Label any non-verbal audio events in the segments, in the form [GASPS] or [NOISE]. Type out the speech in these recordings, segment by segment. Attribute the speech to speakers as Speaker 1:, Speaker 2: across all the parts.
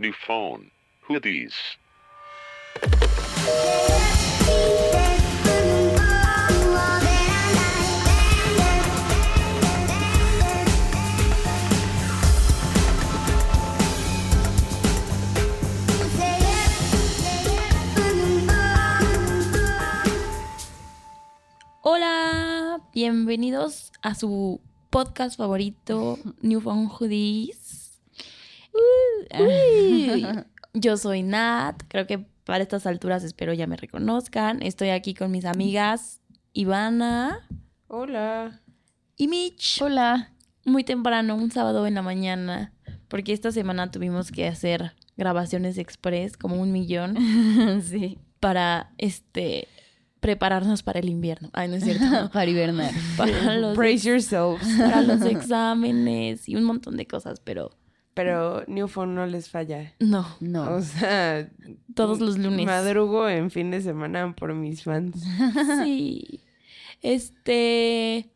Speaker 1: New phone. Who these?
Speaker 2: Hola, bienvenidos a su podcast favorito, New Phone Hoodies. Uy. [LAUGHS] Yo soy Nat, creo que para estas alturas espero ya me reconozcan. Estoy aquí con mis amigas Ivana
Speaker 3: Hola.
Speaker 2: y Mitch.
Speaker 4: Hola.
Speaker 2: Muy temprano, un sábado en la mañana, porque esta semana tuvimos que hacer grabaciones express, como un millón, [LAUGHS]
Speaker 4: sí.
Speaker 2: para este prepararnos para el invierno. Ay, no es cierto. [LAUGHS]
Speaker 4: Para hibernar.
Speaker 2: para los
Speaker 3: Brace yourselves.
Speaker 2: para los exámenes y un montón de cosas, pero
Speaker 3: Pero New Phone no les falla.
Speaker 2: no,
Speaker 4: No.
Speaker 3: O sea,
Speaker 2: todos los lunes.
Speaker 3: madrugo en fin de semana por mis fans. [LAUGHS]
Speaker 2: Sí. Este,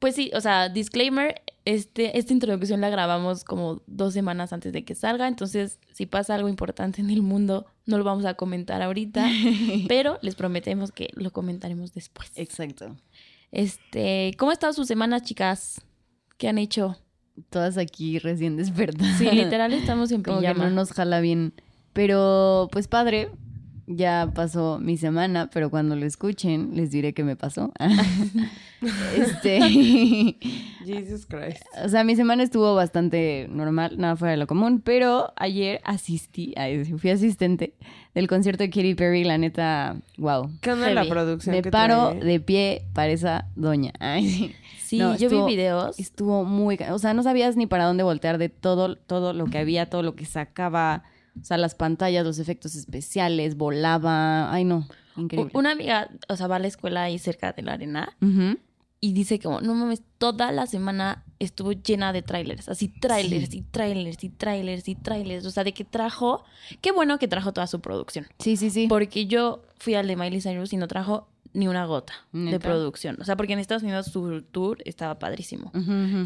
Speaker 2: pues sí, o sea, disclaimer, este, esta introducción la grabamos como dos semanas antes de que salga, entonces si pasa algo importante en el mundo, no lo vamos a comentar ahorita, [LAUGHS] pero les prometemos que lo comentaremos después.
Speaker 4: Exacto.
Speaker 2: Este, ¿cómo ha estado su semana, chicas? ¿Qué han hecho?
Speaker 4: Todas aquí recién [LAUGHS] despertadas.
Speaker 2: Sí, literal estamos en
Speaker 4: Como que
Speaker 2: pijama.
Speaker 4: no nos jala bien. Pero, pues padre, ya pasó mi semana, pero cuando lo escuchen les diré qué me pasó. [LAUGHS] este. [LAUGHS]
Speaker 3: Jesus Christ.
Speaker 4: O sea, mi semana estuvo bastante normal, nada fuera de lo común, pero ayer asistí, fui asistente del concierto de Katy Perry, la neta, wow.
Speaker 3: ¿Qué onda la producción
Speaker 4: Me
Speaker 3: que
Speaker 4: paro
Speaker 3: trae?
Speaker 4: de pie para esa doña. Ay, sí.
Speaker 2: Sí,
Speaker 4: No,
Speaker 2: yo
Speaker 4: estuvo-
Speaker 2: vi videos.
Speaker 4: Estuvo muy... O sea, no sabías ni para dónde voltear de todo, todo lo que había, todo lo que sacaba. O sea, las pantallas, los efectos especiales, volaba. Ay, no. Increíble.
Speaker 2: Una amiga, o sea, va a la escuela ahí cerca de la arena y dice como, no mames, toda la semana estuvo llena de trailers, así trailers
Speaker 4: Sí.
Speaker 2: y trailers y trailers y trailers, o sea, de que trajo, qué bueno que trajo toda su producción,
Speaker 4: Sí, sí, sí.
Speaker 2: porque yo fui al de Miley Cyrus y no trajo ni una gota de producción, o sea, porque en Estados Unidos su tour estaba padrísimo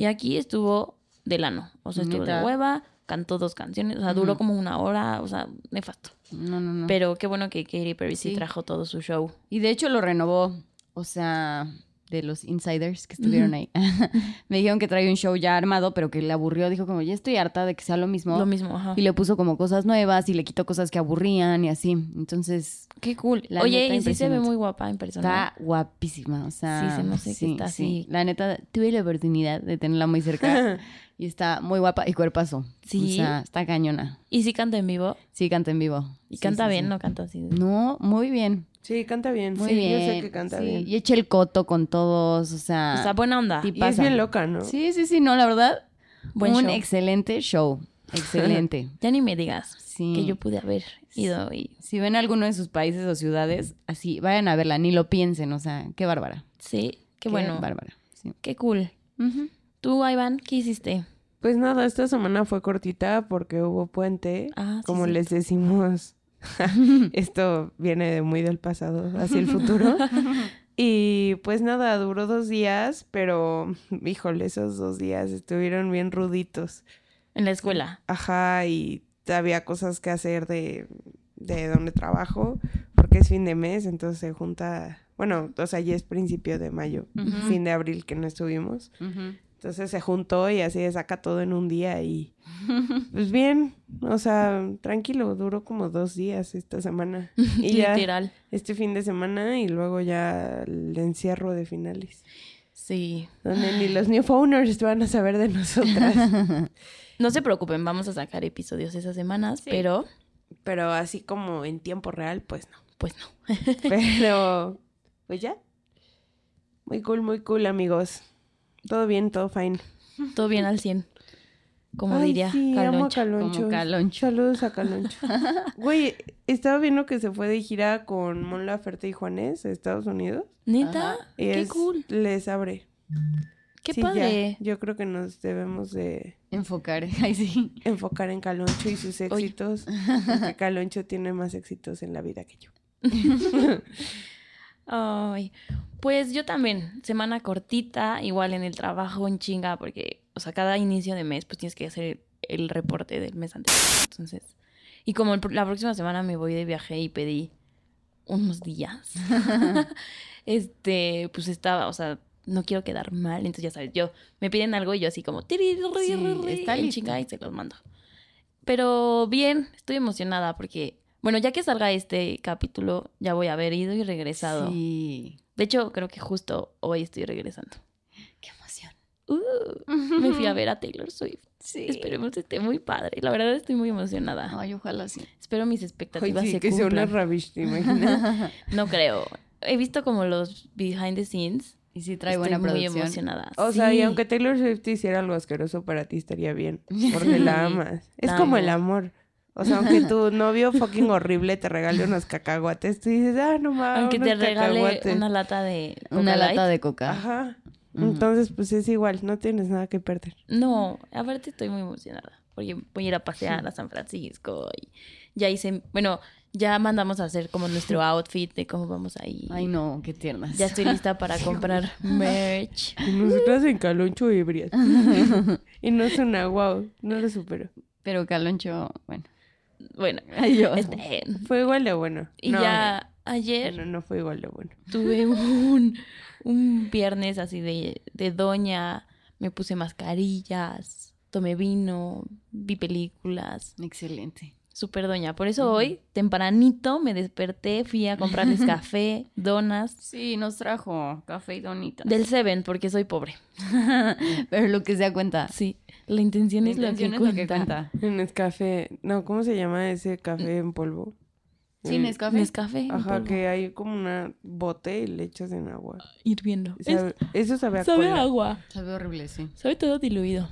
Speaker 2: y aquí estuvo de lano, o sea, estuvo de hueva, cantó dos canciones, o sea, duró como una hora, o sea, nefasto.
Speaker 4: No, no, no.
Speaker 2: Pero qué bueno que Katy Perry sí
Speaker 4: Sí.
Speaker 2: trajo todo su show.
Speaker 4: Y de hecho lo renovó. O sea, de los insiders que estuvieron ahí. [LAUGHS] Me dijeron que traía un show ya armado, pero que le aburrió. Dijo como, ya estoy harta de que sea lo mismo.
Speaker 2: Lo mismo, ajá.
Speaker 4: Y le puso como cosas nuevas y le quitó cosas que aburrían y así. Entonces,
Speaker 2: Qué cool.
Speaker 4: La
Speaker 2: Oye,
Speaker 4: neta,
Speaker 2: y sí se ve muy guapa en persona.
Speaker 4: está guapísima. O sea,
Speaker 2: Sí, se me hace que está así.
Speaker 4: La neta, tuve la oportunidad de tenerla muy cerca [LAUGHS] y está muy guapa y cuerpazo.
Speaker 2: Sí.
Speaker 4: O sea, está cañona.
Speaker 2: Y sí canta en vivo.
Speaker 4: Sí, canta en vivo.
Speaker 2: Y
Speaker 4: Sí,
Speaker 2: canta
Speaker 4: sí,
Speaker 2: bien,
Speaker 4: sí.
Speaker 2: no canta así.
Speaker 4: No, muy bien.
Speaker 3: Sí, canta bien.
Speaker 4: Muy
Speaker 3: sí,
Speaker 4: bien.
Speaker 3: yo sé que canta
Speaker 4: sí.
Speaker 3: bien.
Speaker 4: Y echa el coto con todos, o sea.
Speaker 2: O sea, buena onda.
Speaker 3: Y es bien loca, ¿no?
Speaker 4: Sí, sí, sí, no, la verdad.
Speaker 2: Buen
Speaker 4: un
Speaker 2: show.
Speaker 4: excelente show. [LAUGHS] Excelente.
Speaker 2: Ya ni me digas
Speaker 4: Sí.
Speaker 2: que yo pude haber ido y...
Speaker 4: Si ven alguno de sus países o ciudades, así, vayan a verla, ni lo piensen, o sea, qué bárbara.
Speaker 2: Sí, qué, bueno.
Speaker 4: bárbara. Sí.
Speaker 2: Qué cool.
Speaker 4: Ujú.
Speaker 2: Tú, Iván, ¿qué hiciste?
Speaker 3: Pues nada, esta semana fue cortita porque hubo puente.
Speaker 2: Ah, sí,
Speaker 3: como
Speaker 2: sí.
Speaker 3: les decimos, [LAUGHS] [LAUGHS] esto viene muy del pasado hacia el futuro. [LAUGHS] y pues nada, duró dos días, pero híjole, esos dos días estuvieron bien ruditos.
Speaker 2: En la escuela.
Speaker 3: Ajá, y había cosas que hacer de, de donde trabajo, porque es fin de mes, entonces se junta, bueno, o sea, ya es principio de mayo, fin de abril que no estuvimos.
Speaker 4: Ujú.
Speaker 3: Entonces se juntó y así saca todo en un día y [LAUGHS] pues bien, o sea, tranquilo, duró como dos días esta semana. [LAUGHS] Y ya
Speaker 2: Literal.
Speaker 3: este fin de semana y luego ya el encierro de finales,
Speaker 2: Sí.
Speaker 3: donde ni los new phoners van a saber de nosotras. [LAUGHS]
Speaker 2: No se preocupen, vamos a sacar episodios esas semanas,
Speaker 3: Sí.
Speaker 2: pero
Speaker 3: Pero así como en tiempo real, pues no.
Speaker 2: pues no.
Speaker 3: Pero, pues ya. Muy cool, muy cool, amigos. Todo bien, todo fine.
Speaker 2: Todo bien al 100. Como
Speaker 3: Ay,
Speaker 2: diría
Speaker 3: sí, amo a
Speaker 2: Caloncho.
Speaker 3: Caloncho.
Speaker 4: Como Caloncho.
Speaker 3: Saludos a Caloncho. [LAUGHS] Güey, estaba viendo que se fue de gira con Mon Laferte y Juanes a Estados Unidos.
Speaker 2: Neta.
Speaker 3: Y
Speaker 2: qué
Speaker 3: es-
Speaker 2: cool.
Speaker 3: Les abre.
Speaker 2: Qué
Speaker 3: Sí, ya.
Speaker 2: padre.
Speaker 3: Yo creo que nos debemos de
Speaker 4: Enfocar. [LAUGHS] Ay, sí.
Speaker 3: enfocar en Caloncho y sus éxitos. Porque Caloncho tiene más éxitos en la vida que yo. [LAUGHS]
Speaker 2: Ay, pues yo también, semana cortita, igual en el trabajo en chinga, porque, o sea, cada inicio de mes, pues tienes que hacer el reporte del mes anterior. Entonces, y como el la próxima semana me voy de viaje y pedí unos días, [LAUGHS] [LAUGHS] este, pues estaba, o sea, no quiero quedar mal, entonces ya sabes, yo me piden algo y yo así como, "Tiri, ri,
Speaker 4: Sí,
Speaker 2: ri, ri",
Speaker 4: está
Speaker 2: en chinga y se los mando. Pero bien, estoy emocionada porque, bueno, ya que salga este capítulo, ya voy a haber ido y regresado.
Speaker 4: Sí.
Speaker 2: De hecho, creo que justo hoy estoy regresando. [GASPS]
Speaker 4: Qué emoción.
Speaker 2: Uh, me fui a ver a Taylor Swift. [LAUGHS]
Speaker 4: Sí.
Speaker 2: Esperemos esté muy padre. La verdad estoy muy emocionada.
Speaker 4: Ay, ojalá sí.
Speaker 2: Espero mis
Speaker 3: Ay,
Speaker 2: expectativas
Speaker 3: sí,
Speaker 2: se
Speaker 3: que sea una
Speaker 2: cumplan.
Speaker 3: ¿te imaginas? [LAUGHS]
Speaker 2: No creo. He visto como los behind the scenes.
Speaker 4: Y sí trae
Speaker 2: Estoy
Speaker 4: buena
Speaker 2: muy
Speaker 4: producción.
Speaker 2: emocionada.
Speaker 3: O sea, y aunque Taylor Swift hiciera algo asqueroso para ti, estaría bien. [LAUGHS] Porque la amas. Es como el
Speaker 2: amo.
Speaker 3: amor. O sea, aunque [LAUGHS] tu novio fucking horrible te regale unos cacahuates, tú dices, ah, no mames.
Speaker 2: Aunque te regale
Speaker 3: cacahuates".
Speaker 2: una lata de
Speaker 4: Una
Speaker 2: Coca
Speaker 4: lata
Speaker 2: Light.
Speaker 4: de coca.
Speaker 3: Ajá. Entonces, pues es igual, no tienes nada que perder.
Speaker 2: No, aparte estoy muy emocionada. Porque voy a ir a pasear a San Francisco. Y ya hice, bueno, ya mandamos a hacer como nuestro outfit de cómo vamos ahí.
Speaker 4: Ay, no, qué tiernas.
Speaker 2: Ya estoy lista para [LAUGHS] comprar merch.
Speaker 3: Y nosotras en caloncho ebrias. [LAUGHS] y no suena wow, no lo supero.
Speaker 4: Pero Caloncho, bueno.
Speaker 2: Bueno, [LAUGHS]
Speaker 4: Ay, yo.
Speaker 3: Fue igual de bueno.
Speaker 2: y
Speaker 3: No,
Speaker 2: ya ayer
Speaker 3: No, no fue igual de bueno.
Speaker 2: tuve [LAUGHS] un, un viernes así de, de doña, me puse mascarillas, tomé vino, vi películas,
Speaker 4: Excelente.
Speaker 2: Súper doña. Por eso hoy, tempranito, me desperté, fui a comprarles [LAUGHS] café, donas,
Speaker 4: Sí, nos trajo café y donitas.
Speaker 2: del Seven, porque soy pobre. [LAUGHS]
Speaker 4: Pero lo que se da cuenta.
Speaker 2: Sí, la intención,
Speaker 4: La
Speaker 2: es, lo
Speaker 4: intención
Speaker 2: que
Speaker 4: es lo que
Speaker 2: cuenta.
Speaker 4: cuenta.
Speaker 3: En Nescafé, no, ¿cómo se llama ese café en polvo?
Speaker 4: Sí,
Speaker 3: Eh,
Speaker 4: Nescafé.
Speaker 2: Nescafé,
Speaker 3: Ajá, que hay como una bote y le echas en agua.
Speaker 2: hirviendo. Es-
Speaker 3: Sabe- eso sabe a
Speaker 2: sabe a agua,
Speaker 4: Sabe horrible, sí.
Speaker 2: sabe todo diluido.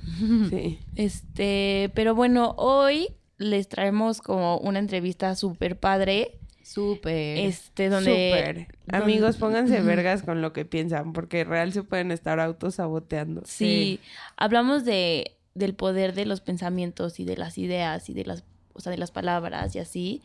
Speaker 3: Sí. [LAUGHS]
Speaker 2: Este, pero bueno, hoy les traemos como una entrevista súper padre.
Speaker 4: Súper.
Speaker 2: Este, donde.
Speaker 3: Súper. Amigos, pónganse vergas con lo que piensan, porque real se pueden estar autosaboteando.
Speaker 2: Sí, hablamos de del poder de los pensamientos y de las ideas y de las, o sea, de las palabras y así.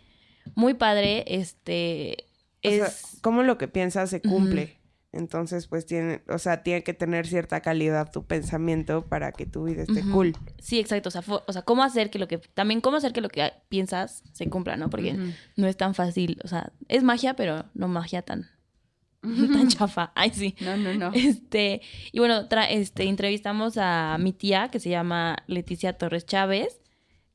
Speaker 2: Muy padre, este
Speaker 3: O sea,
Speaker 2: es
Speaker 3: cómo lo que piensas se cumple. Entonces, pues tiene, o sea, tiene que tener cierta calidad tu pensamiento para que tu vida esté cool.
Speaker 2: sí, exacto, o sea, o sea, cómo hacer que lo que también cómo hacer que lo que piensas se cumpla, ¿no? Porque no es tan fácil, o sea, es magia, pero no magia tan [LAUGHS] tan chafa. Ay, sí.
Speaker 4: No, no, no.
Speaker 2: Este, y bueno, tra- este, entrevistamos a mi tía que se llama Leticia Torres Chávez,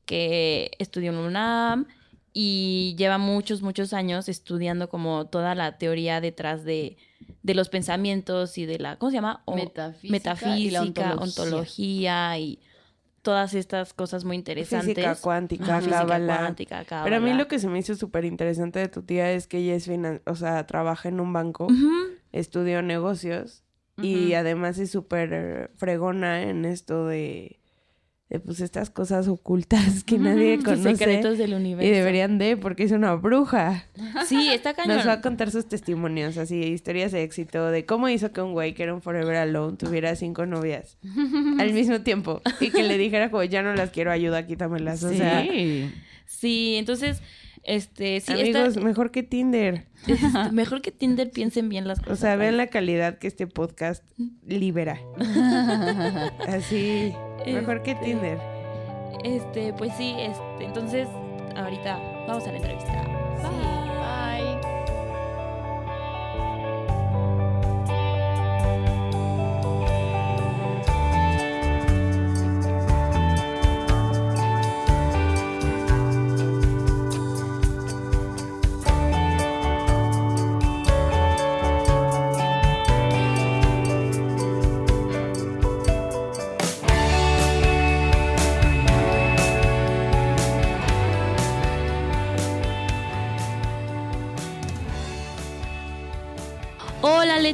Speaker 2: que estudió en UNAM y lleva muchos, muchos años estudiando como toda la teoría detrás de, de los pensamientos y de la, ¿cómo se llama? O-
Speaker 4: Metafísica,
Speaker 2: metafísica,
Speaker 4: y la ontología.
Speaker 2: ontología y todas estas cosas muy interesantes.
Speaker 3: Física cuántica,
Speaker 2: física
Speaker 3: cábala.
Speaker 2: cuántica,
Speaker 3: Pero a mí lo que se me hizo súper interesante de tu tía es que ella es finan o sea, trabaja en un banco,
Speaker 2: Ujú.
Speaker 3: estudió negocios y además es súper fregona en esto de, de, pues estas cosas ocultas que nadie conoce
Speaker 2: secretos del
Speaker 3: y
Speaker 2: universo.
Speaker 3: deberían de porque es una bruja.
Speaker 2: Sí, está cañón. [LAUGHS]
Speaker 3: Nos va a contar sus testimonios, así, historias de éxito, de cómo hizo que un güey que era un Forever Alone tuviera cinco novias [LAUGHS] al mismo tiempo y que le dijera como, ya no las quiero, ayuda, quítamelas. O sea,
Speaker 4: sí.
Speaker 2: Sí, entonces, este, sí, esta-
Speaker 3: amigos, mejor que Tinder. [LAUGHS]
Speaker 2: mejor que Tinder piensen bien las
Speaker 3: O
Speaker 2: cosas.
Speaker 3: sea, vean la calidad que este podcast libera. [LAUGHS] Así, mejor que
Speaker 2: Este,
Speaker 3: Tinder.
Speaker 2: Este, pues sí, este, entonces, ahorita vamos a la entrevista.
Speaker 4: Bye.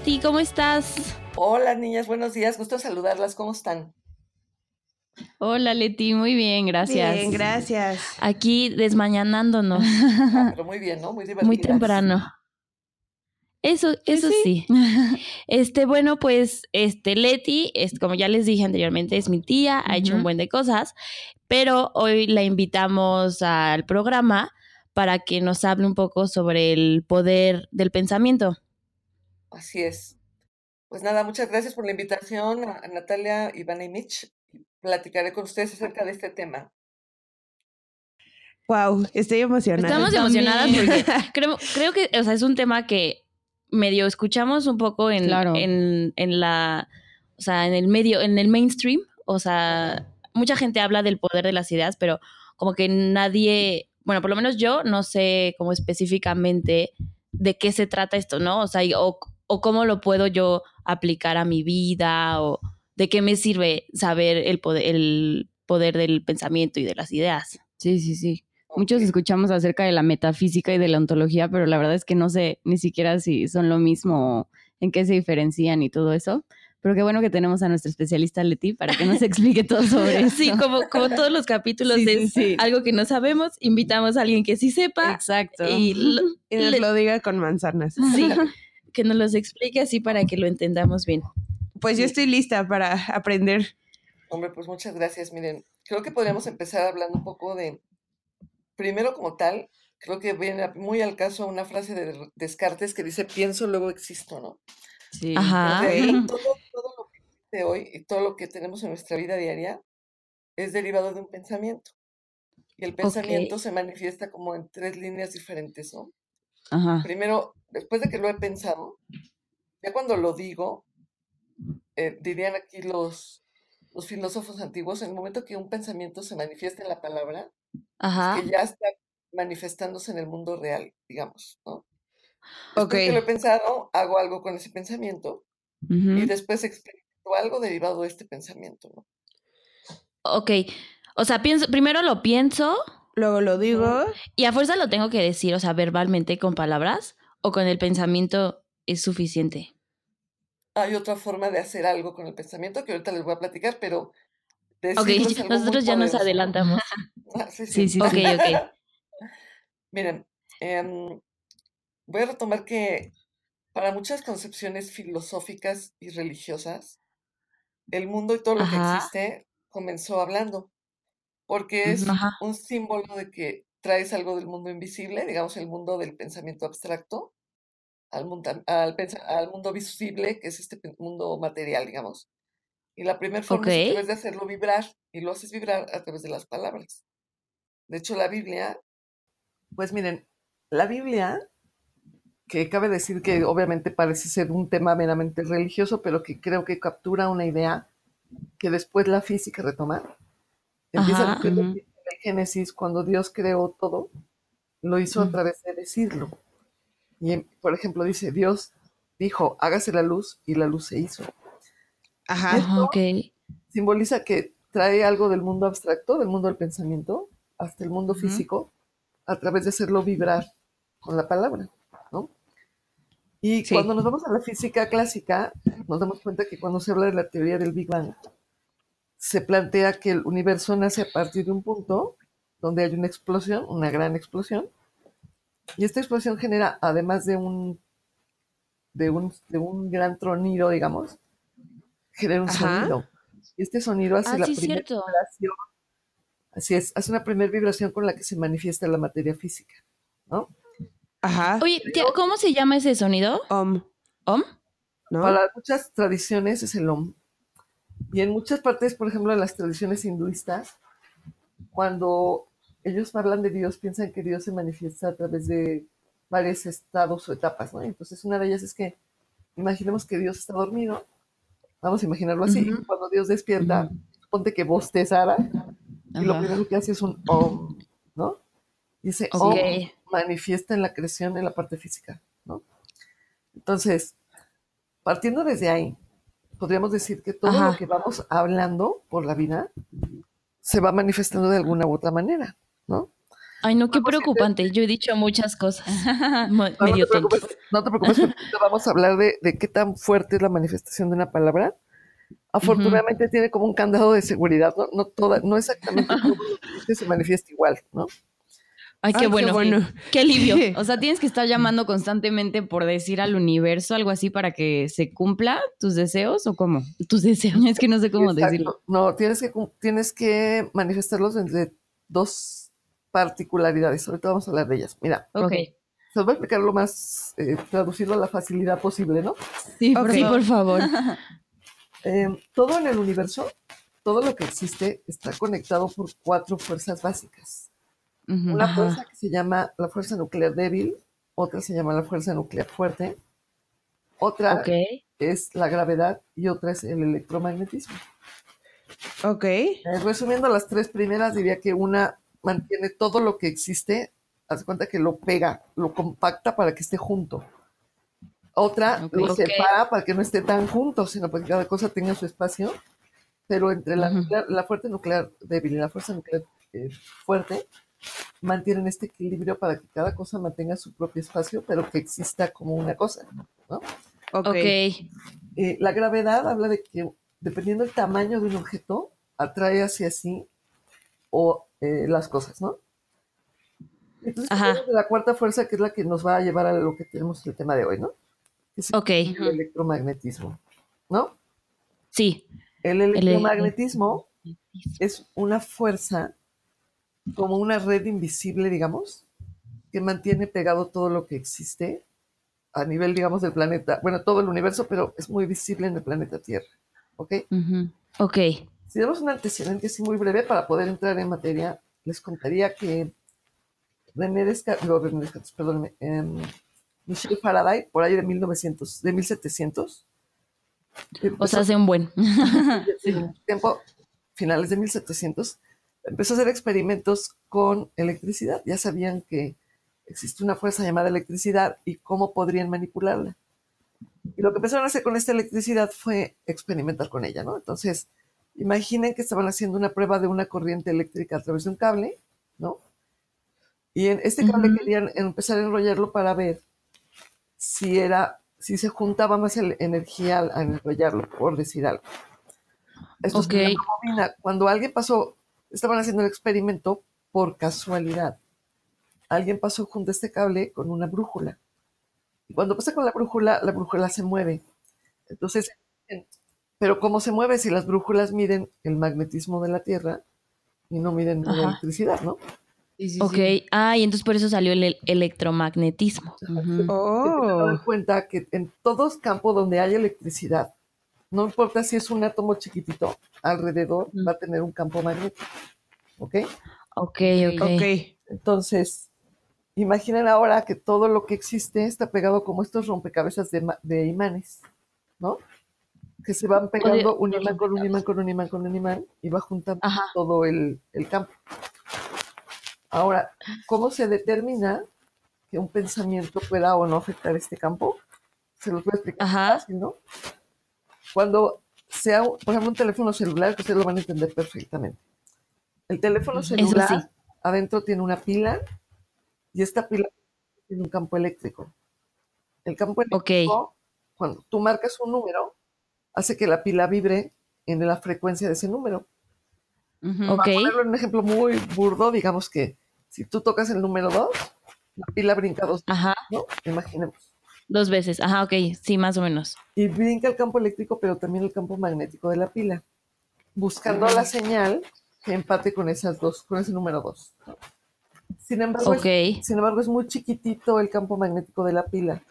Speaker 2: Leti, ¿cómo estás?
Speaker 5: Hola niñas, buenos días, gusto saludarlas, ¿cómo están?
Speaker 4: Hola, Leti. Muy bien, gracias.
Speaker 3: Bien, gracias.
Speaker 2: Aquí desmañanándonos,
Speaker 5: Ah, pero muy bien, ¿no? Muy divertidas.
Speaker 2: muy temprano. Eso, eso sí. [LAUGHS] Este, bueno, pues, este, Leti, es, como ya les dije anteriormente, es mi tía, ha hecho un buen de cosas, pero hoy la invitamos al programa para que nos hable un poco sobre el poder del pensamiento.
Speaker 5: Así es. Pues nada, muchas gracias por la invitación a, Natalia, Ivana y Mitch platicaré con ustedes acerca de este tema.
Speaker 3: Wow, estoy emocionada.
Speaker 2: Estamos emocionadas porque [LAUGHS] creo, creo que, o sea, es un tema que medio escuchamos un poco en,
Speaker 4: Claro.
Speaker 2: en, en la, o sea, en el medio, en el mainstream. O sea, mucha gente habla del poder de las ideas, pero como que nadie, bueno, por lo menos yo no sé como específicamente de qué se trata esto, ¿no? O sea, y- o, o cómo lo puedo yo aplicar a mi vida, o de qué me sirve saber el poder, el poder del pensamiento y de las ideas.
Speaker 4: Sí, sí, sí. Muchos escuchamos acerca de la metafísica y de la ontología, pero la verdad es que no sé ni siquiera si son lo mismo, o en qué se diferencian y todo eso. Pero qué bueno que tenemos a nuestra especialista Leti para que nos [LAUGHS] explique todo sobre eso.
Speaker 2: Sí, como, como todos los capítulos
Speaker 4: Sí, sí,
Speaker 2: es
Speaker 4: sí.
Speaker 2: algo que no sabemos, invitamos a alguien que sí sepa
Speaker 4: Exacto.
Speaker 2: y lo- [LAUGHS]
Speaker 3: Y nos
Speaker 2: le-
Speaker 3: lo diga con manzanas.
Speaker 2: sí, [LAUGHS] que nos los explique así para que lo entendamos bien.
Speaker 3: Pues yo estoy lista para aprender.
Speaker 5: Hombre, pues muchas gracias. Miren, creo que podríamos empezar hablando un poco de, primero como tal, creo que viene muy al caso una frase de Descartes que dice, pienso, luego existo, ¿no?
Speaker 4: Sí.
Speaker 2: Ajá.
Speaker 5: De ahí,
Speaker 3: Ok.
Speaker 5: todo, todo lo que existe hoy y todo lo que tenemos en nuestra vida diaria es derivado de un pensamiento. Y el pensamiento se manifiesta como en tres líneas diferentes, ¿no?
Speaker 4: Ajá.
Speaker 5: Primero, después de que lo he pensado, ya cuando lo digo, eh, dirían aquí los, los filósofos antiguos, en el momento que un pensamiento se manifiesta en la palabra,
Speaker 2: Ajá.
Speaker 5: que ya está manifestándose en el mundo real, digamos, ¿no? Después que lo he pensado, hago algo con ese pensamiento y después experimento algo derivado de este pensamiento, ¿no?
Speaker 2: Ok. O sea, pienso, primero lo pienso
Speaker 3: Luego lo digo.
Speaker 2: y a fuerza lo tengo que decir, o sea, verbalmente con palabras o con el pensamiento es suficiente.
Speaker 5: Hay otra forma de hacer algo con el pensamiento que ahorita les voy a platicar, pero
Speaker 2: Ok, [LAUGHS] nosotros ya nos adelantamos. [LAUGHS]
Speaker 5: Ah, sí,
Speaker 4: Sí, sí,
Speaker 2: Ok,
Speaker 4: sí.
Speaker 2: ok. [LAUGHS]
Speaker 5: Miren, em, voy a retomar que para muchas concepciones filosóficas y religiosas, el mundo y todo lo que existe comenzó hablando, porque es.
Speaker 2: Ajá.
Speaker 5: un símbolo de que traes algo del mundo invisible, digamos el mundo del pensamiento abstracto, al mundo, al, al mundo visible, que es este mundo material, digamos. Y la primera forma es a
Speaker 2: Ok.
Speaker 5: través de hacerlo vibrar, y lo haces vibrar a través de las palabras. De hecho, la Biblia, pues miren, la Biblia, que cabe decir que obviamente parece ser un tema meramente religioso, pero que creo que captura una idea que después la física retoma. Empieza
Speaker 2: Ajá.
Speaker 5: que el Génesis, cuando Dios creó todo, lo hizo a través de decirlo. Y, por ejemplo, dice, Dios dijo, hágase la luz, y la luz se hizo.
Speaker 3: Ajá.
Speaker 2: Ajá, ok.
Speaker 5: Simboliza que trae algo del mundo abstracto, del mundo del pensamiento, hasta el mundo físico, a través de hacerlo vibrar con la palabra, ¿no? Y
Speaker 3: Sí.
Speaker 5: cuando nos vamos a la física clásica, nos damos cuenta que cuando se habla de la teoría del Big Bang, se plantea que el universo nace a partir de un punto donde hay una explosión, una gran explosión, y esta explosión genera, además de un, de un, de un gran tronido, digamos, genera un
Speaker 3: Ajá.
Speaker 5: sonido. Y este sonido hace
Speaker 2: Ah,
Speaker 5: la
Speaker 2: sí,
Speaker 5: primera
Speaker 2: cierto.
Speaker 5: vibración. Así es, hace una primera vibración con la que se manifiesta la materia física, ¿no?
Speaker 3: Ajá.
Speaker 2: Oye, tía, ¿cómo se llama ese sonido?
Speaker 3: Om,
Speaker 2: ¿Om?
Speaker 3: ¿no?
Speaker 5: Para muchas tradiciones es el Om. Y en muchas partes, por ejemplo, en las tradiciones hinduistas, cuando ellos hablan de Dios, piensan que Dios se manifiesta a través de varios estados o etapas, ¿no? Entonces, una de ellas es que imaginemos que Dios está dormido, vamos a imaginarlo así, cuando Dios despierta, ponte que bostezara, y lo primero que hace es un Om, ¿no? Y ese
Speaker 2: Ok.
Speaker 5: Om manifiesta en la creación, en la parte física, ¿no? Entonces, partiendo desde ahí, podríamos decir que todo
Speaker 2: Ajá.
Speaker 5: lo que vamos hablando por la vida se va manifestando de alguna u otra manera, ¿no?
Speaker 2: Ay, no, qué preocupante. Yo he dicho muchas cosas.
Speaker 5: No, [LAUGHS]
Speaker 2: medio
Speaker 5: no te preocupes, no te preocupes, [LAUGHS] vamos a hablar de, de qué tan fuerte es la manifestación de una palabra. Afortunadamente tiene como un candado de seguridad, no, no, toda, no exactamente [LAUGHS] todo lo que se manifiesta igual, ¿no?
Speaker 2: Ay, qué
Speaker 3: Ay,
Speaker 2: bueno. Qué alivio. [LAUGHS]
Speaker 4: O sea, tienes que estar llamando constantemente por decir al universo algo así para que se cumpla tus deseos o cómo?
Speaker 2: Tus deseos.
Speaker 4: Es que no sé cómo
Speaker 5: Exacto.
Speaker 4: decirlo.
Speaker 5: No, tienes que, tienes que manifestarlos entre dos particularidades. Ahorita vamos a hablar de ellas. Mira,
Speaker 4: Ok.
Speaker 5: Se los voy a explicar lo más, eh, traducirlo a la facilidad posible, ¿no?
Speaker 4: Sí,
Speaker 2: Sí,
Speaker 4: favor.
Speaker 2: por favor. [LAUGHS]
Speaker 5: Eh, todo en el universo todo lo que existe está conectado por cuatro fuerzas básicas. Una
Speaker 2: Ajá.
Speaker 5: fuerza que se llama la fuerza nuclear débil, otra se llama la fuerza nuclear fuerte, otra es la gravedad y otra es el electromagnetismo.
Speaker 3: Ok.
Speaker 5: Eh, resumiendo las tres primeras, diría que una mantiene todo lo que existe, haz cuenta que lo pega, lo compacta para que esté junto. Otra lo separa para que no esté tan juntos, sino para que cada cosa tenga su espacio. Pero entre la, nuclear- la fuerte nuclear débil y la fuerza nuclear eh, fuerte, mantienen este equilibrio para que cada cosa mantenga su propio espacio, pero que exista como una cosa. ¿no?
Speaker 3: Ok.
Speaker 2: Ok.
Speaker 5: Eh, la gravedad habla de que dependiendo del tamaño de un objeto, atrae hacia sí o eh, las cosas, ¿no? Entonces, de la cuarta fuerza, que es la que nos va a llevar a lo que tenemos el tema de hoy, ¿no? Es
Speaker 2: Ok.
Speaker 5: el electromagnetismo, ¿no?
Speaker 2: Sí.
Speaker 5: El electromagnetismo es una fuerza como una red invisible, digamos, que mantiene pegado todo lo que existe a nivel, digamos, del planeta, bueno, todo el universo, pero es muy visible en el planeta Tierra, ¿ok?
Speaker 4: Ujú.
Speaker 2: Ok.
Speaker 5: Si damos un antecedente así muy breve para poder entrar en materia, les contaría que René Descartes, no, René Descartes, perdónenme, em, Michel Faraday, por ahí de 1900, de 1700,
Speaker 2: O sea, hace un buen. [LAUGHS]
Speaker 5: tiempo, finales de 1700, empezó a hacer experimentos con electricidad. Ya sabían que existe una fuerza llamada electricidad y cómo podrían manipularla. Y lo que empezaron a hacer con esta electricidad fue experimentar con ella, ¿no? Entonces, imaginen que estaban haciendo una prueba de una corriente eléctrica a través de un cable, ¿no? Y en este cable querían empezar a enrollarlo para ver si era, si se juntaba más el- energía al, al enrollarlo, por decir algo. Esto
Speaker 2: Ok.
Speaker 5: se llama bobina. Cuando alguien pasó, estaban haciendo el experimento por casualidad. Alguien pasó junto a este cable con una brújula. Y cuando pasa con la brújula, la brújula se mueve. Entonces, en- pero ¿cómo se mueve si las brújulas miden el magnetismo de la Tierra y no miden la electricidad, ¿no?
Speaker 4: Sí, sí,
Speaker 2: Ok.
Speaker 4: sí.
Speaker 2: Ah, y entonces por eso salió el el- electromagnetismo.
Speaker 3: Oh.
Speaker 5: tomar en cuenta que en todos campos donde hay electricidad, no importa si es un átomo chiquitito, alrededor va a tener un campo magnético. ¿Ok?
Speaker 2: Ok, ok.
Speaker 3: Ok.
Speaker 5: Entonces, imaginen ahora que todo lo que existe está pegado como estos rompecabezas de, ma- de imanes, ¿no? Que se van pegando un imán con un imán con un imán con un imán y va juntando
Speaker 2: Ajá.
Speaker 5: todo el, el campo. Ahora, ¿cómo se determina que un pensamiento pueda o no afectar este campo? Se los voy a explicar
Speaker 2: Ajá.
Speaker 5: fácil, ¿no? Cuando sea, por ejemplo, un teléfono celular, que ustedes lo van a entender perfectamente. El teléfono celular
Speaker 2: sí.
Speaker 5: adentro tiene una pila y esta pila tiene un campo eléctrico. El campo eléctrico, cuando tú marcas un número, hace que la pila vibre en la frecuencia de ese número.
Speaker 2: Ok.
Speaker 5: Para ponerlo en un ejemplo muy burdo, digamos que si tú tocas el número 2, la pila brinca dos,
Speaker 2: Ajá.
Speaker 5: ¿no? Imaginemos.
Speaker 2: Dos veces. Ajá, ok. Sí, más o menos.
Speaker 5: Y brinca el campo eléctrico, pero también el campo magnético de la pila, buscando la señal que empate con esas dos, con ese número 2. Sin embargo, es- sin embargo, es muy chiquitito el campo magnético de la pila.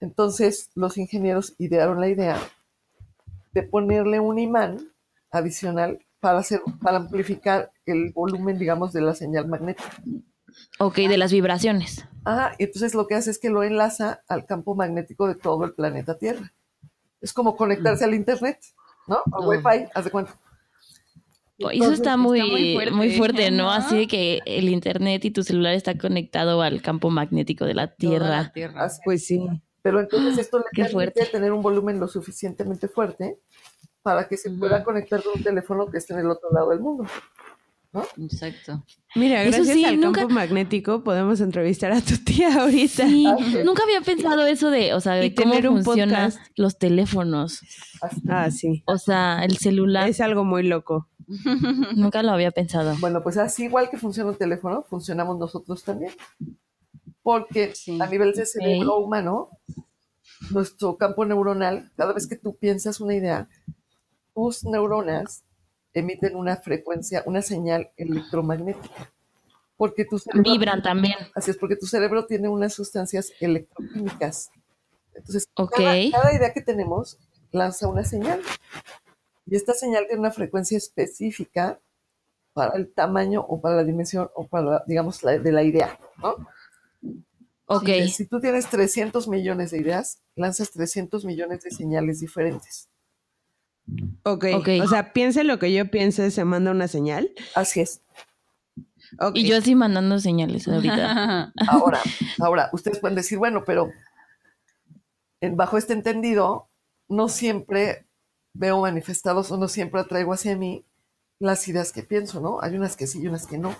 Speaker 5: Entonces, los ingenieros idearon la idea de ponerle un imán adicional para, hacer, para amplificar el volumen, digamos, de la señal magnética.
Speaker 2: Ok, de las vibraciones.
Speaker 5: Ajá, y entonces lo que hace es que lo enlaza al campo magnético de todo el planeta Tierra. Es como conectarse al Internet, ¿no? Al
Speaker 4: Oh.
Speaker 5: Wi-Fi, haz de cuenta.
Speaker 2: Eso está muy,
Speaker 4: muy fuerte.
Speaker 2: muy fuerte, ¿no?
Speaker 4: ¿no?
Speaker 2: Así de que el internet y tu celular está conectado al campo magnético de la Tierra.
Speaker 4: la tierra.
Speaker 5: así
Speaker 3: Pues sí.
Speaker 5: Pero entonces esto le [GASPS]
Speaker 2: Qué
Speaker 5: permite
Speaker 2: fuerte.
Speaker 5: tener un volumen lo suficientemente fuerte para que se pueda conectar con un teléfono que esté en el otro lado del mundo.
Speaker 4: Exacto.
Speaker 3: Mira,
Speaker 2: Eso
Speaker 3: gracias
Speaker 2: sí,
Speaker 3: al
Speaker 2: nunca-
Speaker 3: campo magnético podemos entrevistar a tu tía ahorita.
Speaker 2: Sí,
Speaker 5: Ah, sí.
Speaker 2: nunca había pensado eso de, o sea, de cómo
Speaker 3: tener un
Speaker 2: funcionan
Speaker 3: podcast.
Speaker 2: los teléfonos.
Speaker 5: Así.
Speaker 3: Ah, sí.
Speaker 2: O sea, el celular,
Speaker 3: Es algo muy loco. [LAUGHS]
Speaker 2: nunca lo había pensado.
Speaker 5: Bueno, pues así igual que funciona un teléfono, funcionamos nosotros también. Porque
Speaker 4: Sí.
Speaker 5: a nivel de cerebro humano, nuestro campo neuronal, cada vez que tú piensas una idea, tus neuronas emiten una frecuencia, una señal electromagnética. Porque tu cerebro,
Speaker 2: Vibran también.
Speaker 5: así es, porque tu cerebro tiene unas sustancias electroquímicas. Entonces, cada, cada idea que tenemos lanza una señal. Y esta señal tiene una frecuencia específica para el tamaño o para la dimensión o para, la, digamos, la, de la idea, ¿no?
Speaker 2: Ok.
Speaker 5: Si, si tú tienes 300 millones de ideas, lanzas 300 millones de señales diferentes.
Speaker 3: Ok.
Speaker 2: Ok.
Speaker 3: O sea, piense lo que yo piense, se manda una señal.
Speaker 5: Así es.
Speaker 2: Y yo así mandando señales ahorita. [LAUGHS]
Speaker 5: Ahora, ahora, ustedes pueden decir, bueno, pero en- bajo este entendido, no siempre veo manifestados o no siempre atraigo hacia mí las ideas que pienso, ¿no? Hay unas que sí y unas que no.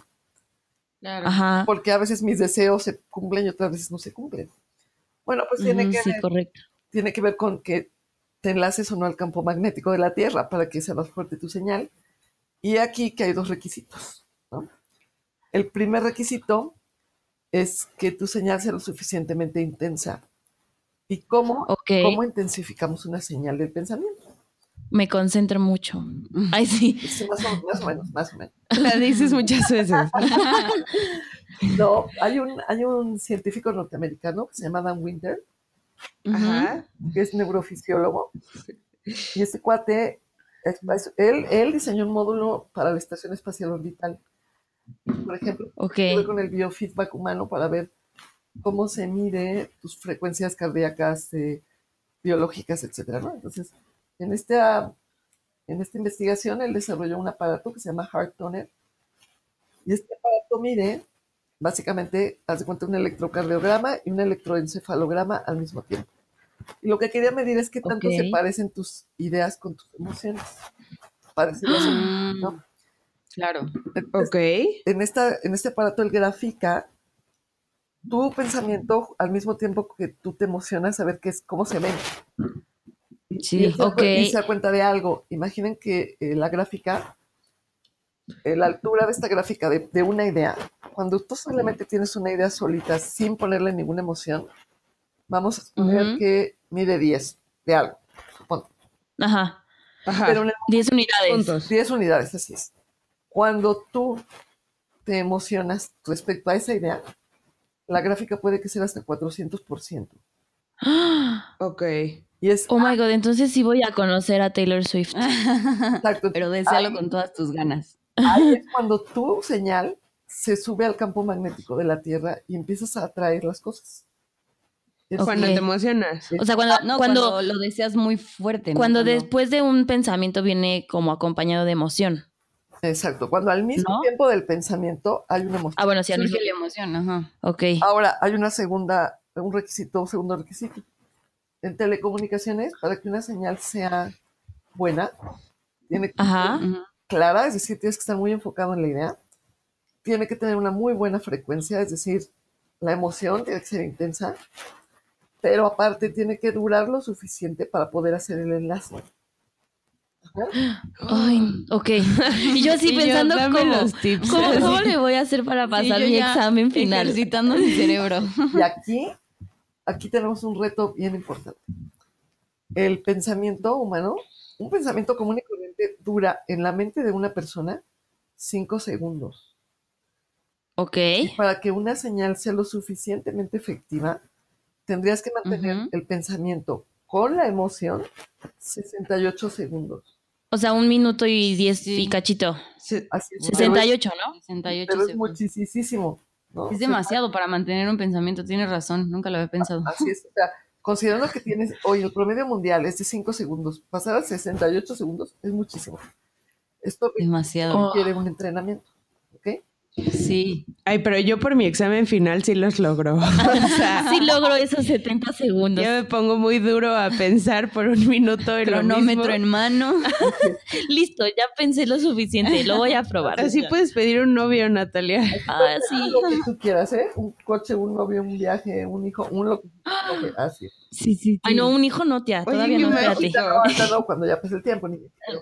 Speaker 4: Claro.
Speaker 2: Ajá.
Speaker 5: Porque a veces mis deseos se cumplen y otras veces no se cumplen. Bueno, pues tiene,
Speaker 2: Ujú,
Speaker 5: que
Speaker 2: sí,
Speaker 5: ver,
Speaker 2: correcto.
Speaker 5: tiene que ver con que te enlaces o no al campo magnético de la Tierra para que sea más fuerte tu señal. Y aquí que hay dos requisitos. ¿no? El primer requisito es que tu señal sea lo suficientemente intensa. ¿Y cómo, cómo intensificamos una señal del pensamiento?
Speaker 2: Me concentro mucho. Ay, sí.
Speaker 5: Sí, más, o, más o menos, más o menos.
Speaker 3: La dices muchas veces. [LAUGHS]
Speaker 5: No, hay un, hay un científico norteamericano que se llama Dan Winter,
Speaker 3: Ajá.
Speaker 5: que es neurofisiólogo. Y este cuate, él, él diseñó un módulo para la Estación Espacial Orbital. Por ejemplo,
Speaker 2: Ok.
Speaker 5: tiene que ver con el biofeedback humano para ver cómo se mide tus frecuencias cardíacas, eh, biológicas, etcétera, ¿no? Entonces, en esta, en esta investigación, él desarrolló un aparato que se llama Heart Toner. Y este aparato mide, básicamente, haz de cuenta, un electrocardiograma y un electroencefalograma al mismo tiempo. Y lo que quería medir es qué tanto se parecen tus ideas con tus emociones. No,
Speaker 4: Mm,
Speaker 5: ¿no?
Speaker 4: Claro.
Speaker 5: Entonces,
Speaker 3: Ok.
Speaker 5: en, esta, en este aparato él grafica tu pensamiento al mismo tiempo que tú te emocionas a ver qué es, cómo se ven.
Speaker 2: Sí,
Speaker 5: y, él se da
Speaker 2: ok.
Speaker 5: y se da cuenta de algo. Imaginen que eh, la gráfica, la altura de esta gráfica de, de una idea, cuando tú solamente tienes una idea solita sin ponerle ninguna emoción, vamos a suponer que mide 10 de algo. supongo.
Speaker 2: Ajá.
Speaker 3: Ajá.
Speaker 5: Pero en el
Speaker 2: 10 unidades.
Speaker 3: Puntos.
Speaker 5: 10 unidades, así es. Cuando tú te emocionas respecto a esa idea, la gráfica puede que sea hasta 400%. [GASPS]
Speaker 3: Ok.
Speaker 5: Y es
Speaker 2: Oh my god, entonces sí voy a conocer a Taylor Swift.
Speaker 5: exacto. [LAUGHS]
Speaker 4: Pero deséalo
Speaker 5: Ahí-
Speaker 4: con todas tus ganas.
Speaker 5: Ahí es cuando tu señal se sube al campo magnético de la Tierra y empiezas a atraer las cosas. Es-
Speaker 3: Cuando te emocionas.
Speaker 2: O sea, cuando,
Speaker 4: No,
Speaker 2: cuando,
Speaker 4: cuando, lo deseas muy fuerte. ¿no?
Speaker 2: cuando
Speaker 4: Cuando-
Speaker 2: después de un pensamiento viene como acompañado de emoción.
Speaker 5: Exacto. Cuando al mismo
Speaker 4: ¿No?
Speaker 5: tiempo del pensamiento hay una emoción.
Speaker 2: Ah, bueno, sí, al mismo
Speaker 4: la emoción, ajá.
Speaker 2: Ok.
Speaker 5: Ahora, hay una segunda, un requisito, un segundo requisito. En telecomunicaciones, para que una señal sea buena, tiene que
Speaker 2: Ajá.
Speaker 4: Ujú.
Speaker 5: Clara, es decir, tienes que estar muy enfocado en la idea. Tiene que tener una muy buena frecuencia, es decir, la emoción tiene que ser intensa, pero aparte tiene que durar lo suficiente para poder hacer el enlace.
Speaker 2: Ay, ok. [LAUGHS] Y yo así
Speaker 3: Y yo,
Speaker 2: pensando
Speaker 3: dame
Speaker 2: cómo,
Speaker 3: los tips.
Speaker 2: ¿cómo,
Speaker 3: Así.
Speaker 2: cómo le voy a hacer para pasar
Speaker 4: yo
Speaker 2: mi examen final.
Speaker 4: Ejercitando mi cerebro.
Speaker 5: Y aquí, aquí tenemos un reto bien importante. El pensamiento humano, un pensamiento común y dura en la mente de una persona cinco segundos.
Speaker 2: Ok.
Speaker 5: Y para que una señal sea lo suficientemente efectiva, tendrías que mantener el pensamiento con la emoción 68 segundos.
Speaker 2: O sea, un minuto y diez
Speaker 4: Sí.
Speaker 2: y cachito.
Speaker 3: Se-
Speaker 5: Así es,
Speaker 2: 68, ¿no?
Speaker 4: 68
Speaker 5: Pero es, es muchísimo. ¿no?
Speaker 4: Es demasiado para mantener un pensamiento, tienes razón, nunca lo había pensado.
Speaker 5: Así es. O sea, considerando que tienes hoy el promedio mundial es de 5 segundos, pasar a 68 segundos es muchísimo. Esto
Speaker 4: Demasiado.
Speaker 5: requiere un entrenamiento.
Speaker 4: Sí.
Speaker 3: Ay, pero yo por mi examen final sí los logro. [LAUGHS] O sea,
Speaker 2: Sí logro esos 70 segundos.
Speaker 3: yo me pongo muy duro a pensar por un minuto en lo
Speaker 4: Cronómetro
Speaker 3: mismo.
Speaker 4: en mano. [LAUGHS]
Speaker 2: Listo, ya pensé lo suficiente. Lo voy a probar.
Speaker 3: Así puedes pedir un novio, Natalia.
Speaker 2: Ah, sí.
Speaker 5: Lo que tú quieras, ¿eh? Un coche, un novio, un viaje, un hijo, un lo que lo que- Así.
Speaker 3: Sí, sí.
Speaker 2: Ay, no, un hijo no, tía.
Speaker 3: Oye,
Speaker 2: Todavía no, espérate.
Speaker 5: Cuando ya pase el tiempo. Ni,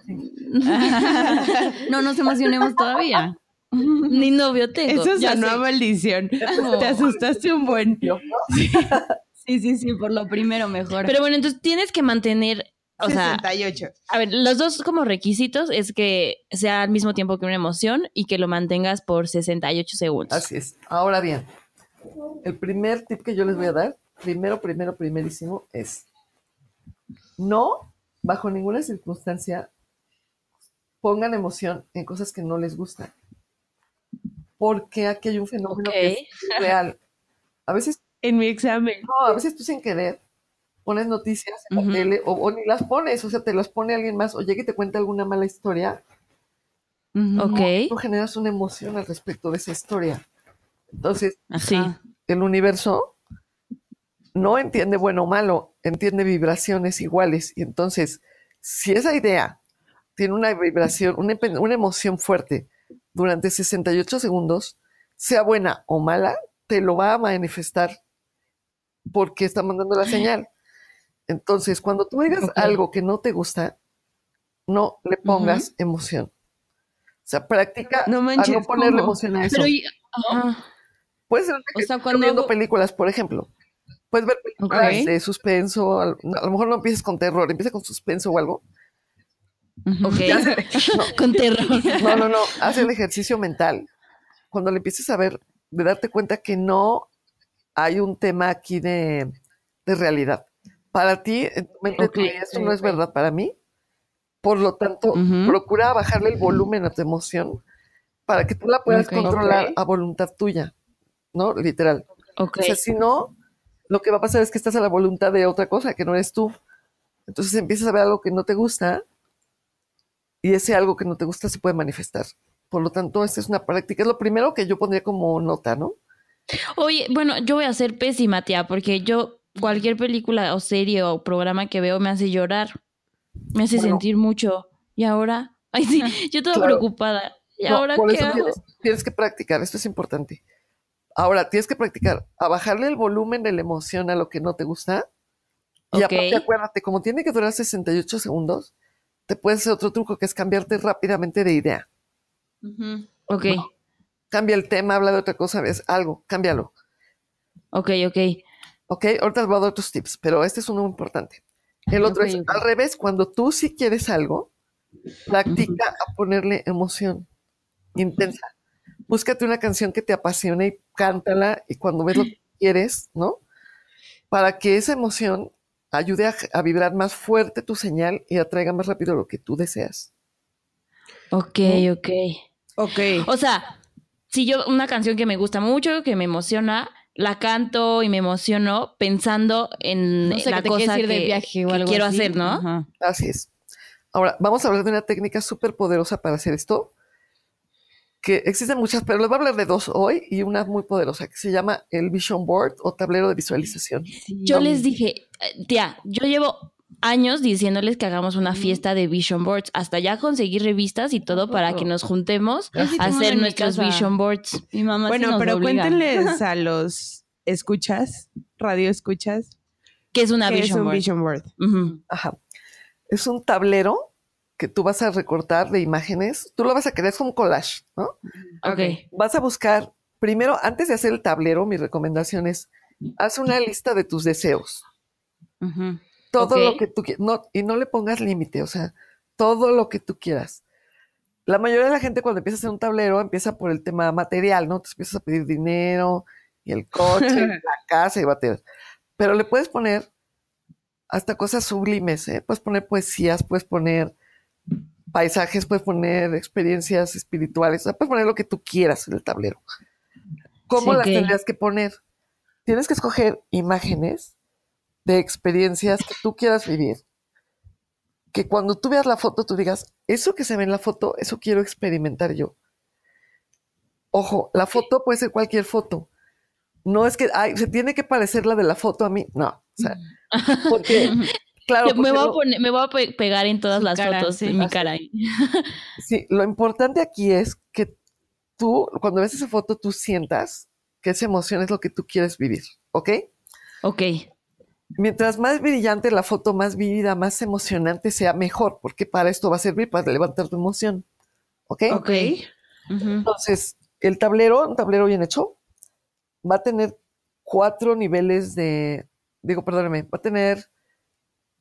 Speaker 5: sí. [LAUGHS]
Speaker 4: No nos emocionemos todavía.
Speaker 2: Ni novio tengo.
Speaker 3: Eso
Speaker 2: ya
Speaker 3: sonó
Speaker 2: sé.
Speaker 3: maldición. [LAUGHS] Te asustaste un buen.
Speaker 5: Yo,
Speaker 4: Sí, sí, sí, por lo primero mejor.
Speaker 2: Pero bueno, entonces tienes que mantener, o sea,
Speaker 3: 68.
Speaker 2: a ver, los dos como requisitos es que sea al mismo tiempo que una emoción y que lo mantengas por 68 segundos.
Speaker 5: Así es. Ahora bien, el primer tip que yo les voy a dar, primero, primero, primerísimo, es no, bajo ninguna circunstancia, pongan emoción en cosas que no les gustan. Porque aquí hay un fenómeno que es [LAUGHS] real. A veces,
Speaker 3: En mi examen.
Speaker 5: no, a veces tú sin querer pones noticias en la tele o, o ni las pones, o sea, te las pone alguien más o llega y te cuenta alguna mala historia.
Speaker 4: Ujú.
Speaker 2: Ok.
Speaker 5: Tú generas una emoción al respecto de esa historia. Entonces,
Speaker 2: Sí.
Speaker 4: Ajá.
Speaker 5: el universo no entiende bueno o malo, entiende vibraciones iguales. Y entonces, si esa idea tiene una vibración, una emoción fuerte durante 68 segundos, sea buena o mala, te lo va a manifestar porque está mandando la señal. Entonces, cuando tú digas algo que no te gusta, no le pongas emoción. O sea, practica
Speaker 3: No
Speaker 5: a
Speaker 3: manches,
Speaker 5: no ponerle
Speaker 3: ¿cómo?
Speaker 5: emoción a eso.
Speaker 2: Pero, y- ajá.
Speaker 5: Puede ser
Speaker 4: O sea,
Speaker 5: Estoy
Speaker 4: cuando
Speaker 5: viendo
Speaker 4: hago-
Speaker 5: películas, por ejemplo. Puedes ver películas de suspenso. A a lo mejor no empieces con terror, empieza con suspenso o algo.
Speaker 4: Ujú.
Speaker 2: Ok. [LAUGHS] Con terror.
Speaker 5: No, no, no. Haz el ejercicio mental. Cuando le empieces a ver, de darte cuenta que no hay un tema aquí de, de realidad. Para ti, en tu mente, tú
Speaker 2: Ok,
Speaker 5: dirías, esto no es verdad para mí. Por lo tanto, procura bajarle el volumen a tu emoción para que tú la puedas controlar a voluntad tuya. ¿No? Literal.
Speaker 2: Ok.
Speaker 5: O sea, si no, lo que va a pasar es que estás a la voluntad de otra cosa que no eres tú. Entonces empiezas a ver algo que no te gusta y ese algo que no te gusta se puede manifestar. Por lo tanto, esta es una práctica. Es lo primero que yo pondría como nota, ¿no?
Speaker 2: Oye, bueno, yo voy a ser pésima, tía, porque yo cualquier película o serie o programa que veo me hace llorar. Me hace
Speaker 5: Bueno.
Speaker 2: sentir mucho. Y ahora, [LAUGHS] ay sí, [LAUGHS] yo
Speaker 5: Claro.
Speaker 2: preocupada. ¿Y
Speaker 5: No,
Speaker 2: ahora
Speaker 5: por
Speaker 2: qué
Speaker 5: eso
Speaker 2: hago?
Speaker 5: tienes, tienes que practicar, esto es importante. Ahora, tienes que practicar a bajarle el volumen de la emoción a lo que no te gusta. Y
Speaker 2: Ok.
Speaker 5: aparte, acuérdate, como tiene que durar 68 segundos, te puedes hacer otro truco que es cambiarte rápidamente de idea.
Speaker 4: Ujú.
Speaker 2: Ok,
Speaker 5: Cambia el tema, habla de otra cosa, ves algo, cámbialo.
Speaker 2: ok, ok.
Speaker 5: Ok, ahorita les voy a dar otros tips, pero este es uno importante. El otro es al revés, cuando tú sí quieres algo, practica a ponerle emoción intensa. Búscate una canción que te apasione y cántala y cuando ves lo que quieres, ¿no? Para que esa emoción ayude a, a vibrar más fuerte tu señal y atraiga más rápido lo que tú deseas.
Speaker 2: Ok, ok.
Speaker 3: Ok.
Speaker 2: O sea, si yo una canción que me gusta mucho, que me emociona, la canto y me emociono pensando en
Speaker 4: No sé,
Speaker 2: la
Speaker 4: que
Speaker 2: cosa
Speaker 4: ir de
Speaker 2: que,
Speaker 4: viaje o
Speaker 2: que
Speaker 4: algo
Speaker 2: quiero
Speaker 4: así.
Speaker 2: hacer, ¿no?
Speaker 4: Ajá.
Speaker 5: Así es. Ahora, vamos a hablar de una técnica súper poderosa para hacer esto, que existen muchas, pero les voy a hablar de dos hoy y una muy poderosa, que se llama el Vision Board o tablero de visualización.
Speaker 2: Yo les dije, eh, tía, yo llevo años diciéndoles que hagamos una fiesta de vision boards, hasta ya conseguí revistas y todo para que nos juntemos
Speaker 4: sí
Speaker 2: a hacer nuestros vision boards.
Speaker 4: Mi mamá sí
Speaker 3: Bueno,
Speaker 4: nos
Speaker 3: pero
Speaker 4: obliga.
Speaker 3: cuéntenles [LAUGHS] a los escuchas, radio escuchas,
Speaker 2: que es una
Speaker 3: es
Speaker 2: vision
Speaker 3: un
Speaker 2: board?
Speaker 3: vision board.
Speaker 5: Ajá. Es un tablero que tú vas a recortar de imágenes. Tú lo vas a querer, es como un collage, ¿no?
Speaker 2: Ok.
Speaker 5: Vas a buscar, primero, antes de hacer el tablero, mi recomendación es, haz una lista de tus deseos. Todo lo que tú quieras. No, y no le pongas límite, o sea, todo lo que tú quieras. La mayoría de la gente cuando empieza a hacer un tablero empieza por el tema material, ¿no? Te empiezas a pedir dinero y el coche, [LAUGHS] la casa y bater. Pero le puedes poner hasta cosas sublimes, ¿eh? Puedes poner poesías, puedes poner paisajes, puedes poner experiencias espirituales, o sea, puedes poner lo que tú quieras en el tablero. ¿Cómo
Speaker 2: Sí,
Speaker 5: las
Speaker 2: ok.
Speaker 5: tendrías que poner? Tienes que escoger imágenes de experiencias que tú quieras vivir. Que cuando tú veas la foto, tú digas, eso que se ve en la foto, eso quiero experimentar yo. Ojo, la foto puede ser cualquier foto. No es que, ay, se tiene que parecer la de la foto a mí. No, o sea, [LAUGHS] porque, claro,
Speaker 2: Yo me, voy a poner, me voy a pe- pegar en todas
Speaker 4: Su
Speaker 2: las
Speaker 4: cara,
Speaker 2: fotos
Speaker 4: sí.
Speaker 2: en mi cara. [LAUGHS]
Speaker 5: Sí, lo importante aquí es que tú, cuando ves esa foto, tú sientas que esa emoción es lo que tú quieres vivir, ¿ok?
Speaker 2: Ok.
Speaker 5: Mientras más brillante la foto, más vívida, más emocionante sea, mejor, porque para esto va a servir para levantar tu emoción, ¿ok?
Speaker 2: Ok.
Speaker 5: Entonces, el tablero, un tablero bien hecho, va a tener cuatro niveles de, digo, perdóname, va a tener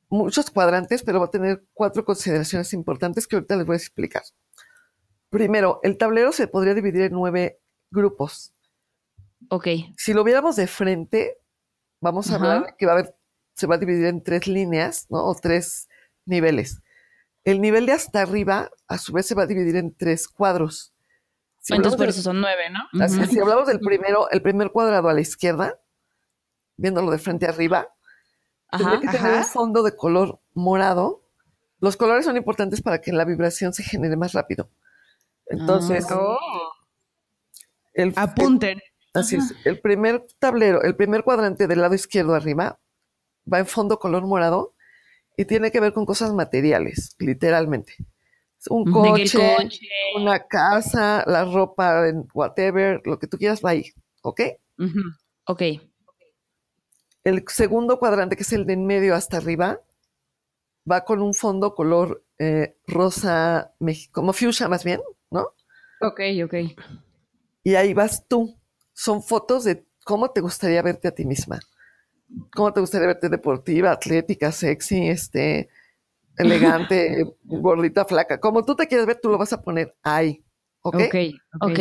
Speaker 5: muchos cuadrantes, pero va a tener cuatro consideraciones importantes que ahorita les voy a explicar. Primero, el tablero se podría dividir en nueve grupos.
Speaker 2: Ok.
Speaker 5: Si lo viéramos de frente, vamos a
Speaker 4: Ajá.
Speaker 5: hablar que va a haber, se va a dividir en tres líneas, ¿no? O tres niveles. El nivel de hasta arriba, a su vez, se va a dividir en tres cuadros. Si
Speaker 2: Entonces por eso son nueve, ¿no?
Speaker 5: si hablamos del primero, el primer cuadrado a la izquierda, viéndolo de frente arriba, tendría que tener un fondo de color morado. Los colores son importantes para que la vibración se genere más rápido. Entonces,
Speaker 4: Ah.
Speaker 5: el,
Speaker 3: Apunten.
Speaker 5: Así es. El primer tablero, el primer cuadrante del lado izquierdo arriba va en fondo color morado y tiene que ver con cosas materiales, literalmente. Un coche,
Speaker 2: coche.
Speaker 5: una casa, la ropa, whatever, lo que tú quieras va ahí, ¿ok?
Speaker 4: Ujú.
Speaker 2: Ok.
Speaker 5: El segundo cuadrante, que es el de en medio hasta arriba, va con un fondo color eh, rosa, como fuchsia más bien, ¿no?
Speaker 4: Ok, ok.
Speaker 5: Y ahí vas tú. Son fotos de cómo te gustaría verte a ti misma. Cómo te gustaría verte deportiva, atlética, sexy, este, [LAUGHS] elegante, gordita, flaca. Como tú te quieres ver, tú lo vas a poner ahí. ¿Ok?
Speaker 4: Ok.
Speaker 2: Ok.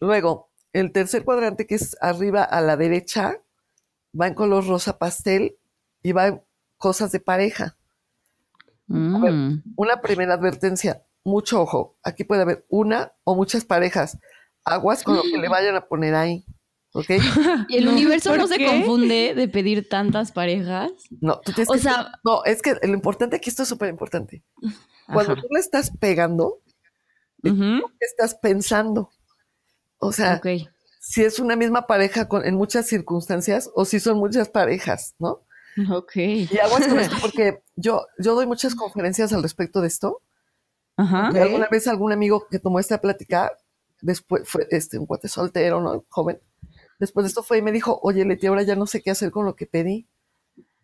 Speaker 5: Luego, el tercer cuadrante, que es arriba a la derecha, va en color rosa pastel y va en cosas de pareja.
Speaker 4: Mm.
Speaker 5: Una primera advertencia, mucho ojo. Aquí puede haber una o muchas parejas. Aguas con lo que le [GASPS] vayan a poner ahí. ¿Ok?
Speaker 4: ¿Y [LAUGHS] el
Speaker 3: No,
Speaker 4: universo
Speaker 3: ¿por
Speaker 4: no se confunde de pedir tantas parejas?
Speaker 5: No, tú tienes
Speaker 2: O
Speaker 5: que
Speaker 2: sea-
Speaker 5: no, es que lo importante aquí, esto es súper importante. Cuando
Speaker 4: Ajá.
Speaker 5: tú le estás pegando,
Speaker 4: Ujú.
Speaker 5: ¿qué estás pensando? O sea,
Speaker 4: Ok.
Speaker 5: Si es una misma pareja con, en muchas circunstancias o si son muchas parejas, ¿no? [LAUGHS]
Speaker 4: Ok.
Speaker 5: Y aguas con esto [LAUGHS] porque yo, yo doy muchas conferencias al respecto de esto.
Speaker 4: Ajá.
Speaker 5: Y alguna vez algún amigo que tomó esta plática, después fue este, un cuate soltero, ¿no? Joven. Después de esto fue y me dijo, oye, Leti, ahora ya no sé qué hacer con lo que pedí.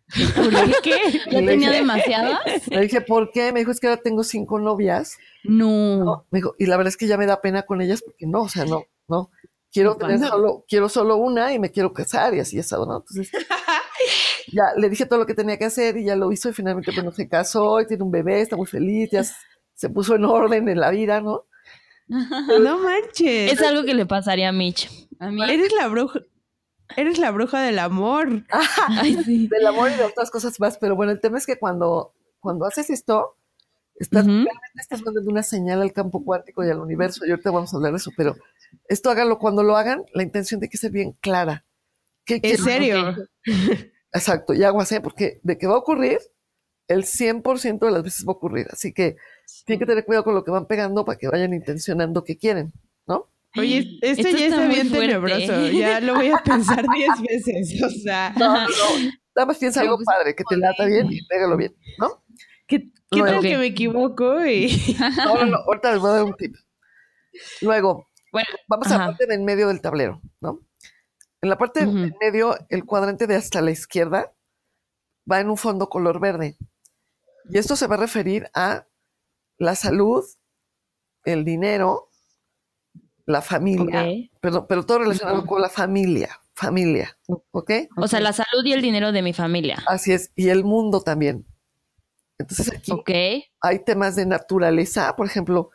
Speaker 5: [LAUGHS]
Speaker 4: ¿Por qué? ¿Ya tenía demasiadas?
Speaker 5: Le dije, ¿por qué? Me dijo, es que ahora tengo cinco novias.
Speaker 4: No.
Speaker 5: No, me dijo, y la verdad es que ya me da pena con ellas porque no, o sea, no, no. Quiero tener solo, quiero solo una y me quiero casar y así eso, ¿no? Entonces, [LAUGHS] ya le dije todo lo que tenía que hacer y ya lo hizo y finalmente, bueno, se casó y tiene un bebé, está muy feliz, ya se puso en orden en la vida, ¿no? [LAUGHS]
Speaker 3: No manches.
Speaker 2: Es algo que le pasaría a Mitch.
Speaker 4: A mí.
Speaker 3: Eres la bruja. Eres la bruja del amor. [LAUGHS]
Speaker 2: Ay, sí.
Speaker 5: Del amor y de otras cosas más, pero bueno, el tema es que cuando, cuando haces esto, estás, realmente estás mandando una señal al campo cuántico y al universo, y ahorita vamos a hablar de eso, pero esto hágalo cuando lo hagan, la intención tiene que ser bien clara. ¿Qué
Speaker 3: ¿En
Speaker 5: quiero?
Speaker 3: serio?
Speaker 5: Exacto, y aguas, ¿eh? Porque de que va a ocurrir, el 100% de las veces va a ocurrir. Así que tienen que tener cuidado con lo que van pegando para que vayan intencionando qué quieren, ¿no?
Speaker 3: Oye, esto,
Speaker 2: Esto
Speaker 3: ya
Speaker 2: está
Speaker 3: bien
Speaker 2: fuerte.
Speaker 3: tenebroso. Ya lo voy a pensar [LAUGHS] diez veces. O sea,
Speaker 5: No, no. Nada más piensa algo
Speaker 4: pues,
Speaker 5: padre, que te lata bien y pégalo bien, ¿no?
Speaker 3: ¿Qué, qué
Speaker 5: Luego.
Speaker 3: tal que me equivoco? Y... [LAUGHS]
Speaker 5: No, no, no, ahorita les voy a dar un tip. Luego,
Speaker 2: Bueno,
Speaker 5: vamos a la parte de en medio del tablero, ¿no? En la parte de
Speaker 4: Ujú.
Speaker 5: en medio, el cuadrante de hasta la izquierda va en un fondo color verde. Y esto se va a referir a la salud, el dinero, la familia, perdón, pero todo relacionado con la familia, familia, ¿ok?
Speaker 2: O sea, la salud y el dinero de mi familia.
Speaker 5: Así es, y el mundo también. Entonces aquí hay temas de naturaleza, por ejemplo,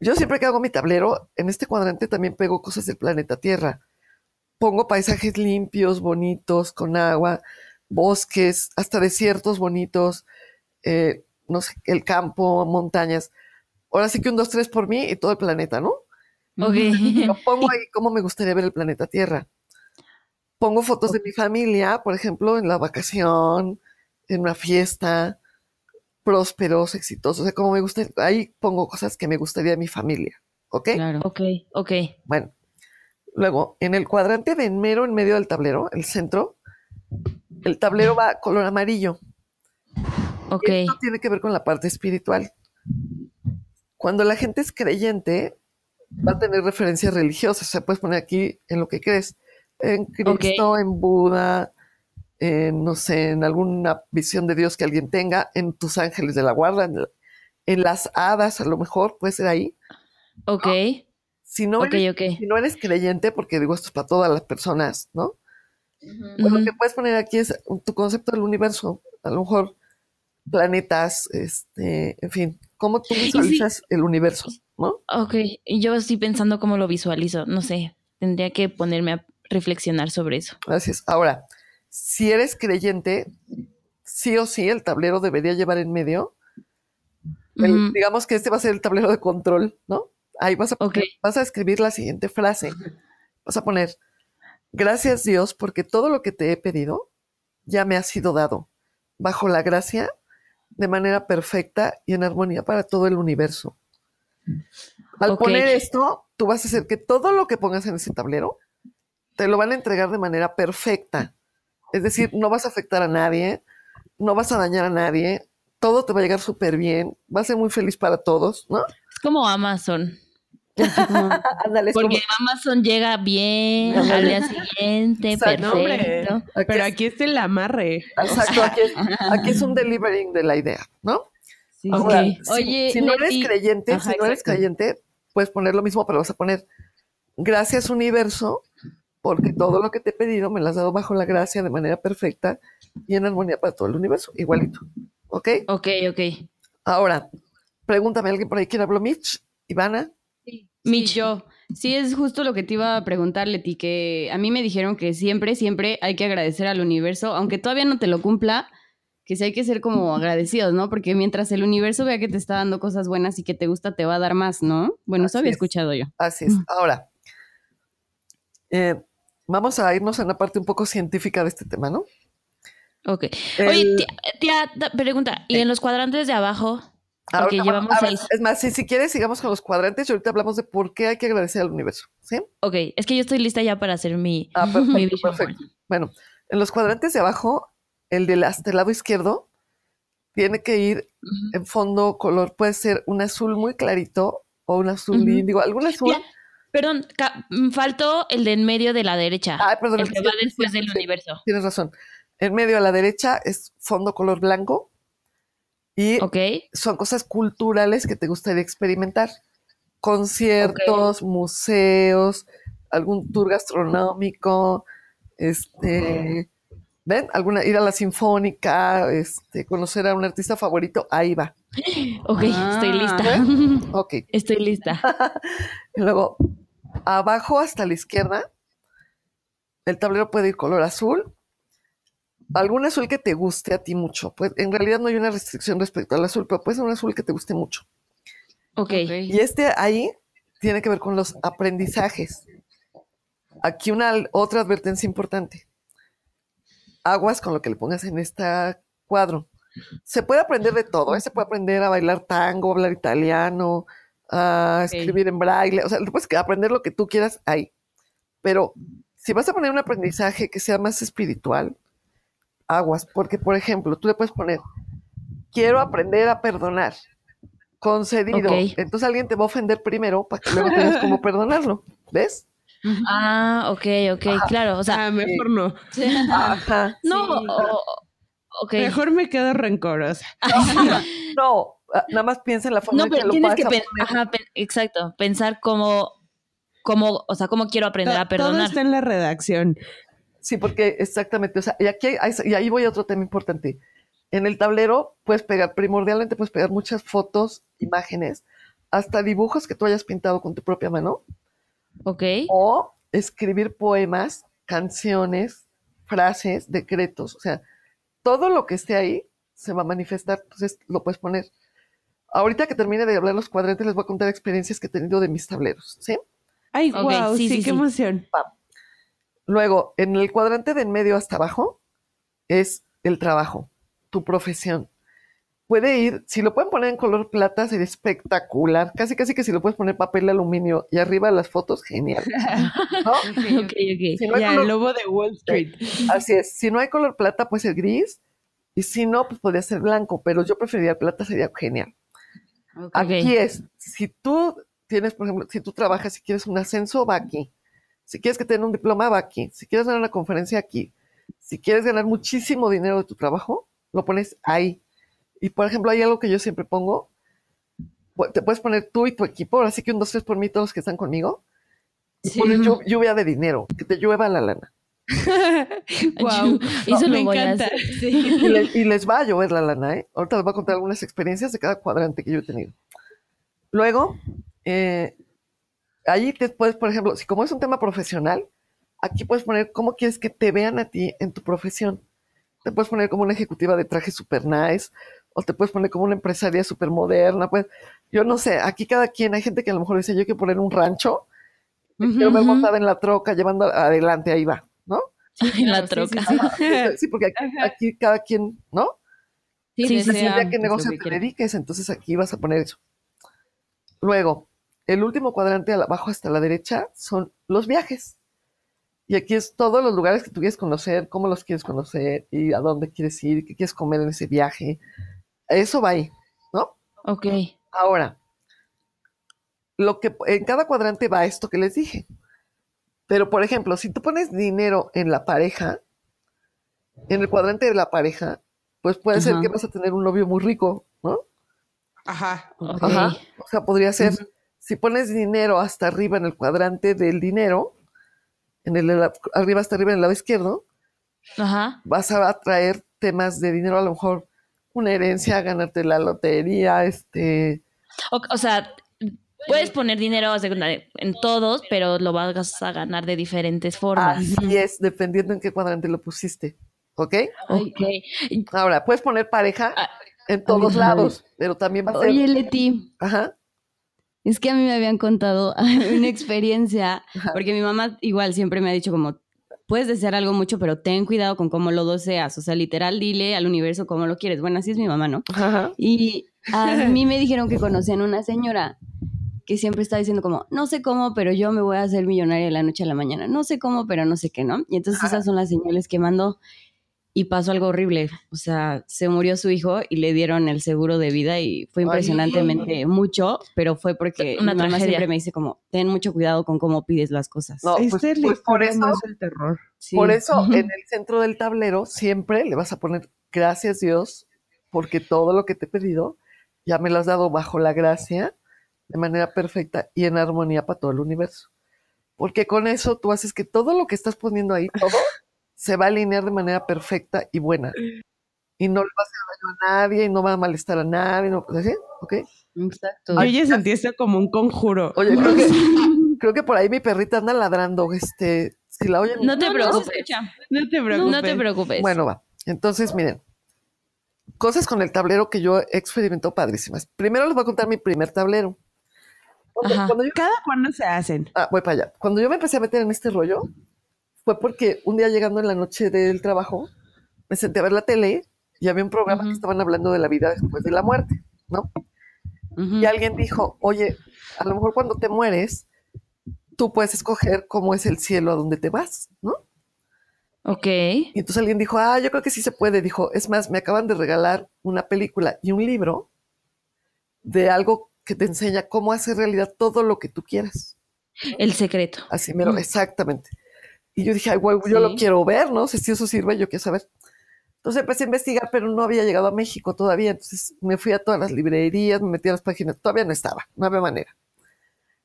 Speaker 5: yo siempre que hago mi tablero, en este cuadrante también pego cosas del planeta Tierra. Pongo paisajes limpios, bonitos, con agua, bosques, hasta desiertos bonitos, eh, no sé, el campo, montañas. Ahora sí que un, dos, tres por mí y todo el planeta, ¿no?
Speaker 2: Ok. [LAUGHS]
Speaker 5: Lo pongo [LAUGHS] ahí cómo me gustaría ver el planeta Tierra. Pongo fotos de mi familia, por ejemplo, en la vacación, en una fiesta, prósperos, exitosos, o sea, como me gusta, ahí pongo cosas que me gustaría de mi familia, ¿ok?
Speaker 4: Claro.
Speaker 2: Ok, ok.
Speaker 5: Bueno, luego, en el cuadrante de en mero en medio del tablero, el centro, el tablero va color amarillo.
Speaker 2: Ok.
Speaker 5: Esto tiene que ver con la parte espiritual. Cuando la gente es creyente, va a tener referencias religiosas. O sea, puedes poner aquí en lo que crees. En Cristo, en Buda, no sé, en alguna visión de Dios que alguien tenga, en tus ángeles de la guarda, en, la- en las hadas, a lo mejor, puede ser ahí.
Speaker 2: Ok.
Speaker 5: Si no, eres, si no eres creyente, porque digo, esto es para todas las personas, ¿no? Pues lo que puedes poner aquí es tu concepto del universo. A lo mejor planetas, este, en fin, cómo tú visualizas el universo, ¿no?
Speaker 2: Ok. Y yo estoy pensando cómo lo visualizo. No sé. Tendría que ponerme a reflexionar sobre eso.
Speaker 5: Gracias. Ahora, si eres creyente, sí o sí el tablero debería llevar en medio el- digamos que este va a ser el tablero de control, ¿no? Ahí vas a, vas escribir la siguiente frase. Vas a poner, gracias Dios porque todo lo que te he pedido ya me ha sido dado, bajo la gracia, de manera perfecta y en armonía para todo el universo. Al poner esto, tú vas a hacer que todo lo que pongas en ese tablero te lo van a entregar de manera perfecta. Es decir, no vas a afectar a nadie, no vas a dañar a nadie, todo te va a llegar súper bien, va a ser muy feliz para todos, ¿no?
Speaker 2: Es como Amazon. [LAUGHS]
Speaker 5: Ándale, es como-
Speaker 2: Porque Amazon llega bien al día siguiente, perfecto.
Speaker 5: Aquí
Speaker 3: Pero
Speaker 5: es-
Speaker 3: aquí está el amarre.
Speaker 5: Exacto, aquí es, aquí es un [LAUGHS] delivering de la idea, ¿no?
Speaker 4: Sí.
Speaker 5: Ahora,
Speaker 4: sí.
Speaker 5: si-
Speaker 4: Oye,
Speaker 5: si, no eres
Speaker 4: Leti-
Speaker 5: creyente,
Speaker 4: Ajá,
Speaker 5: si no eres creyente, puedes poner lo mismo, pero vas a poner gracias universo, porque todo lo que te he pedido me lo has dado bajo la gracia de manera perfecta y en armonía para todo el universo, igualito. ¿Ok?
Speaker 2: Ok, ok.
Speaker 5: Ahora, pregúntame, ¿alguien por ahí quiere hablar? Mitch? ¿Ivana?
Speaker 4: Sí,
Speaker 2: Mitch.
Speaker 4: yo. Sí, es justo lo que te iba a preguntar, Leti, que a mí me dijeron que siempre, siempre hay que agradecer al universo, aunque todavía no te lo cumpla, que sí hay que ser como agradecidos, ¿no? Porque mientras el universo vea que te está dando cosas buenas y que te gusta, te va a dar más, ¿no? Bueno, eso había
Speaker 5: es.
Speaker 4: escuchado yo.
Speaker 5: Así es. Ahora, eh, vamos a irnos a una parte un poco científica de este tema, ¿no?
Speaker 2: Ok.
Speaker 5: El-
Speaker 2: Oye, tía, pregunta, ¿y en los cuadrantes de abajo?
Speaker 5: Ahorita
Speaker 2: llevamos
Speaker 5: vamos- ver. Es más, si, si quieres, sigamos con los cuadrantes y ahorita hablamos de por qué hay que agradecer al universo. ¿Sí?
Speaker 2: Ok, es que yo estoy lista ya para hacer mi,
Speaker 5: Ah, [LAUGHS] perfecto, perfecto. Bueno, en los cuadrantes de abajo, el del hasta el lado izquierdo tiene que ir en fondo color, puede ser un azul muy clarito o un azul
Speaker 2: Ujú.
Speaker 5: índigo, algún azul.
Speaker 2: Tía, perdón, mm, faltó el de en medio de la derecha.
Speaker 5: Ay, perdón,
Speaker 2: el que va después del
Speaker 5: sí,
Speaker 2: universo.
Speaker 5: Tienes razón. En medio a la derecha es fondo color blanco y son cosas culturales que te gustaría experimentar. Conciertos, museos, algún tour gastronómico, este, ¿ven? Alguna, ir a la sinfónica, este, conocer a un artista favorito, ahí va. [GASPS]
Speaker 2: Ok, estoy
Speaker 4: Ah.
Speaker 2: lista. [LAUGHS]
Speaker 5: Ok.
Speaker 2: Estoy lista. [LAUGHS]
Speaker 5: Y luego, abajo hasta la izquierda, el tablero puede ir color azul. Algún azul que te guste a ti mucho. Pues en realidad no hay una restricción respecto al azul, pero puede ser un azul que te guste mucho.
Speaker 2: Ok.
Speaker 5: Y este ahí tiene que ver con los aprendizajes. Aquí una otra advertencia importante. Aguas con lo que le pongas en este cuadro. Se puede aprender de todo, ¿eh? se puede aprender a bailar tango, hablar italiano, a escribir en braille, o sea, puedes aprender lo que tú quieras ahí. Pero si vas a poner un aprendizaje que sea más espiritual, aguas, porque por ejemplo, tú le puedes poner, quiero aprender a perdonar, concedido. Entonces alguien te va a ofender primero para que luego tengas cómo [LAUGHS] perdonarlo, ¿ves?
Speaker 2: Ah, ok, ok, claro. O sea,
Speaker 3: ah, mejor no.
Speaker 5: Ajá.
Speaker 2: no,
Speaker 4: sí.
Speaker 2: o- ok.
Speaker 3: Mejor me quedo rencorosa. [LAUGHS] [LAUGHS]
Speaker 5: No, ah, nada más piensa en la forma
Speaker 2: No,
Speaker 5: en que
Speaker 2: pero
Speaker 5: lo
Speaker 2: tienes
Speaker 5: vas
Speaker 2: que pen-
Speaker 5: poner.
Speaker 2: ajá, pen- exacto, pensar cómo, cómo, o sea, cómo quiero aprender a
Speaker 3: Todo
Speaker 2: perdonar.
Speaker 3: está en la redacción.
Speaker 5: Sí, porque exactamente, o sea, y aquí hay- hay- y ahí voy a otro tema importante. En el tablero puedes pegar, primordialmente puedes pegar muchas fotos, imágenes, hasta dibujos que tú hayas pintado con tu propia mano,
Speaker 2: Ok.
Speaker 5: o escribir poemas, canciones, frases, decretos, o sea, todo lo que esté ahí se va a manifestar, entonces lo puedes poner. Ahorita que termine de hablar los cuadrantes, les voy a contar experiencias que he tenido de mis tableros, ¿sí?
Speaker 3: Ay, wow,
Speaker 2: sí,
Speaker 3: sí,
Speaker 2: sí,
Speaker 3: qué
Speaker 2: sí.
Speaker 3: emoción.
Speaker 5: Luego, en el cuadrante de en medio hasta abajo es el trabajo, tu profesión. Puede ir, si lo pueden poner en color plata, sería espectacular. Casi, casi que si lo puedes poner papel de aluminio y arriba las fotos, genial. [LAUGHS] ¿No?
Speaker 2: Ok, ok.
Speaker 5: Si no hay
Speaker 3: Ya,
Speaker 5: color-
Speaker 3: el lobo de Wall Street.
Speaker 5: así es. Si no hay color plata, puede ser gris. Y si no, pues podría ser blanco. Pero yo preferiría el plata, sería genial.
Speaker 4: Ok.
Speaker 5: Aquí es, si tú tienes, por ejemplo, si tú trabajas, si quieres un ascenso, va aquí. Si quieres que te den un diploma, va aquí. Si quieres dar una conferencia, aquí. Si quieres ganar muchísimo dinero de tu trabajo, lo pones ahí. Y por ejemplo, hay algo que yo siempre pongo. Te puedes poner tú y tu equipo, ahora sí que un, dos, tres por mí, todos los que están conmigo. Y
Speaker 4: Sí.
Speaker 5: pones [LAUGHS] llu- lluvia de dinero, que te llueva la lana. [LAUGHS]
Speaker 3: wow. [LAUGHS]
Speaker 2: Eso
Speaker 3: me
Speaker 2: a
Speaker 3: encanta.
Speaker 5: y les va a llover la lana, ¿eh? Ahorita les voy a contar algunas experiencias de cada cuadrante que yo he tenido. Luego, eh, ahí te puedes, por ejemplo, si como es un tema profesional, aquí puedes poner cómo quieres que te vean a ti en tu profesión. Te puedes poner como una ejecutiva de traje super nice, o te puedes poner como una empresaria súper moderna, pues yo no sé, aquí cada quien, hay gente que a lo mejor dice, yo quiero poner un rancho, me quiero ver
Speaker 2: Ujú.
Speaker 5: montada en la troca, llevando adelante, ahí va, ¿no?
Speaker 2: en la
Speaker 4: sí,
Speaker 2: troca.
Speaker 4: sí, sí. [LAUGHS]
Speaker 5: Sí, porque aquí, aquí cada quien, ¿no?
Speaker 2: Sí, sí,
Speaker 4: pues,
Speaker 5: negocio
Speaker 4: que
Speaker 5: te
Speaker 4: quiera.
Speaker 5: dediques, entonces aquí vas a poner eso. Luego, el último cuadrante abajo hasta la derecha son los viajes. Y aquí es todos los lugares que tú quieres conocer, cómo los quieres conocer y a dónde quieres ir, qué quieres comer en ese viaje. Eso va ahí, ¿no?
Speaker 2: Ok.
Speaker 5: Ahora, lo que en cada cuadrante va esto que les dije. Pero, por ejemplo, si tú pones dinero en la pareja, en el cuadrante de la pareja, pues puede ser que vas a tener un novio muy rico, ¿no?
Speaker 3: Ajá.
Speaker 5: Ajá. O sea, podría ser, si pones dinero hasta arriba en el cuadrante del dinero, en el de la- arriba hasta arriba en el lado izquierdo,
Speaker 2: Ajá.
Speaker 5: vas a atraer temas de dinero, a lo mejor una herencia, ganarte la lotería, este,
Speaker 2: O, o sea, puedes poner dinero en todos, pero lo vas a ganar de diferentes formas.
Speaker 5: así es, dependiendo en qué cuadrante lo pusiste, ¿ok?
Speaker 2: Ok.
Speaker 5: Ahora, puedes poner pareja
Speaker 2: Ah,
Speaker 5: en todos
Speaker 4: ay.
Speaker 5: lados, pero también va a ser,
Speaker 4: Oye, Leti,
Speaker 5: ajá,
Speaker 4: es que a mí me habían contado [LAUGHS] una experiencia, porque mi mamá igual siempre me ha dicho como, puedes desear algo mucho, pero ten cuidado con cómo lo deseas. O sea, literal, dile al universo cómo lo quieres. Bueno, así es mi mamá, ¿no?
Speaker 5: ajá,
Speaker 4: Y a mí me dijeron que conocían una señora que siempre está diciendo como, no sé cómo, pero yo me voy a hacer millonaria de la noche a la mañana. No sé cómo, pero no sé qué, ¿no? Y entonces esas son las señales que mandó. Y pasó algo horrible. O sea, se murió su hijo y le dieron el seguro de vida y fue
Speaker 5: Ay.
Speaker 4: impresionantemente mucho, pero fue porque
Speaker 2: Una
Speaker 4: mi mamá
Speaker 2: tragedia.
Speaker 4: siempre me dice como, ten mucho cuidado con cómo pides las cosas.
Speaker 5: No, pues-
Speaker 3: es
Speaker 5: pues por eso-
Speaker 3: más del terror.
Speaker 4: Sí.
Speaker 5: Por eso en el centro del tablero siempre le vas a poner gracias Dios, porque todo lo que te he pedido ya me lo has dado bajo la gracia de manera perfecta y en armonía para todo el universo. Porque con eso tú haces que todo lo que estás poniendo ahí, todo, se va a alinear de manera perfecta y buena. Y no le va a hacer daño a nadie, y no va a molestar a nadie, no, ¿sí? ¿Ok?
Speaker 4: Exacto.
Speaker 3: Yo ya sentí esto como un conjuro.
Speaker 5: Oye, creo que, [LAUGHS] creo que por ahí mi perrita anda ladrando, este, si la oyen.
Speaker 2: No te
Speaker 4: No,
Speaker 2: preocupes.
Speaker 3: No te preocupes.
Speaker 2: No te preocupes.
Speaker 5: Bueno, va. Entonces, miren, cosas con el tablero que yo he experimentado padrísimas. Primero les voy a contar mi primer tablero. Cuando,
Speaker 2: Ajá.
Speaker 5: cuando yo,
Speaker 3: ¿Cada cuándo se hacen?
Speaker 5: ah, voy para allá. Cuando yo me empecé a meter en este rollo, fue porque un día llegando en la noche del trabajo, me senté a ver la tele y había un programa que estaban hablando de la vida después de la muerte, ¿no? Y alguien dijo, oye, a lo mejor cuando te mueres, tú puedes escoger cómo es el cielo a donde te vas, ¿no?
Speaker 2: Ok.
Speaker 5: Y entonces alguien dijo, ah, yo creo que sí se puede. Dijo, es más, me acaban de regalar una película y un libro de algo que te enseña cómo hacer realidad todo lo que tú quieras.
Speaker 2: El secreto.
Speaker 5: Así mero,
Speaker 2: Mm.
Speaker 5: exactamente. Y yo dije, ay, güey, yo lo quiero ver, ¿no? si eso sirve, yo quiero saber. Entonces empecé a investigar, pero no había llegado a México todavía. Entonces me fui a todas las librerías, me metí a las páginas, todavía no estaba, no había manera.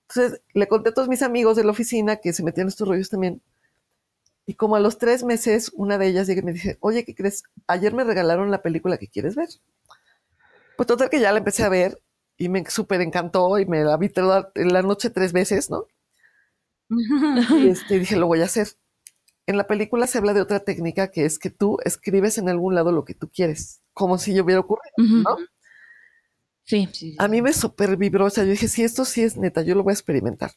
Speaker 5: Entonces le conté a todos mis amigos de la oficina que se metían estos rollos también. Y como a los tres meses, una de ellas llega y me dice, oye, ¿qué crees? Ayer me regalaron la película que quieres ver. Pues total que ya la empecé a ver y me súper encantó y me la vi toda la noche tres veces, ¿no? [LAUGHS] Y este, dije, lo voy a hacer. En la película se habla de otra técnica que es que tú escribes en algún lado lo que tú quieres, como si yo hubiera ocurrido. ¿no?
Speaker 2: Sí.
Speaker 4: Sí.
Speaker 5: A mí me super vibró, o sea, yo dije, si esto sí es neta, yo lo voy a experimentar.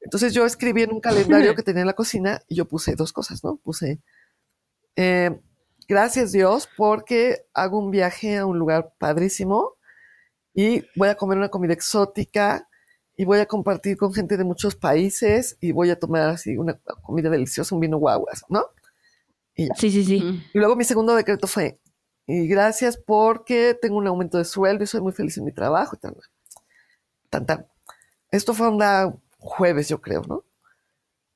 Speaker 5: Entonces yo escribí en un calendario [LAUGHS] que tenía en la cocina y yo puse dos cosas, ¿no? Puse, eh, gracias Dios porque hago un viaje a un lugar padrísimo y voy a comer una comida exótica y voy a compartir con gente de muchos países y voy a tomar así una comida deliciosa, un vino guaguas, ¿no?
Speaker 2: Sí, sí, sí.
Speaker 5: Y luego mi segundo decreto fue, y gracias porque tengo un aumento de sueldo y soy muy feliz en mi trabajo. y Tan, tan, tan. Esto fue un jueves, yo creo, ¿no?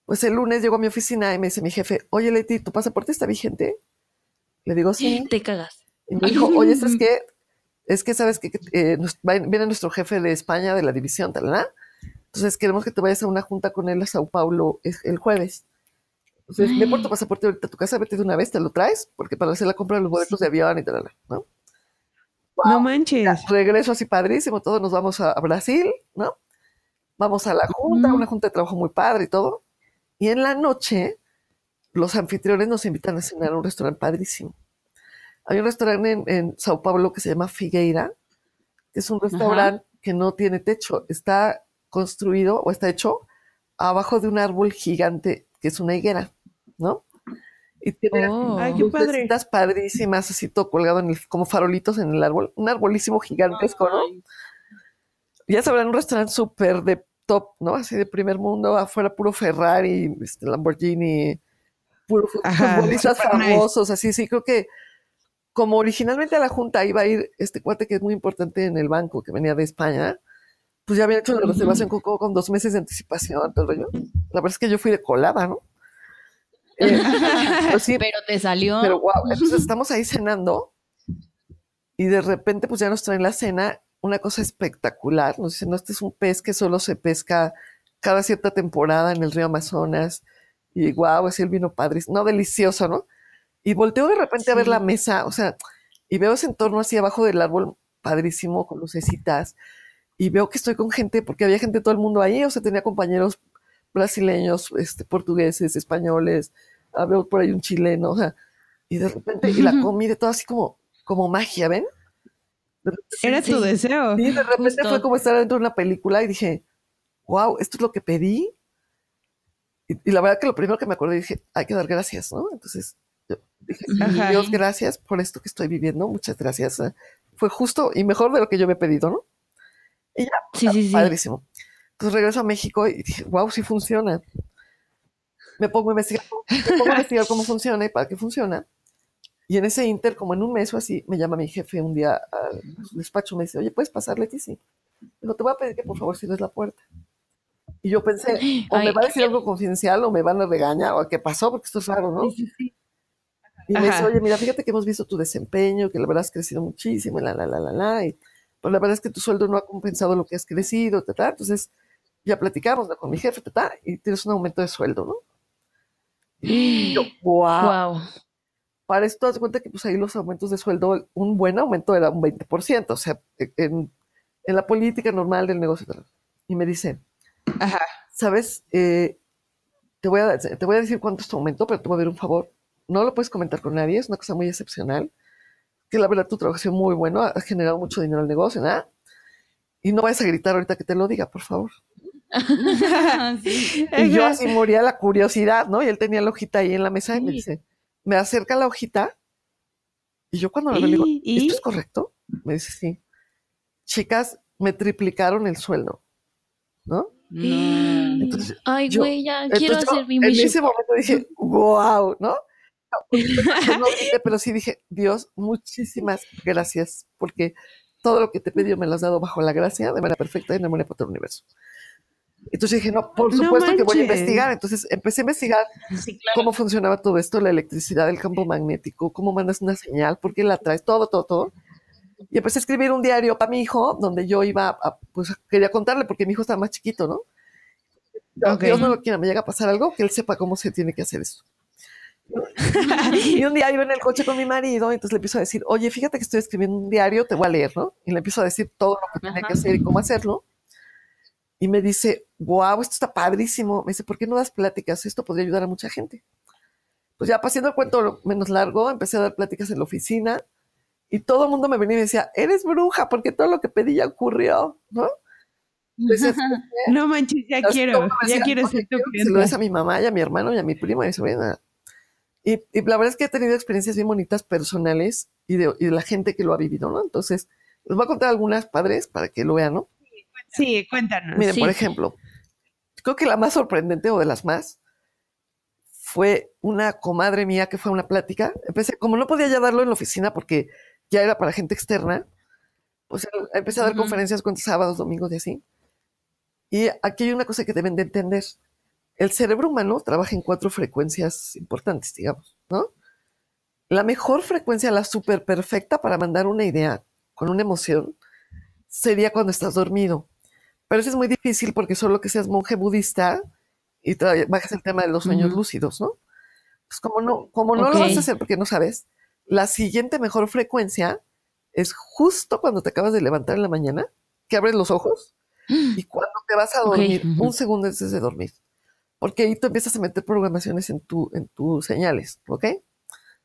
Speaker 5: Pues el lunes llegó a mi oficina y me dice mi jefe, oye Leti, ¿tu pasaporte está vigente? Le digo, [LAUGHS] sí.
Speaker 2: Te cagas.
Speaker 5: Y me dijo, oye, ¿sabes qué? Es que sabes que eh, nos- va- viene nuestro jefe de España, de la división, tal, ¿verdad? Entonces queremos que te vayas a una junta con él a Sao Paulo el jueves. Entonces, ve por tu pasaporte ahorita a tu casa, vete de una vez, te lo traes, porque para hacer la compra de los boletos de avión y tal, ¿no?
Speaker 3: No manches.
Speaker 5: Ya, regreso así padrísimo, todos nos vamos a, a Brasil, ¿no? Vamos a la junta,
Speaker 2: Mm.
Speaker 5: una junta de trabajo muy padre y todo. Y en la noche, los anfitriones nos invitan a cenar a un restaurante padrísimo. Hay un restaurante en, en Sao Paulo que se llama Figueira, que es un restaurante que no tiene techo. Está construido o está hecho abajo de un árbol gigante que es una higuera, ¿no? Y tiene
Speaker 2: Oh.
Speaker 3: Padre.
Speaker 5: padrísimas, así todo colgado en el- como farolitos en el árbol. Un arbolísimo gigantesco, ¿no? Ya sabrán, un restaurante súper de top, ¿no? Así de primer mundo, afuera puro Ferrari, este, Lamborghini, puro fu-
Speaker 3: Ajá,
Speaker 5: futbolistas famosos, así, sí, creo que como originalmente a la Junta iba a ir este cuate que es muy importante en el banco, que venía de España, pues ya había hecho la reservación con, con dos meses de anticipación, todo rollo. La verdad es que yo fui de colada, ¿no? Eh, [LAUGHS] sí,
Speaker 4: Pero te salió.
Speaker 5: pero wow, entonces estamos ahí cenando y de repente pues ya nos traen la cena, una cosa espectacular, nos dicen, no, este es un pez que solo se pesca cada cierta temporada en el río Amazonas y wow, así el vino padre, no, delicioso, ¿no? Y volteo de repente a ver la mesa, o sea, y veo ese entorno así abajo del árbol padrísimo con lucecitas y veo que estoy con gente, porque había gente de todo el mundo ahí, o sea, tenía compañeros brasileños, este, portugueses, españoles, ah, veo por ahí un chileno, o sea, y de repente, y la comida, y todo así como, como magia, ¿ven?
Speaker 3: Era tu
Speaker 2: Sí.
Speaker 3: deseo.
Speaker 5: Y de repente
Speaker 2: Justo.
Speaker 5: fue como estar dentro de una película y dije, wow, esto es lo que pedí. Y, y la verdad que lo primero que me acordé dije, hay que dar gracias, ¿no? Entonces, dije,
Speaker 3: Ajá.
Speaker 5: Dios, gracias por esto que estoy viviendo, muchas gracias. eh, Fue justo y mejor de lo que yo había pedido, ¿no?
Speaker 2: Sí, sí, sí.
Speaker 5: Padrísimo. Entonces regreso a México y dije, wow, sí funciona. Me pongo a investigar, me pongo a [LAUGHS] investigar cómo funciona y para qué funciona. Y en ese inter, como en un mes o así, me llama mi jefe un día al despacho, me dice, oye, ¿puedes pasar, Leticia? Digo, te voy a pedir que por favor cierres la puerta. Y yo pensé, [GASPS] o me va a decir algo confidencial o me van a regañar o qué pasó, porque esto es raro, ¿no? Y me dice, oye, mira, fíjate que hemos visto tu desempeño, que la verdad has crecido muchísimo, y la, la, la, la, la, y pues la verdad es que tu sueldo no ha compensado lo que has crecido, ta, ta. entonces ya platicamos ¿no? con mi jefe, ta, ta, y tienes un aumento de sueldo, ¿no? Y yo, [GASPS] wow.
Speaker 2: Wow.
Speaker 5: Para esto, de cuenta que pues ahí los aumentos de sueldo, un buen aumento era un 20%, o sea, en, en la política normal del negocio. Y me dice,
Speaker 3: Ajá.
Speaker 5: ¿sabes? Eh, te, voy a, te voy a decir cuánto es tu aumento, pero te voy a pedir un favor. No lo puedes comentar con nadie, es una cosa muy excepcional. Que la verdad tu trabajo ha sido muy bueno, ha generado mucho dinero al negocio, ¿nada? Y no vayas a gritar ahorita que te lo diga, por favor. [LAUGHS]
Speaker 2: Sí. [LAUGHS]
Speaker 5: Y yo así moría la curiosidad, ¿no? Y él tenía la hojita ahí en la mesa y me dice, me acerca la hojita. Y yo cuando lo veo le digo. ¿esto es correcto? Me dice, sí. Chicas, me triplicaron el sueldo, ¿no?
Speaker 4: No.
Speaker 5: Entonces,
Speaker 2: Ay, güey, ya quiero
Speaker 5: yo
Speaker 2: hacer mi
Speaker 5: En ese momento dije, wow, ¿no? Yo no [LAUGHS] grité, pero sí dije, Dios, muchísimas gracias, porque todo lo que te pedido me lo has dado bajo la gracia, de manera perfecta y de manera para todo el universo. Entonces dije, no, por
Speaker 3: No
Speaker 5: supuesto que voy a investigar. Entonces empecé a investigar
Speaker 2: Sí, claro.
Speaker 5: cómo funcionaba todo esto, la electricidad, el campo magnético, cómo mandas una señal, por qué la traes, todo, todo, todo. Y empecé a escribir un diario para mi hijo, donde yo iba, a, pues quería contarle, porque mi hijo estaba más chiquito, ¿no?
Speaker 3: Ok.
Speaker 5: Dios no lo quiera, me llega a pasar algo, que él sepa cómo se tiene que hacer esto. [LAUGHS] y un día iba en el coche con mi marido, y entonces le empiezo a decir, oye, fíjate que estoy escribiendo un diario, te voy a leer, ¿no? Y le empiezo a decir todo lo que tiene
Speaker 2: Ajá.
Speaker 5: que hacer y cómo hacerlo. Y me dice, wow, esto está padrísimo. Me dice, ¿por qué no das pláticas? Esto podría ayudar a mucha gente. Pues ya pasando el cuento menos largo, empecé a dar pláticas en la oficina y todo el mundo me venía y me decía, eres bruja, porque todo lo que pedí ya ocurrió, ¿no? [LAUGHS] Entonces,
Speaker 3: No manches, ya quiero, ya quiero
Speaker 5: "Oye,
Speaker 3: ser tu
Speaker 5: Se lo des a mi mamá y a mi hermano y a mi primo y a mi sobrina. Y, y la verdad es que he tenido experiencias bien bonitas personales y de, y de la gente que lo ha vivido, ¿no? Entonces, les voy a contar algunas padres para que lo vean, ¿no?
Speaker 3: Sí, cuéntanos.
Speaker 5: Miren,
Speaker 2: Sí.
Speaker 5: por ejemplo, creo que la más sorprendente o de las más fue una comadre mía que fue a una plática. Empecé, como no podía ya darlo en la oficina porque ya era para gente externa, pues empecé a dar conferencias con sábados, domingos y así. Y aquí hay una cosa que deben de entender. El cerebro humano trabaja en cuatro frecuencias importantes, digamos, ¿no? La mejor frecuencia, la super perfecta para mandar una idea con una emoción, sería cuando estás dormido. Pero eso es muy difícil porque solo que seas monje budista y trabajas el tema de los sueños lúcidos, ¿no? Pues como no, como no lo vas a hacer porque no sabes, la siguiente mejor frecuencia es justo cuando te acabas de levantar en la mañana, que abres los ojos [GASPS] y cuando te vas a dormir, un segundo antes de dormir. Porque ahí tú empiezas a meter programaciones en, tu, en tus señales, ¿ok?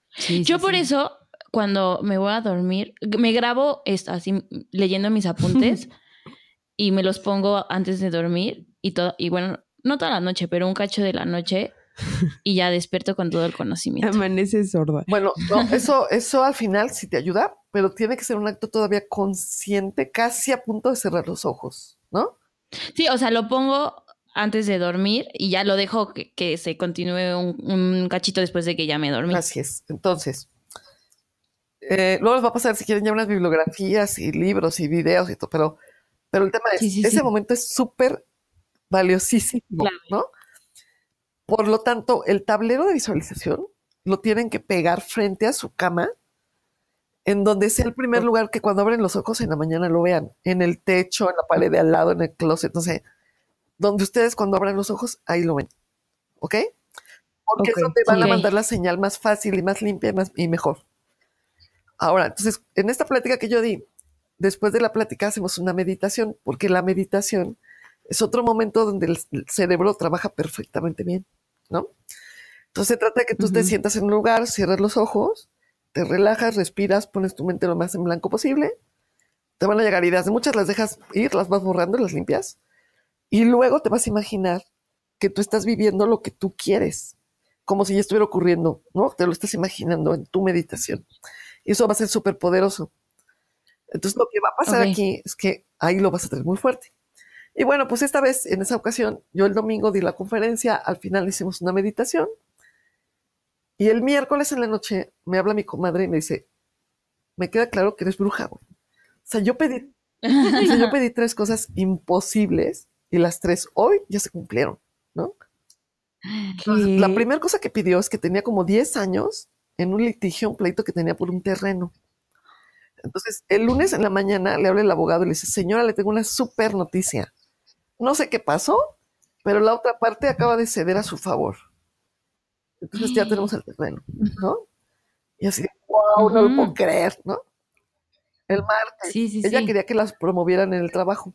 Speaker 4: Sí,
Speaker 2: Yo
Speaker 4: sí,
Speaker 2: por
Speaker 4: sí.
Speaker 2: eso, cuando me voy a dormir, me grabo esto, así leyendo mis apuntes [LAUGHS] y me los pongo antes de dormir y todo, y bueno, no toda la noche, pero un cacho de la noche [LAUGHS] y ya despierto con todo el conocimiento.
Speaker 3: Amanece sorda.
Speaker 5: Bueno, no, [LAUGHS] eso, eso al final sí te ayuda, pero tiene que ser un acto todavía consciente, casi a punto de cerrar los ojos, ¿no?
Speaker 2: Sí, o sea, lo pongo antes de dormir y ya lo dejo que, que se continúe un, un cachito después de que ya me dormí.
Speaker 5: Así es. Entonces, eh, luego les va a pasar si quieren ya unas bibliografías y libros y videos y todo, pero, pero el tema es,
Speaker 2: Sí, sí,
Speaker 5: ese
Speaker 2: sí.
Speaker 5: momento es súper valiosísimo. ¿no? Por lo tanto, el tablero de visualización lo tienen que pegar frente a su cama, en donde sea el primer lugar que cuando abren los ojos en la mañana lo vean, en el techo, en la pared de al lado, en el closet, no sé, donde ustedes cuando abran los ojos, ahí lo ven, ¿ok? Porque es donde van a mandar la señal más fácil y más limpia y, más, y mejor. Ahora, entonces, en esta plática que yo di, después de la plática hacemos una meditación, porque la meditación es otro momento donde el, cerebro trabaja perfectamente bien, ¿no? Entonces se trata de que tú te sientas en un lugar, cierras los ojos, te relajas, respiras, pones tu mente lo más en blanco posible, te van a llegar ideas, de muchas las dejas ir, las vas borrando, las limpias, y luego te vas a imaginar que tú estás viviendo lo que tú quieres, como si ya estuviera ocurriendo, ¿no? Te lo estás imaginando en tu meditación. Y eso va a ser súper poderoso. Entonces lo que va a pasar aquí es que ahí lo vas a tener muy fuerte. Y bueno, pues esta vez, en esa ocasión, yo el domingo di la conferencia, al final hicimos una meditación. Y el miércoles en la noche me habla mi comadre y me dice, me queda claro que eres bruja, güey. O sea, yo pedí, o sea, yo pedí tres cosas imposibles y las tres hoy ya se cumplieron, ¿no? Entonces, la primera cosa que pidió es que tenía como 10 años en un litigio, un pleito que tenía por un terreno. Entonces, el lunes en la mañana le habla el abogado y le dice, señora, le tengo una súper noticia. No sé qué pasó, pero la otra parte acaba de ceder a su favor. Entonces ya tenemos el terreno, ¿no? Y así, wow, no lo puedo creer, ¿no? El martes,
Speaker 2: Sí, sí,
Speaker 5: ella
Speaker 2: sí.
Speaker 5: quería que las promovieran en el trabajo.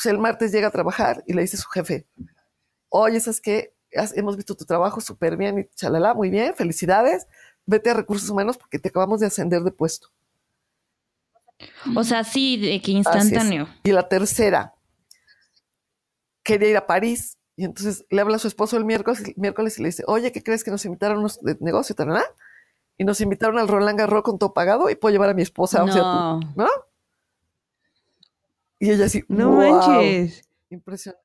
Speaker 5: Entonces el martes llega a trabajar y le dice a su jefe, oye, ¿sabes qué? Hemos visto tu trabajo súper bien y chalala, muy bien, felicidades. Vete a recursos humanos porque te acabamos de ascender de puesto.
Speaker 2: O sea, sí, de que instantáneo.
Speaker 5: Y la tercera, quería ir a París. Y entonces le habla a su esposo el miércoles, el miércoles y le dice, oye, ¿qué crees que nos invitaron unos de negocio? Y nos invitaron al Roland Garros con todo pagado y puedo llevar a mi esposa. O sea, tú,
Speaker 4: No.
Speaker 5: Y ella así,
Speaker 3: No
Speaker 5: "Wow".
Speaker 3: manches.
Speaker 5: Impresionante.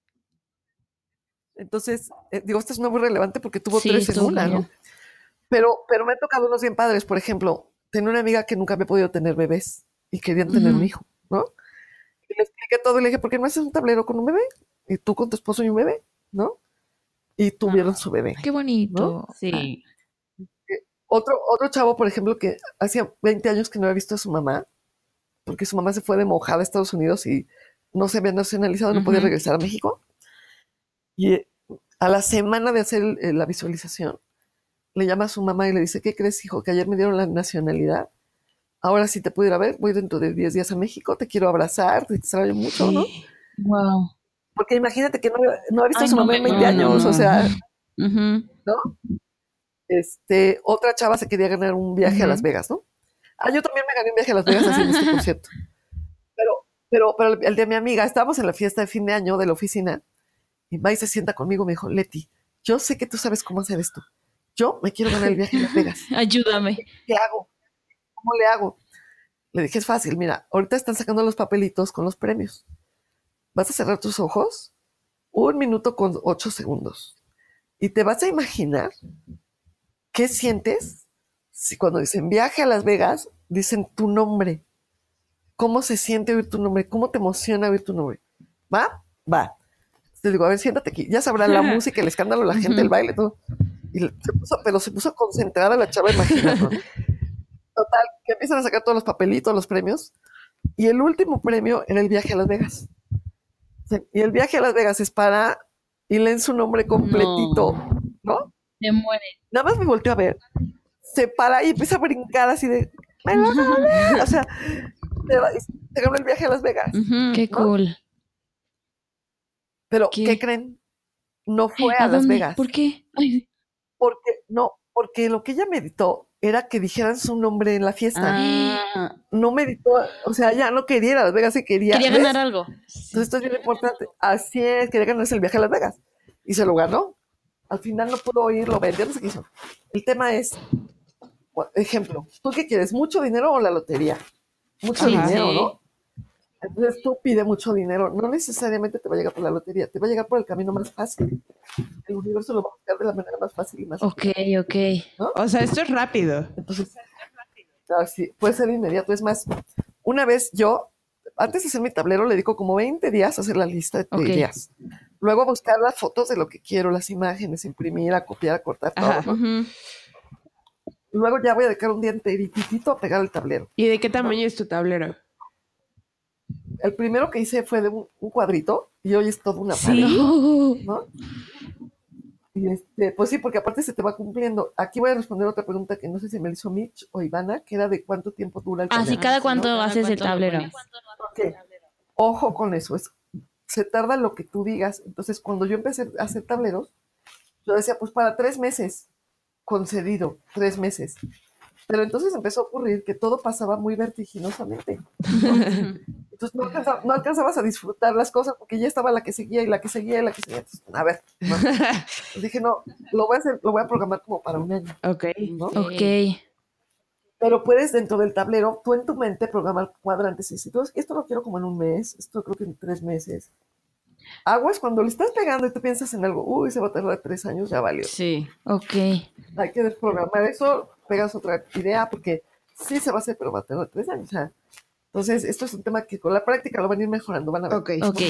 Speaker 5: Entonces, eh, digo, esta es una muy relevante porque tuvo
Speaker 2: Sí,
Speaker 5: tres en una, ¿no? Pero, pero me ha tocado unos bien padres. Por ejemplo, tenía una amiga que nunca había podido tener bebés y querían tener un hijo, ¿no? Y le expliqué todo y le dije, ¿por qué no haces un tablero con un bebé? Y tú con tu esposo y un bebé, ¿no? Y tuvieron su bebé.
Speaker 6: Qué bonito.
Speaker 4: Sí.
Speaker 5: Otro, otro chavo, por ejemplo, que hacía 20 años que no había visto a su mamá, porque su mamá se fue de mojada a Estados Unidos y no se había nacionalizado, no podía regresar a México. Y eh, a la semana de hacer eh, la visualización, le llama a su mamá y le dice, ¿qué crees, hijo? Que ayer me dieron la nacionalidad. Ahora sí te puedo ir a ver, voy dentro de 10 días a México, te quiero abrazar, te extraño mucho, ¿no?
Speaker 2: Wow.
Speaker 5: Porque imagínate que no, no ha visto
Speaker 2: Ay,
Speaker 5: a su
Speaker 2: no
Speaker 5: mamá en 20
Speaker 4: no,
Speaker 5: años,
Speaker 4: no.
Speaker 5: o sea,
Speaker 2: Ujú.
Speaker 5: Este, otra chava se quería ganar un viaje a. Las Vegas, ¿no? Ah, yo también me gané un viaje a Las Vegas haciendo este concierto. Pero, pero, pero el, de mi amiga, estábamos en la fiesta de fin de año de la oficina y va y se sienta conmigo y me dijo, Leti, yo sé que tú sabes cómo hacer esto. Yo me quiero ganar el viaje a Las Vegas. [LAUGHS]
Speaker 2: Ayúdame.
Speaker 5: ¿Qué hago? ¿Cómo le hago? Le dije, es fácil, mira, ahorita están sacando los papelitos con los premios. Vas a cerrar tus ojos un minuto con ocho segundos y te vas a imaginar qué sientes si cuando dicen viaje a Las Vegas, dicen tu nombre. ¿Cómo se siente oír tu nombre? ¿Cómo te emociona oír tu nombre? ¿Va? Va. Te digo, a ver, siéntate aquí. Ya sabrá la [LAUGHS] música, el escándalo, la gente, el baile, todo. Y se puso, pero se puso concentrada la chava, imagínate. ¿no? [LAUGHS] Total, que empiezan a sacar todos los papelitos, los premios. Y el último premio era el viaje a Las Vegas. Y el viaje a Las Vegas es para, y leen su nombre completito, ¿no?
Speaker 2: Se muere.
Speaker 5: Nada más me volteó a ver, se para y empieza a brincar así de, "Me lo gané". o sea, te, va- ganó el viaje a Las Vegas.
Speaker 2: Qué
Speaker 5: ¿no?
Speaker 2: cool.
Speaker 5: Pero,
Speaker 2: ¿Qué?
Speaker 5: ¿qué, creen? No fue a,
Speaker 2: ¿A
Speaker 5: Las
Speaker 2: dónde?
Speaker 5: Vegas.
Speaker 2: ¿Por qué? Ay,
Speaker 5: Porque, no, porque lo que ella meditó era que dijeran su nombre en la fiesta.
Speaker 4: Ah,
Speaker 5: No meditó, o sea, ya no quería ir a Las Vegas, se quería.
Speaker 2: Quería
Speaker 5: ¿ves?
Speaker 2: ganar algo.
Speaker 5: Entonces esto es bien importante. Así es, quería ganarse el viaje a Las Vegas. Y se lo ganó. Al final no pudo ir, lo vendió, no sé qué hizo. El tema es, ejemplo, ¿tú qué quieres? ¿Mucho dinero o la lotería? Mucho
Speaker 3: Ajá.
Speaker 5: dinero,
Speaker 4: Sí.
Speaker 5: ¿no? Entonces tú pide mucho dinero. No necesariamente te va a llegar por la lotería, te va a llegar por el camino más fácil. El universo lo va a buscar de la manera más fácil y más
Speaker 2: Ok, ok.
Speaker 3: O sea, esto es rápido.
Speaker 5: entonces, ah, sí, puede ser inmediato. Es más, una vez yo, antes de hacer mi tablero, le dedico como 20 días a hacer la lista de
Speaker 2: Ok.
Speaker 5: ideas. Luego buscar las fotos de lo que quiero, las imágenes, imprimir, a copiar, a cortar todo.
Speaker 3: Ajá.
Speaker 5: ¿no? Luego ya voy a dedicar un día enteritito a pegar el tablero.
Speaker 3: ¿Y de qué tamaño es tu tablero?
Speaker 5: El primero que hice fue de un, un cuadrito y hoy es todo una pared,
Speaker 2: Sí.
Speaker 5: ¿no? Y este, pues sí, porque aparte se te va cumpliendo. Aquí voy a responder otra pregunta que no sé si me la hizo Mitch o Ivana, que era de cuánto tiempo dura el
Speaker 2: Ah,
Speaker 5: tablero.
Speaker 2: cada
Speaker 5: ¿no?
Speaker 2: cuánto
Speaker 4: Cada
Speaker 2: haces el tablero.
Speaker 5: Ojo con eso, es, se tarda lo que tú digas. Entonces, cuando yo empecé a hacer tableros, yo decía, pues para tres meses, concedido, tres meses. Pero entonces empezó a ocurrir que todo pasaba muy vertiginosamente. Entonces no, alcanza- no alcanzabas a disfrutar las cosas porque ya estaba la que seguía y la que seguía y la que seguía. Entonces, a ver, no. [LAUGHS] Dije, no, lo voy a hacer, lo voy a programar como para un año,
Speaker 3: Ok.
Speaker 5: ¿no?
Speaker 2: Ok.
Speaker 5: Pero puedes dentro del tablero, tú en tu mente programar cuadrantes y si tú esto lo quiero como en un mes, esto creo que en tres meses. Aguas cuando le estás pegando y tú piensas en algo, uy, se va a tardar tres años, ya valió.
Speaker 4: Sí.
Speaker 2: Ok.
Speaker 5: Hay que desprogramar eso, pegas otra idea porque sí se va a hacer, pero va a tardar tres años. o sea. Entonces, esto es un tema que con la práctica lo van a ir mejorando, van a ver.
Speaker 3: Ok.
Speaker 2: Ok.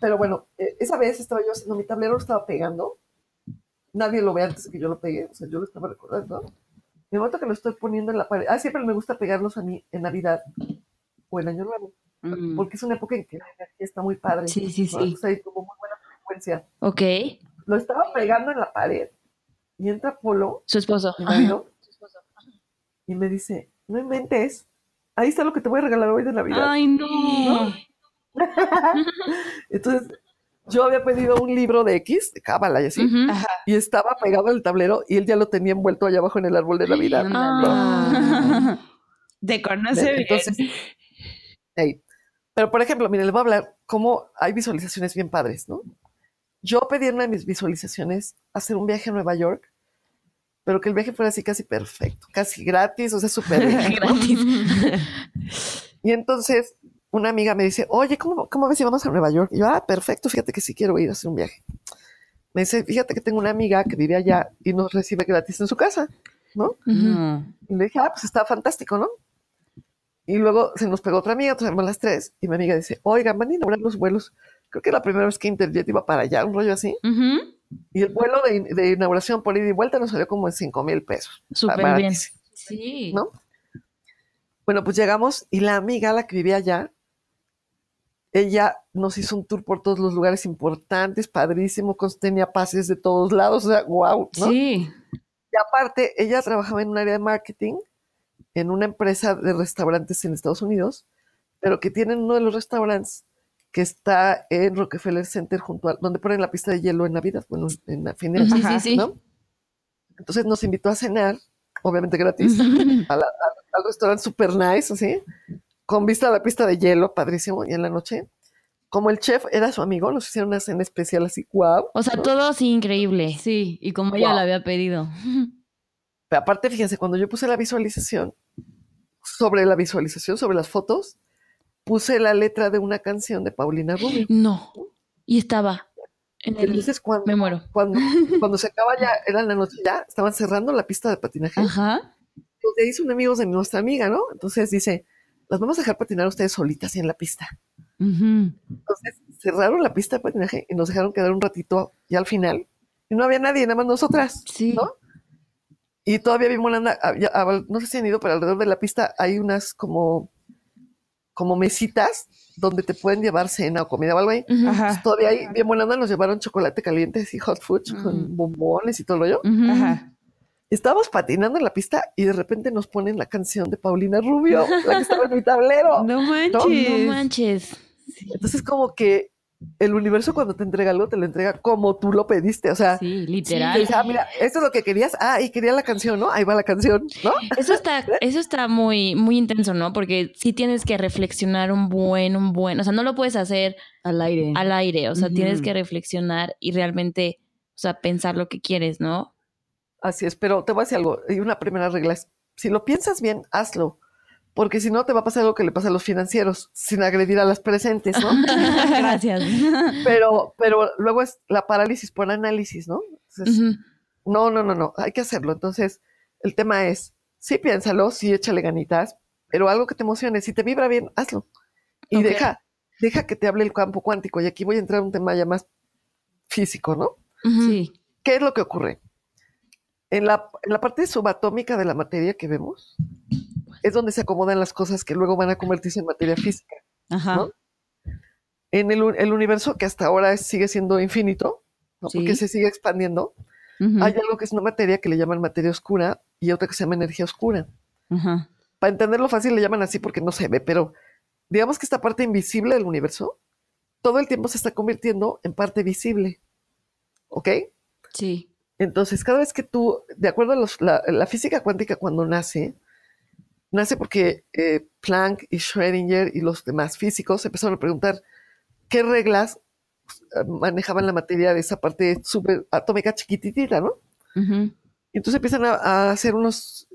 Speaker 5: Pero bueno, eh, esa vez estaba yo haciendo mi tablero, lo estaba pegando. Nadie lo ve antes de que yo lo pegue, o sea, yo lo estaba recordando. El momento que lo estoy poniendo en la pared, ah, siempre me gusta pegarlos a mí en Navidad o en Año Nuevo,
Speaker 4: Mm.
Speaker 5: porque es una época en que la energía está muy padre.
Speaker 2: Sí, sí,
Speaker 5: ¿no?
Speaker 2: sí.
Speaker 5: Entonces hay como muy buena frecuencia.
Speaker 2: Ok.
Speaker 5: Lo estaba pegando en la pared y entra Polo,
Speaker 2: Su esposo.
Speaker 5: mi marido, y me dice, no inventes, ahí está lo que te voy a regalar hoy de Navidad.
Speaker 4: Ay, no. [LAUGHS]
Speaker 5: Entonces, yo había pedido un libro de X, de Cábala y así, y estaba pegado al tablero y él ya lo tenía envuelto allá abajo en el árbol de Navidad.
Speaker 2: Ah.
Speaker 3: Te conoce bien.
Speaker 5: Entonces, ey. Pero por ejemplo, miren, les voy a hablar cómo hay visualizaciones bien padres, ¿no? Yo pedí en una de mis visualizaciones hacer un viaje a Nueva York, pero que el viaje fuera así casi perfecto, casi gratis, o sea, súper [LAUGHS] bien.
Speaker 2: Gratis.
Speaker 5: Y entonces una amiga me dice, oye, ¿cómo, ¿cómo ves si vamos a Nueva York? Y yo, ah, perfecto, fíjate que sí quiero ir a hacer un viaje. Me dice, fíjate que tengo una amiga que vive allá y nos recibe gratis en su casa. No. Y le dije, ah, pues está fantástico, ¿no? Y luego se nos pegó otra amiga, éramos las tres, y mi amiga dice, oigan, van a inaugurar los vuelos. Creo que la primera vez que Interjet iba para allá, un rollo así. Y el vuelo de, de inauguración por ida y vuelta nos salió como en 5 mil pesos.
Speaker 2: Súper bien.
Speaker 4: Sí.
Speaker 5: ¿No? Bueno, pues llegamos y la amiga, la que vivía allá, ella nos hizo un tour por todos los lugares importantes, padrísimo, tenía pases de todos lados, o sea, wow, ¿no?
Speaker 4: Sí.
Speaker 5: Y aparte, ella trabajaba en un área de marketing en una empresa de restaurantes en Estados Unidos, pero que tienen uno de los restaurantes que está en Rockefeller Center, junto a donde ponen la pista de hielo en Navidad, bueno, en la fin de
Speaker 2: Sí,
Speaker 3: Ajá,
Speaker 2: sí, sí.
Speaker 5: ¿no? Entonces nos invitó a cenar, obviamente gratis, [LAUGHS] a la- a- al restaurante super nice, así, con vista a la pista de hielo, padrísimo, y en la noche, como el chef era su amigo, nos hicieron una cena especial así, wow.
Speaker 2: O sea, todo así increíble.
Speaker 4: Sí. Y como ella lo había pedido. [LAUGHS]
Speaker 5: Pero aparte, fíjense, cuando yo puse la visualización, sobre la visualización, sobre las fotos, puse la letra de una canción de Paulina Rubio.
Speaker 2: No. Y estaba en el...
Speaker 5: Entonces, cuando,
Speaker 2: Me muero.
Speaker 5: cuando, [LAUGHS] cuando se acaba ya, era la noche ya, estaban cerrando la pista de patinaje.
Speaker 4: Ajá.
Speaker 5: Los de ahí son amigos de nuestra amiga, ¿no? Entonces dice, las vamos a dejar patinar ustedes solitas en la pista.
Speaker 4: Ujú.
Speaker 5: Entonces cerraron la pista de patinaje y nos dejaron quedar un ratito ya al final. Y no había nadie, nada más nosotras.
Speaker 2: Sí.
Speaker 5: ¿no? Y todavía vimos, la- había- había- no sé si han ido, pero alrededor de la pista hay unas como, como mesitas donde te pueden llevar cena o comida o algo ahí. Todavía ahí, bien onda, nos llevaron chocolate caliente, así hot food, con bombones y todo.
Speaker 4: Ujú.
Speaker 3: Ajá.
Speaker 5: Estábamos patinando en la pista y de repente nos ponen la canción de Paulina Rubio, la que estaba en mi tablero. [LAUGHS]
Speaker 3: No
Speaker 2: No
Speaker 3: manches.
Speaker 2: manches.
Speaker 5: Entonces como que el universo cuando te entrega algo, te lo entrega como tú lo pediste. O sea,
Speaker 4: Sí,
Speaker 5: te
Speaker 4: literal.
Speaker 5: dice, ah, mira, esto es lo que querías. Ah, y quería la canción, ¿no? Ahí va la canción, ¿no?
Speaker 2: Eso está, [LAUGHS] eso está muy, muy intenso, ¿no? Porque sí tienes que reflexionar un buen, un buen, o sea, no lo puedes hacer
Speaker 4: Al aire.
Speaker 2: al aire, o sea, tienes que reflexionar y realmente, o sea, pensar lo que quieres, ¿no?
Speaker 5: Así es, pero te voy a decir algo. Y una primera regla es, si lo piensas bien, hazlo. Porque si no, te va a pasar algo que le pasa a los financieros, sin agredir a las presentes, ¿no? [LAUGHS]
Speaker 4: Gracias.
Speaker 5: pero, pero luego es la parálisis por análisis, ¿no? Entonces. No, no, no, no, hay que hacerlo. Entonces, el tema es, sí piénsalo, sí échale ganitas, pero algo que te emocione, si te vibra bien, hazlo. Y deja, deja que te hable el campo cuántico. Y aquí voy a entrar a un tema ya más físico, ¿no?
Speaker 4: Sí.
Speaker 5: ¿Qué es lo que ocurre? En la, en la parte subatómica de la materia que vemos, es donde se acomodan las cosas que luego van a convertirse en materia física.
Speaker 4: Ajá.
Speaker 5: ¿No? En el, el universo, que hasta ahora sigue siendo infinito, ¿no?
Speaker 4: Sí.
Speaker 5: porque se sigue expandiendo, hay algo que es una materia que le llaman materia oscura y otra que se llama energía oscura. Para entenderlo fácil le llaman así porque no se ve, pero digamos que esta parte invisible del universo todo el tiempo se está convirtiendo en parte visible. ¿Ok?
Speaker 4: Sí.
Speaker 5: Entonces, cada vez que tú, de acuerdo a los- la, la física cuántica cuando nace, nace porque eh, Planck y Schrödinger y los demás físicos empezaron a preguntar qué reglas eh, manejaban la materia de esa parte subatómica chiquititita, ¿no? Entonces empiezan a, a hacer unos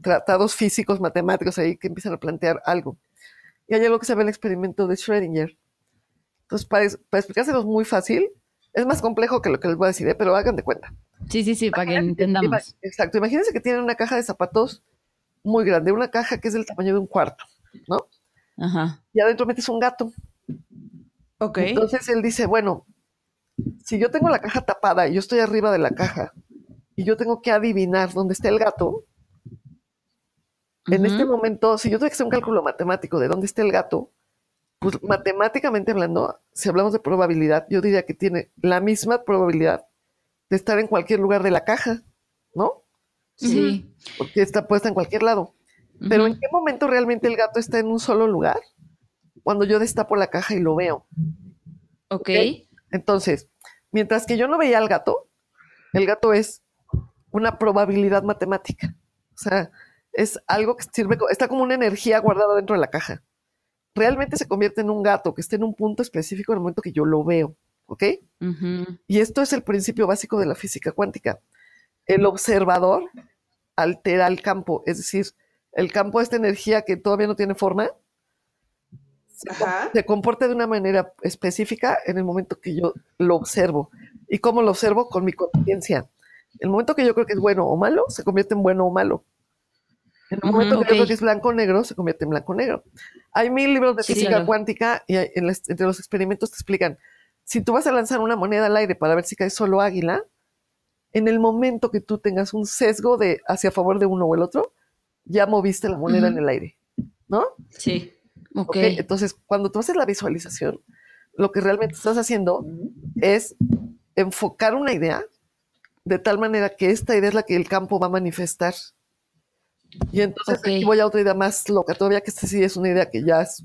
Speaker 5: tratados físicos, matemáticos ahí que empiezan a plantear algo. Y hay algo que se llama el experimento de Schrödinger. Entonces, para, para explicárselos muy fácil, es más complejo que lo que les voy a decir, ¿eh? pero hagan de cuenta.
Speaker 4: Sí, sí, sí, para que entendamos.
Speaker 5: Exacto. Imagínense que tienen una caja de zapatos muy grande, una caja que es del tamaño de un cuarto, ¿no?
Speaker 4: Ajá.
Speaker 5: Y adentro metes un gato.
Speaker 3: Ok.
Speaker 5: Entonces él dice, bueno, si yo tengo la caja tapada y yo estoy arriba de la caja y yo tengo que adivinar dónde está el gato, en este momento, si yo tengo que hacer un cálculo matemático de dónde está el gato, pues matemáticamente hablando, si hablamos de probabilidad, yo diría que tiene la misma probabilidad de estar en cualquier lugar de la caja, ¿no?
Speaker 4: Sí.
Speaker 5: Porque está puesta en cualquier lado. Pero ¿en qué momento realmente el gato está en un solo lugar? Cuando yo destapo la caja y lo veo.
Speaker 2: Ok.
Speaker 5: Entonces, mientras que yo no veía al gato, el gato es una probabilidad matemática. O sea, es algo que sirve, está como una energía guardada dentro de la caja. Realmente se convierte en un gato que esté en un punto específico en el momento que yo lo veo. ¿Ok? Y esto es el principio básico de la física cuántica. El observador altera el campo, es decir, el campo de esta energía que todavía no tiene forma se, com-
Speaker 3: Ajá.
Speaker 5: se comporta de una manera específica en el momento que yo lo observo. ¿Y cómo lo observo? Con mi conciencia. El momento que yo creo que es bueno o malo, se convierte en bueno o malo. En el momento que yo creo que es blanco o negro, se convierte en blanco o negro. Hay mil libros de
Speaker 2: Sí,
Speaker 5: física
Speaker 2: claro.
Speaker 5: cuántica y hay- en las- entre los experimentos te explican, si tú vas a lanzar una moneda al aire para ver si cae solo águila, en el momento que tú tengas un sesgo de hacia favor de uno o el otro, ya moviste la moneda en el aire, ¿no?
Speaker 2: Sí. Ok.
Speaker 5: ¿ok? Entonces, cuando tú haces la visualización, lo que realmente estás haciendo es enfocar una idea de tal manera que esta idea es la que el campo va a manifestar. Y entonces aquí voy a otra idea más loca, todavía que esta sí es una idea que ya es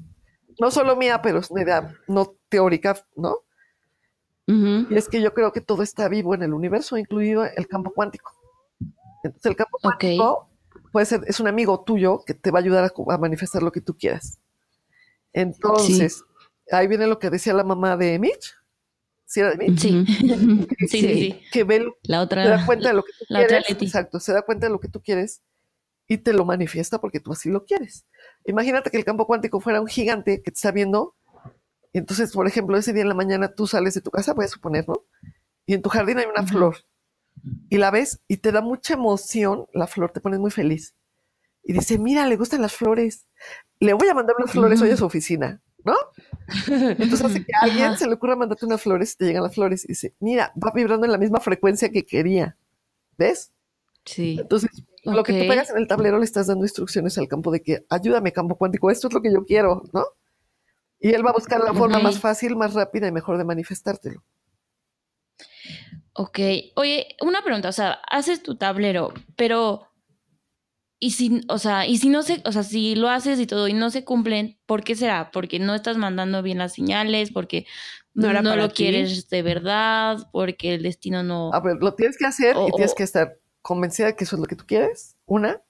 Speaker 5: no solo mía, pero es una idea no teórica, ¿no? Y es que yo creo que todo está vivo en el universo, incluido el campo cuántico. Entonces el campo cuántico puede ser, es un amigo tuyo que te va a ayudar a, manifestar lo que tú quieras. Entonces, ahí viene lo que decía la mamá de Mitch. ¿Sí era de Mitch?
Speaker 2: Sí. [LAUGHS] Sí, sí, sí.
Speaker 5: Que ve,
Speaker 4: La
Speaker 5: se da
Speaker 4: otra.
Speaker 5: cuenta de lo que tú
Speaker 2: la otra
Speaker 5: quieres.
Speaker 2: Leti.
Speaker 5: Exacto, se da cuenta de lo que tú quieres y te lo manifiesta porque tú así lo quieres. Imagínate que el campo cuántico fuera un gigante que te está viendo. Y entonces, por ejemplo, ese día en la mañana tú sales de tu casa, voy a suponer, ¿no? Y en tu jardín hay una flor. Y la ves y te da mucha emoción, la flor, te pones muy feliz. Y dice, mira, le gustan las flores. Le voy a mandar unas flores hoy a su oficina, ¿no? Entonces hace que a [LAUGHS] alguien se le ocurra mandarte unas flores y te llegan las flores. Y dice, mira, va vibrando en la misma frecuencia que quería. ¿Ves?
Speaker 4: Sí.
Speaker 5: Entonces, lo que tú pegas en el tablero le estás dando instrucciones al campo de que ayúdame, campo cuántico, esto es lo que yo quiero, ¿no? Y él va a buscar la forma más fácil, más rápida y mejor de manifestártelo.
Speaker 2: Ok. Oye, una pregunta, o sea, haces tu tablero, pero y si, o sea, y si no se, o sea, si lo haces y todo y no se cumplen, ¿por qué será? Porque no estás mandando bien las señales, porque
Speaker 3: No
Speaker 2: lo
Speaker 3: ti.
Speaker 2: quieres de verdad, porque el destino no.
Speaker 5: A ver, lo tienes que hacer y tienes que estar convencida de que eso es lo que tú quieres, una.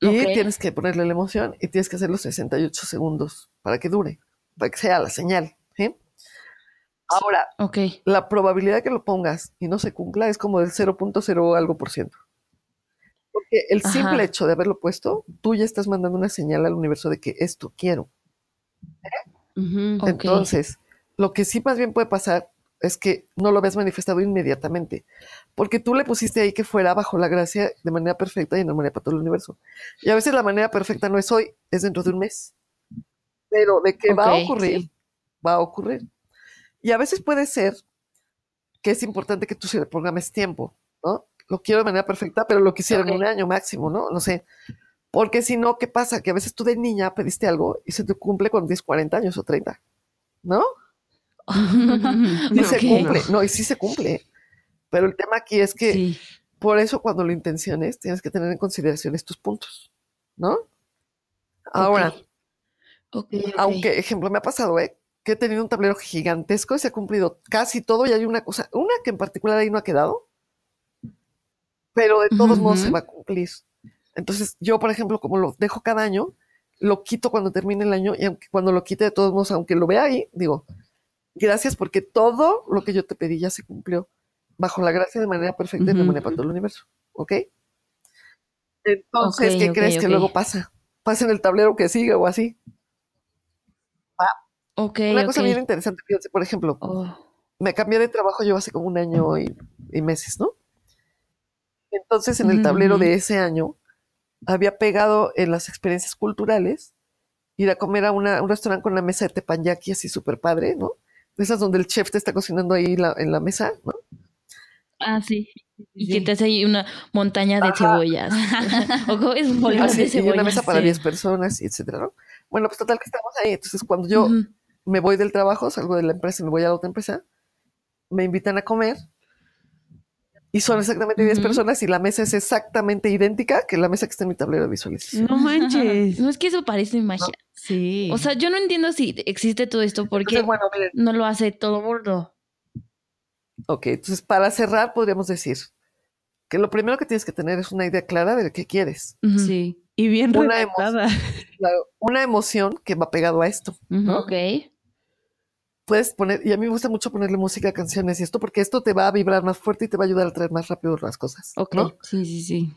Speaker 5: Y tienes que ponerle la emoción y tienes que hacer los 68 segundos para que dure, para que sea la señal. Ahora, la probabilidad de que lo pongas y no se cumpla es como del 0.0 algo por ciento. Porque el
Speaker 2: Ajá.
Speaker 5: simple hecho de haberlo puesto, tú ya estás mandando una señal al universo de que esto quiero. Entonces, lo que sí más bien puede pasar es que no lo veas manifestado inmediatamente, porque tú le pusiste ahí que fuera bajo la gracia de manera perfecta y de manera para todo el universo. Y a veces la manera perfecta no es hoy, es dentro de un mes. Pero de que va a ocurrir,
Speaker 2: sí.
Speaker 5: va a ocurrir. Y a veces puede ser que es importante que tú se le programes tiempo, ¿no? Lo quiero de manera perfecta, pero lo quisiera en un año máximo, ¿no? No sé. Porque si no, ¿qué pasa? Que a veces tú de niña pediste algo y se te cumple cuando tienes 40 años o 30, ¿no? [LAUGHS] Y se
Speaker 2: Ok.
Speaker 5: cumple, no, y sí se cumple. Pero el tema aquí es que
Speaker 2: Sí.
Speaker 5: por eso cuando lo intenciones tienes que tener en consideración estos puntos, ¿no? Ahora,
Speaker 2: Ok.
Speaker 5: aunque, ejemplo, me ha pasado, ¿eh? Que he tenido un tablero gigantesco y se ha cumplido casi todo y hay una cosa, una que en particular ahí no ha quedado, pero de todos modos se va a cumplir. Entonces, yo, por ejemplo, como lo dejo cada año, lo quito cuando termine el año y aunque cuando lo quite de todos modos, aunque lo vea ahí, digo, gracias porque todo lo que yo te pedí ya se cumplió bajo la gracia de manera perfecta y de
Speaker 4: Ujú.
Speaker 5: manera para todo el universo, ¿ok? Entonces, ¿qué crees que luego pasa? Pasa en el tablero que sigue o así. Una cosa bien interesante, fíjense, por ejemplo,
Speaker 2: Oh,
Speaker 5: me cambié de trabajo yo hace como un año y, y meses, ¿no? Entonces, en el tablero de ese año, había pegado en las experiencias culturales ir a comer a una- un restaurante con una mesa de tepanyaki así súper padre, ¿no? De esas donde el chef te está cocinando ahí la- en la mesa, ¿no?
Speaker 2: Ah, sí. Y
Speaker 4: Sí.
Speaker 2: que te hace ahí una montaña de cebollas. [LAUGHS] o como es un
Speaker 5: Así,
Speaker 2: de
Speaker 5: y una
Speaker 2: cebollas.
Speaker 5: mesa para
Speaker 2: sí.
Speaker 5: 10 personas, etcétera, ¿no? Bueno, pues total que estamos ahí. Entonces, cuando yo. Me voy del trabajo, salgo de la empresa y me voy a la otra empresa, me invitan a comer y son exactamente 10
Speaker 2: Ujú.
Speaker 5: personas y la mesa es exactamente idéntica que la mesa que está en mi tablero de visualización.
Speaker 3: No manches.
Speaker 2: No es que eso parece magia.
Speaker 3: Sí.
Speaker 2: O sea, yo no entiendo si existe todo esto porque
Speaker 5: Entonces, bueno, miren,
Speaker 2: no lo hace todo mundo.
Speaker 5: ok, entonces para cerrar podríamos decir que lo primero que tienes que tener es una idea clara de qué quieres.
Speaker 4: Sí.
Speaker 3: y bien
Speaker 5: una. Claro, una emoción que va pegado a esto.
Speaker 4: Ujú.
Speaker 2: Ok.
Speaker 5: Puedes poner, y a mí me gusta mucho ponerle música a canciones y esto porque esto te va a vibrar más fuerte y te va a ayudar a traer más rápido las cosas.
Speaker 2: Ok.
Speaker 5: ¿no?
Speaker 4: Sí, sí, sí.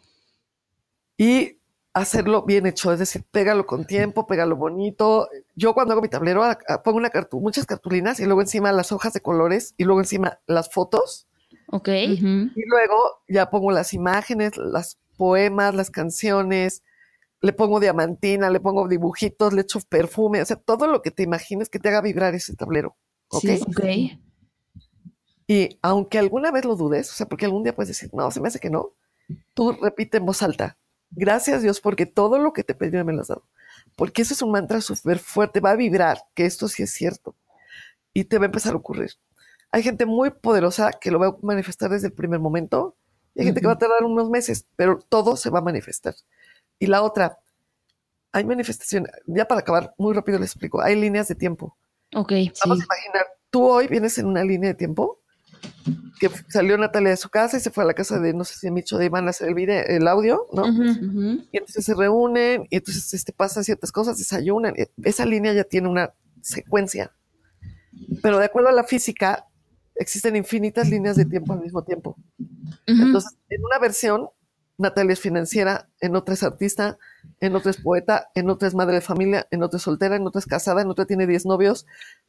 Speaker 5: y hacerlo bien hecho, es decir, pégalo con tiempo, pégalo bonito. Yo cuando hago mi tablero a- a- pongo una cartu muchas cartulinas y luego encima las hojas de colores y luego encima las fotos
Speaker 2: Ok.
Speaker 4: Ujú.
Speaker 5: y luego ya pongo las imágenes, las poemas, las canciones, le pongo diamantina, le pongo dibujitos, le echo perfume, o sea, todo lo que te imagines que te haga vibrar ese tablero. ¿Ok?
Speaker 4: Sí,
Speaker 2: Ok.
Speaker 5: Y aunque alguna vez lo dudes, o sea, porque algún día puedes decir, no, se me hace que no, tú repite en voz alta, gracias Dios porque todo lo que te pedí me lo has dado. Porque eso es un mantra súper fuerte, va a vibrar, que esto sí es cierto. Y te va a empezar a ocurrir. Hay gente muy poderosa que lo va a manifestar desde el primer momento. Y hay gente que va a tardar unos meses, pero todo se va a manifestar. Y la otra, hay manifestación, ya para acabar, muy rápido les explico, hay líneas de tiempo.
Speaker 2: Ok.
Speaker 5: Vamos
Speaker 4: Sí.
Speaker 5: a imaginar, tú hoy vienes en una línea de tiempo que salió Natalia de su casa y se fue a la casa de, no sé si Micho de Iván a hacer el, video, el audio, ¿no?
Speaker 2: Ujú.
Speaker 4: Ujú.
Speaker 5: Y entonces se reúnen y entonces este, pasan ciertas cosas, desayunan. e- Esa línea ya tiene una secuencia. Pero de acuerdo a la física, existen infinitas líneas de tiempo al mismo tiempo.
Speaker 2: Ujú.
Speaker 5: Entonces, en una versión, Natalia es financiera, en otra es artista, en otra es poeta, en otra es madre de familia, en otra es soltera, en otra es casada, en otra tiene 10 novios,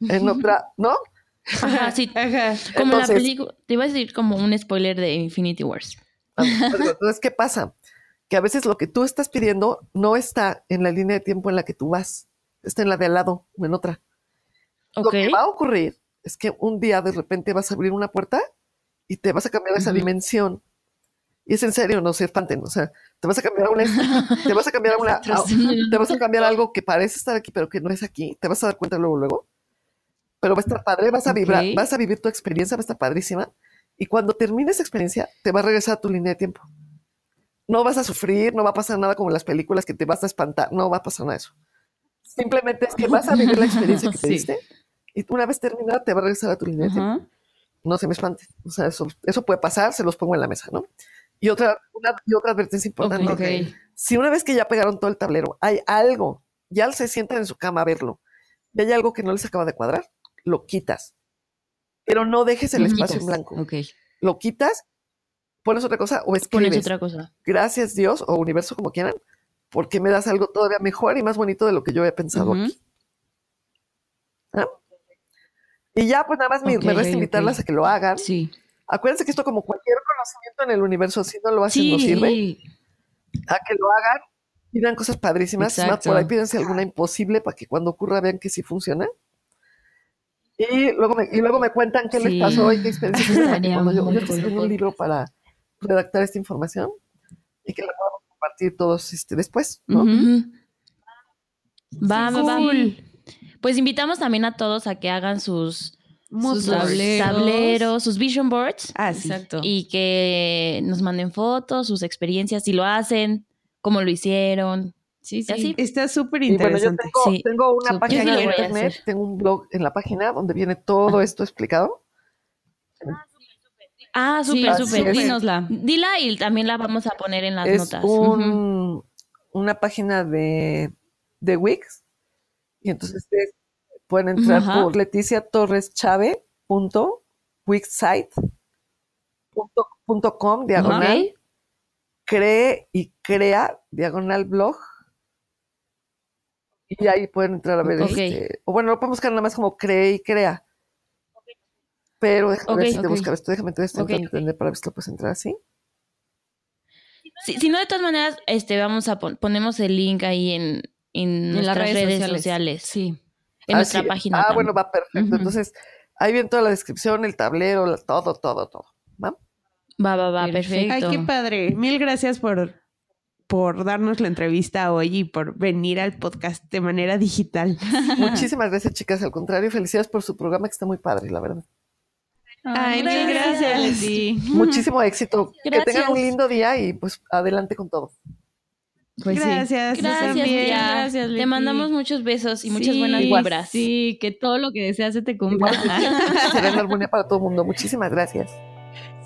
Speaker 5: en otra, ¿no?
Speaker 2: Ajá, sí.
Speaker 3: Ajá.
Speaker 2: Como la
Speaker 5: Entonces-
Speaker 2: película. Te iba a decir como un spoiler de Infinity Wars.
Speaker 5: Ah, Entonces, ¿qué pasa? Que a veces lo que tú estás pidiendo no está en la línea de tiempo en la que tú vas, está en la de al lado o en otra. Lo que va a ocurrir es que un día de repente vas a abrir una puerta y te vas a cambiar esa dimensión. Y es en serio, no se espanten, o sea, te vas a cambiar a una, [LAUGHS] te vas a cambiar a una, a- te vas a cambiar a algo que parece estar aquí, pero que no es aquí. Te vas a dar cuenta luego, luego. Pero va a estar padre, vas a vibrar,
Speaker 4: Ok.
Speaker 5: vas a vivir tu experiencia, va a estar padrísima. Y cuando termine esa experiencia, te va a regresar a tu línea de tiempo. No vas a sufrir, no va a pasar nada como en las películas que te vas a espantar, no va a pasar nada de eso. Simplemente es que vas a vivir la experiencia que te [LAUGHS]
Speaker 4: Sí.
Speaker 5: diste y una vez terminada te va a regresar a tu línea de tiempo. No se me espante. O sea, eso, eso puede pasar, se los pongo en la mesa, ¿no? Y otra, una, y otra advertencia importante. Si una vez que ya pegaron todo el tablero, hay algo, ya se sientan en su cama a verlo, y hay algo que no les acaba de cuadrar, lo quitas. Pero no dejes el espacio en blanco. Lo quitas, pones otra cosa o
Speaker 2: Pones
Speaker 5: escribes.
Speaker 2: otra cosa.
Speaker 5: Gracias Dios o universo, como quieran, porque me das algo todavía mejor y más bonito de lo que yo he pensado aquí. ¿Ah? Y ya, pues nada más me, resta invitarlas a que lo hagan.
Speaker 4: Sí.
Speaker 5: Acuérdense que esto, como cualquier conocimiento en el universo, si no lo hacen,
Speaker 4: Sí.
Speaker 5: no sirve. A que lo hagan, pidan cosas padrísimas. Más, por ahí pídense alguna imposible para que cuando ocurra vean que sí funciona. Y luego me, y luego me cuentan qué
Speaker 4: Sí.
Speaker 5: les pasó y qué experiencia [LAUGHS] tuvieron
Speaker 2: Estaría
Speaker 5: cuando yo, yo un libro para redactar esta información y que la podamos compartir todos este, después, ¿no?
Speaker 4: Ujú.
Speaker 2: Ujú. Va, va, va.
Speaker 3: Cool.
Speaker 2: Pues invitamos también a todos a que hagan sus,
Speaker 4: Mood
Speaker 2: sus
Speaker 4: boards.
Speaker 2: tableros, sus vision boards
Speaker 3: Ah, sí.
Speaker 4: Exacto.
Speaker 2: y que nos manden fotos, sus experiencias, si lo hacen, cómo lo hicieron.
Speaker 4: Sí, sí.
Speaker 2: Así.
Speaker 3: Está súper
Speaker 5: Y bueno, yo
Speaker 3: interesante.
Speaker 5: tengo,
Speaker 2: Sí.
Speaker 5: tengo una
Speaker 4: Súper.
Speaker 5: página
Speaker 2: sí a
Speaker 5: internet, tengo un blog en la página donde viene todo esto explicado.
Speaker 2: Ah,
Speaker 4: Sí,
Speaker 2: súper,
Speaker 5: así
Speaker 2: súper.
Speaker 5: es.
Speaker 4: Dínosla.
Speaker 2: Dila y también la vamos a poner en las
Speaker 5: es
Speaker 2: notas.
Speaker 5: un- una página de, de Wix. Y entonces ustedes pueden entrar
Speaker 2: Ajá.
Speaker 5: por leticiatorreschave.wixsite.com diagonal
Speaker 2: Ok.
Speaker 5: cree y crea diagonal blog. Y ahí pueden entrar a ver este, o bueno, lo podemos buscar nada más como cree y crea. Pero déjame ver
Speaker 2: Ok,
Speaker 5: si te buscar esto, déjame entender para ver si lo puedes entrar así.
Speaker 2: Si, si no, de todas maneras, este, vamos a pon- ponemos el link ahí en, en,
Speaker 4: En
Speaker 2: nuestras
Speaker 4: las
Speaker 2: redes, sociales.
Speaker 4: Sí.
Speaker 2: En
Speaker 5: Ah,
Speaker 2: nuestra
Speaker 5: sí.
Speaker 2: página.
Speaker 5: Ah,
Speaker 2: también.
Speaker 5: bueno, va perfecto. Entonces, ahí viene toda la descripción, el tablero, la- todo, todo, todo. ¿va?
Speaker 2: Va, va, va,
Speaker 4: Perfecto.
Speaker 2: perfecto.
Speaker 3: Ay, qué padre. Mil gracias por, por darnos la entrevista hoy y por venir al podcast de manera digital. [LAUGHS]
Speaker 5: Muchísimas gracias, chicas. Al contrario, felicidades por su programa que está muy padre, la verdad.
Speaker 3: Ay, mil gracias,
Speaker 4: Leti.
Speaker 5: Muchísimo éxito. Que tengan un lindo día y pues adelante con todo.
Speaker 4: Pues sí.
Speaker 3: gracias.
Speaker 2: Gracias,
Speaker 3: también.
Speaker 2: tía.
Speaker 4: Gracias,
Speaker 2: Te mandamos muchos besos y muchas
Speaker 4: Sí,
Speaker 2: buenas vibras.
Speaker 4: Sí, que todo lo que deseas se te cumpla. [LAUGHS]
Speaker 5: Será armonía para todo el mundo. Muchísimas gracias.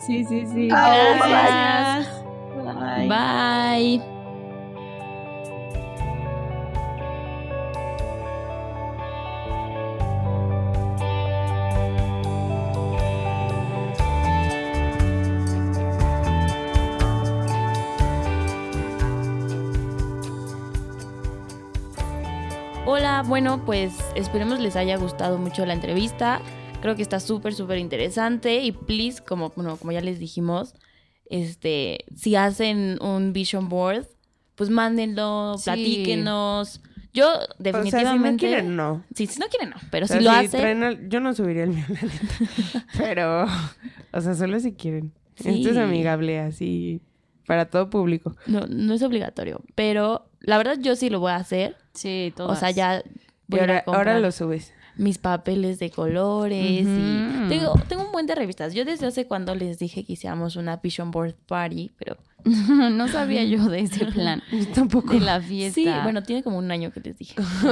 Speaker 4: sí, sí, sí.
Speaker 5: Chao, bye, bye.
Speaker 4: Gracias. Bye.
Speaker 2: Bye. Hola, bueno, pues esperemos les haya gustado mucho la entrevista. Creo que está súper, súper interesante. Y please, como, bueno, como ya les dijimos, este, si hacen un vision board, pues mándenlo,
Speaker 4: Sí.
Speaker 2: Platíquenos. Yo
Speaker 3: sea, si no
Speaker 2: definitivamente...
Speaker 3: quieren, no.
Speaker 2: Sí, si no quieren, no. Pero
Speaker 3: O sea,
Speaker 2: si lo
Speaker 3: si
Speaker 2: hacen...
Speaker 3: al- yo no subiría el mío, la neta. [LAUGHS] Pero, o sea, solo si quieren. Esto es
Speaker 2: Sí.
Speaker 3: amigable, así, para todo público.
Speaker 2: No, no es obligatorio. Pero la verdad yo sí lo voy a hacer.
Speaker 4: Sí, todo.
Speaker 2: O sea, ya
Speaker 3: Y
Speaker 2: voy a
Speaker 3: ahora,
Speaker 2: comprar
Speaker 3: ahora lo subes.
Speaker 2: mis papeles de colores y tengo, tengo un buen de revistas. Yo desde hace cuando les dije que hiciéramos una vision board party, pero [LAUGHS]
Speaker 4: no sabía yo de ese plan.
Speaker 3: Yo tampoco.
Speaker 4: De la fiesta.
Speaker 2: sí, bueno, tiene como un año que les dije. [LAUGHS]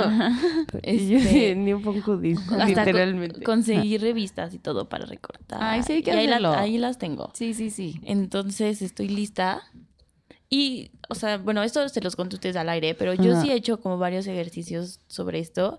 Speaker 3: Yo
Speaker 2: este-
Speaker 3: sí, ni un poco dis-
Speaker 2: Hasta co-
Speaker 3: literalmente.
Speaker 2: conseguí revistas y todo para recortar.
Speaker 4: Ay, sí, hay que
Speaker 2: Y ahí, la-
Speaker 4: hacerlo.
Speaker 2: ahí las tengo.
Speaker 4: Sí, sí, sí.
Speaker 2: Entonces estoy lista. Y, o sea, bueno, esto se los conto a ustedes al aire, pero yo
Speaker 4: Ajá.
Speaker 2: sí he hecho como varios ejercicios sobre esto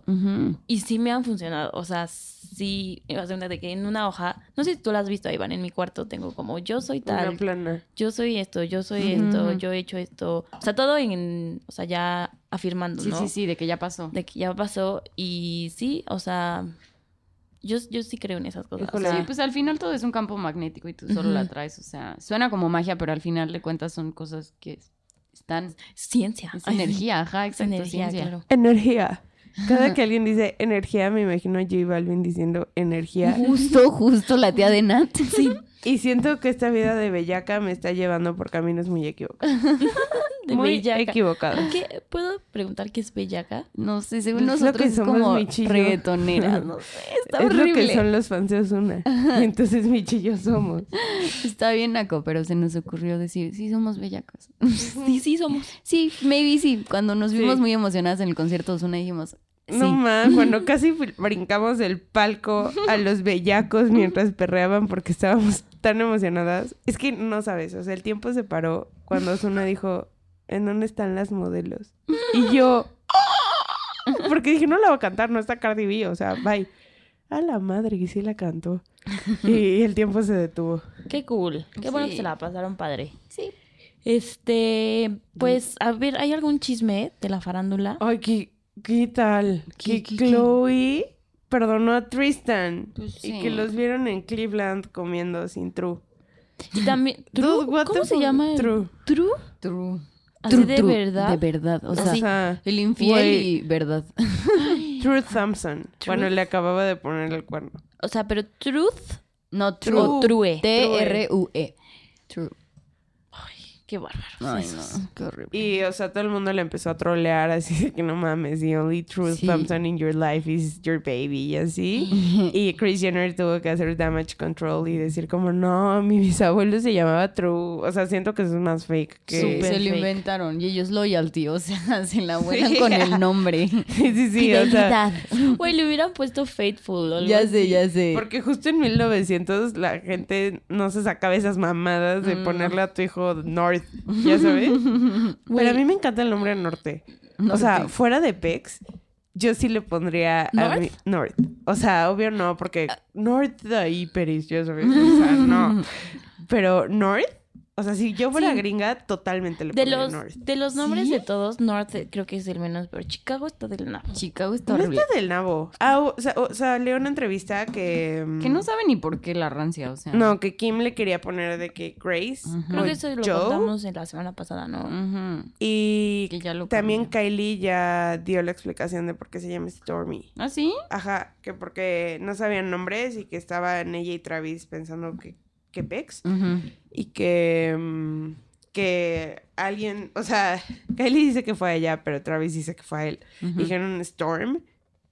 Speaker 2: y sí me han funcionado. O sea, sí, me de que en una hoja, no sé si tú la has visto, Iván, en mi cuarto tengo como yo soy
Speaker 3: Una
Speaker 2: tal,
Speaker 3: plana.
Speaker 2: yo soy esto, yo soy esto, yo he hecho esto. O sea, todo en, o sea, ya afirmando,
Speaker 4: Sí,
Speaker 2: ¿no?
Speaker 4: sí, sí, de que ya pasó.
Speaker 2: De que ya pasó y sí, o sea, yo, yo sí creo en esas cosas. O sea,
Speaker 4: Sí, pues al final todo es un campo magnético y tú solo la traes. O sea, suena como magia, pero al final de cuentas son cosas que están.
Speaker 2: ciencia.
Speaker 4: Es energía, ajá, exacto.
Speaker 2: energía,
Speaker 4: ciencia.
Speaker 2: claro.
Speaker 3: Energía. Cada que alguien dice energía, me imagino a J Balvin diciendo energía.
Speaker 4: Justo, justo la tía de Nat.
Speaker 2: Sí,
Speaker 3: Y siento que esta vida de bellaca me está llevando por caminos muy equivocados. [LAUGHS]
Speaker 2: de
Speaker 3: muy
Speaker 2: bellaca. ¿Qué? ¿Puedo preguntar qué es bellaca?
Speaker 4: No sé, según
Speaker 3: Es
Speaker 4: nosotros es
Speaker 3: somos
Speaker 4: como reggaetoneras, [LAUGHS] no sé, está
Speaker 3: es
Speaker 4: horrible.
Speaker 3: lo que son los fans de Ozuna. Y entonces Michi y yo somos.
Speaker 4: Está bien naco, pero se nos ocurrió decir, sí, somos bellacos. [LAUGHS]
Speaker 2: Sí, sí, somos.
Speaker 4: Sí, maybe sí. Cuando nos vimos
Speaker 3: Sí.
Speaker 4: muy emocionadas en el concierto de Ozuna dijimos, sí.
Speaker 3: No más, cuando [LAUGHS] casi br- brincamos del palco a los bellacos mientras perreaban porque estábamos tan emocionadas. Es que no sabes, o sea, el tiempo se paró cuando Ozuna dijo, ¿en dónde están las modelos? [GASPS] Y yo, [LAUGHS] porque dije, no la va a cantar, no está Cardi B, o sea, bye. A la madre, que sí la cantó. [LAUGHS] Y el tiempo se detuvo.
Speaker 2: Qué cool. Qué bueno que se la pasaron padre.
Speaker 4: Sí.
Speaker 2: Este, pues, a ver, ¿hay algún chisme de la farándula?
Speaker 3: Ay, ¿qué, qué tal?
Speaker 4: ¿Qué,
Speaker 3: que
Speaker 4: qué?
Speaker 3: Chloe perdonó a Tristan.
Speaker 4: Pues
Speaker 3: Y que los vieron en Cleveland comiendo sin True.
Speaker 2: Y también, True, ¿cómo se llama? el-
Speaker 3: True.
Speaker 2: True.
Speaker 4: True.
Speaker 2: Así
Speaker 4: True,
Speaker 2: de
Speaker 4: true,
Speaker 2: verdad.
Speaker 4: De verdad. O sea,
Speaker 3: O sea,
Speaker 4: el infiel y verdad. [LAUGHS]
Speaker 3: True Thompson.
Speaker 2: True.
Speaker 3: Bueno, le acababa de poner el cuerno.
Speaker 2: O sea, pero truth
Speaker 4: No, true.
Speaker 2: true.
Speaker 4: T-R-U-E. True.
Speaker 2: Qué bárbaro.
Speaker 4: Ay, no. Qué horrible.
Speaker 3: Y, o sea, todo el mundo le empezó a trolear así de que no mames, the only true
Speaker 4: Sí.
Speaker 3: Thompson in your life is your baby y así. [LAUGHS] y Chris Jenner tuvo que hacer damage control y decir como, no, mi bisabuelo se llamaba True. O sea, siento que eso es más fake que...
Speaker 2: Súper.
Speaker 4: se lo
Speaker 2: fake.
Speaker 4: inventaron. Y ellos loyalty, o sea, [LAUGHS] se la vuelan
Speaker 3: Sí.
Speaker 4: con el nombre. [LAUGHS]
Speaker 3: Sí, sí, sí, o sea...
Speaker 2: Fidelidad. Güey, le hubieran puesto Faithful o algo
Speaker 4: ya sé,
Speaker 2: así.
Speaker 4: ya sé.
Speaker 3: Porque justo en 1900 la gente no se sacaba esas mamadas de
Speaker 4: Mm.
Speaker 3: ponerle a tu hijo North, ya sabes. [LAUGHS] Pero a mí me encanta el nombre Norte. O sea,
Speaker 4: Norte.
Speaker 3: fuera de Pex, yo sí le pondría a
Speaker 2: ¿North?
Speaker 3: mi- North. O sea, obvio no, porque North de ahí, Peris, ya sabes. O sea, [LAUGHS] no. Pero North, o sea, si yo fuera
Speaker 2: Sí.
Speaker 3: gringa, totalmente le
Speaker 2: De
Speaker 3: pondría
Speaker 2: los,
Speaker 3: North.
Speaker 2: de los nombres
Speaker 4: ¿Sí?
Speaker 2: de todos, North eh, creo que es el menos, pero Chicago está del nabo.
Speaker 4: Chicago está
Speaker 3: No
Speaker 4: horrible.
Speaker 3: está del nabo. Ah, o sea, o sea, leí una entrevista que... mm,
Speaker 4: Que no sabe ni por qué la rancia, o sea.
Speaker 3: No, que Kim le quería poner de que Grace.
Speaker 2: Creo
Speaker 3: o
Speaker 2: que eso lo
Speaker 3: Joe.
Speaker 2: contamos en la semana pasada, ¿no?
Speaker 4: Ujú.
Speaker 3: Y
Speaker 4: Que ya lo
Speaker 3: también
Speaker 4: cambió.
Speaker 3: Kylie ya dio la explicación de por qué se llama Stormy.
Speaker 4: ¿Ah, sí?
Speaker 3: Ajá, que porque no sabían nombres y que estaban ella y Travis pensando que, que Pex.
Speaker 4: Ujú.
Speaker 3: Y que, mm, que alguien, o sea, [LAUGHS] Kylie dice que fue a ella, pero Travis dice que fue a él. Dijeron Storm,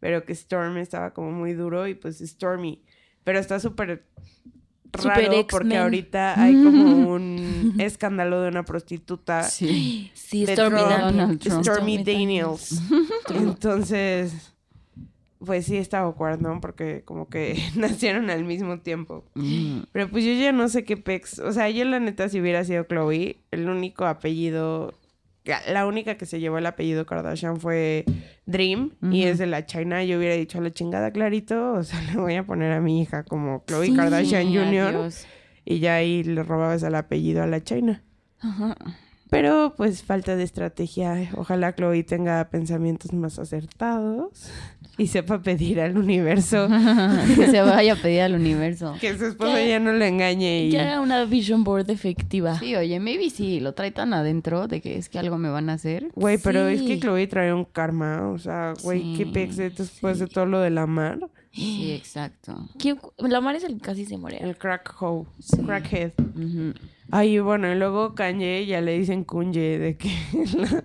Speaker 3: pero que Storm estaba como muy duro y pues Stormy. Pero está súper
Speaker 2: Súper
Speaker 3: raro porque ahorita hay como [LAUGHS] un escándalo de una prostituta.
Speaker 4: Sí.
Speaker 2: Sí, Stormy
Speaker 3: Trump.
Speaker 2: Daniels.
Speaker 4: Donald Trump.
Speaker 3: Stormy Daniels. [LAUGHS] Entonces, pues sí está awkward, ¿no? Porque como que [LAUGHS] nacieron al mismo tiempo.
Speaker 4: Mm.
Speaker 3: Pero pues yo ya no sé qué pex. O sea, yo la neta si hubiera sido Chloe, el único apellido, la única que se llevó el apellido Kardashian fue Dream y es de la China. Yo hubiera dicho a la chingada clarito, o sea, [LAUGHS] le voy a poner a mi hija como Chloe
Speaker 2: Sí,
Speaker 3: Kardashian Jr.
Speaker 4: adiós.
Speaker 3: y ya ahí le robabas el apellido a la China.
Speaker 4: Ajá.
Speaker 3: Pero pues falta de estrategia. Ojalá Chloe tenga pensamientos más acertados y sepa pedir al universo [LAUGHS]
Speaker 4: que se vaya a pedir al [LAUGHS] universo.
Speaker 3: que su esposo
Speaker 2: ¿Qué?
Speaker 3: ya no le engañe y
Speaker 2: Que haga una vision board efectiva.
Speaker 4: Sí, oye, maybe sí, lo trae tan adentro de que es que algo me van a hacer.
Speaker 3: Güey, pero es que
Speaker 2: Sí.
Speaker 3: Chloe trae un karma, o sea, güey, qué
Speaker 4: Sí,
Speaker 3: pex después de todo lo de la mar,
Speaker 4: Sí, [GASPS] exacto.
Speaker 2: ¿Quién- La Mar es el que casi se muere.
Speaker 3: el crack hoe,
Speaker 4: Sí.
Speaker 3: crackhead.
Speaker 4: Ujú.
Speaker 3: Ay, bueno, y luego Kanye ya le dicen Kunye de que en [LAUGHS] la,